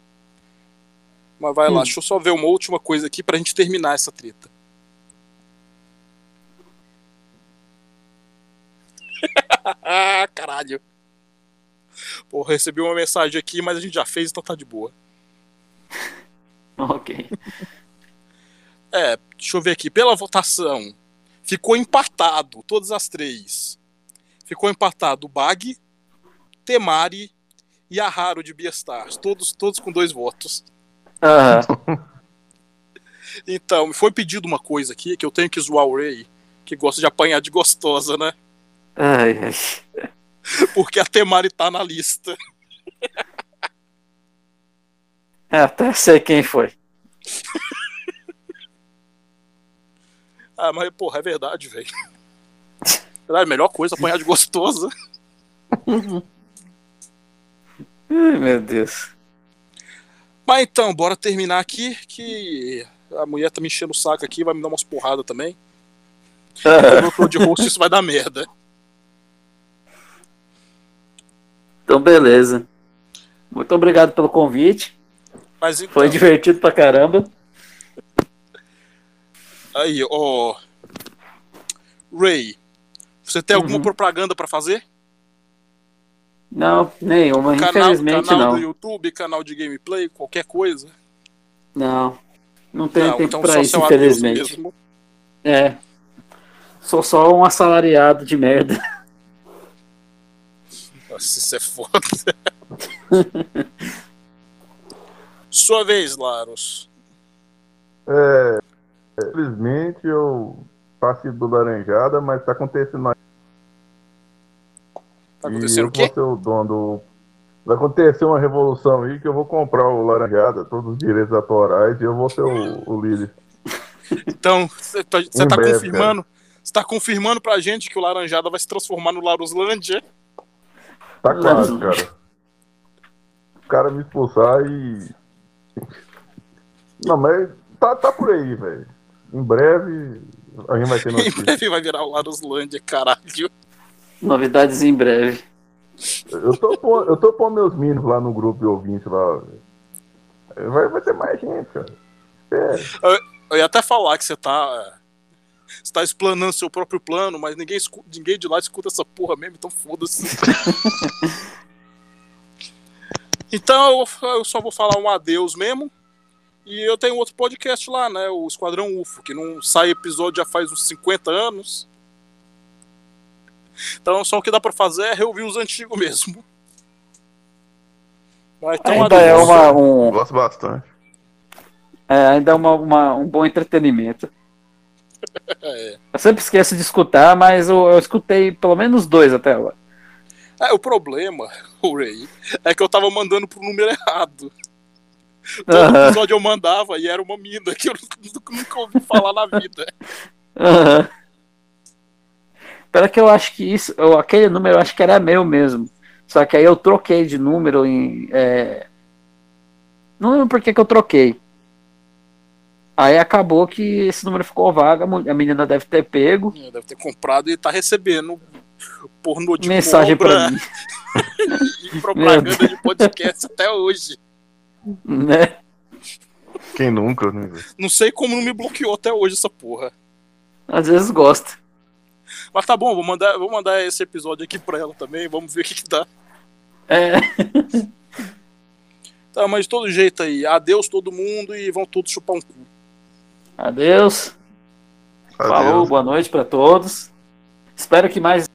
Mas vai lá, Hum. deixa eu só ver uma última coisa aqui pra gente terminar essa treta. ah, caralho. Pô, recebi uma mensagem aqui, mas a gente já fez, então tá de boa. ok. É, deixa eu ver aqui. Pela votação, ficou empatado, todas as três. Ficou empatado o Bag, Temari e a Haru de Beastars. Todos, todos com dois votos. Então, me foi pedido uma coisa aqui, que eu tenho que zoar o Ray, que gosta de apanhar de gostosa, né? Ai, ai. Porque a Temari tá na lista. É, até sei quem foi. Ah, mas, porra, é verdade, velho. Verdade, melhor coisa, apanhar de gostosa. Ai, meu Deus. Mas então, bora terminar aqui, que a mulher tá me enchendo o saco aqui, vai me dar umas porradas também. Ah, No Cloud Host isso vai dar merda. Então, beleza. Muito obrigado pelo convite. Então, Foi divertido pra caramba. aí, ó. Ray, você tem alguma Uhum. propaganda pra fazer? Não, nenhuma. Canal, Infelizmente canal não. do YouTube, canal de gameplay, qualquer coisa? Não. Não tenho Não, tempo então pra isso, infelizmente. É. Sou só um assalariado de merda. Nossa, isso é foda. Sua vez, Laros. É, infelizmente eu faço do Laranjada, mas tá acontecendo aí. Tá e acontecendo eu o quê? vou ser o dono do. Vai acontecer uma revolução aí que eu vou comprar o Laranjada, todos os direitos autorais, e eu vou ser o, o líder. Então, você tá, tá breve, confirmando. Você tá confirmando pra gente que o Laranjada vai se transformar no Laruslândia? Tá claro, cara. O cara me expulsar e. Não, mas tá, tá por aí, velho. Em breve a gente vai ter Em notícia. breve vai virar o Laruslândia, caralho. Novidades em breve. Eu tô, pondo, eu tô pondo meus meninos lá no grupo de ouvintes lá. velho. Vai, vai ter mais gente, cara. É, Eu ia até falar que você tá. Você tá explanando seu próprio plano, mas ninguém, ninguém de lá escuta essa porra mesmo, então foda-se. então eu- só vou falar um adeus mesmo. E eu tenho outro podcast lá, né? O Esquadrão UFO, que não sai episódio já faz uns 50 anos. Então só o que dá pra fazer é reouvir os antigos mesmo. Mas então, Ainda é adeus. uma, um, Gosto bastante. é, ainda é uma, uma- um bom entretenimento. É. Eu sempre esqueço de escutar, mas eu, eu escutei pelo menos dois até agora. É, o problema, o Ray, é que eu tava mandando pro número errado. Todo episódio eu mandava e era uma mina que eu nunca ouvi falar na vida. Aham. Pera que eu acho que isso, eu- aquele número eu acho que era meu mesmo. Só que aí eu troquei de número em. é, Não lembro por que, que eu troquei. Aí acabou que esse número ficou vaga, a menina deve ter pego. É, Deve ter comprado e tá recebendo pornô de mensagem cobra pra mim. e propaganda de podcast até hoje. Né? Quem nunca, né? Não sei como não me bloqueou até hoje essa porra. Às vezes gosta. Mas tá bom, vou mandar, vou mandar esse episódio aqui pra ela também, vamos ver o que, que dá. É. Tá, mas de todo jeito aí, adeus todo mundo e vão todos chupar um cu. Adeus. Adeus. Falou, boa noite pra todos. Espero que mais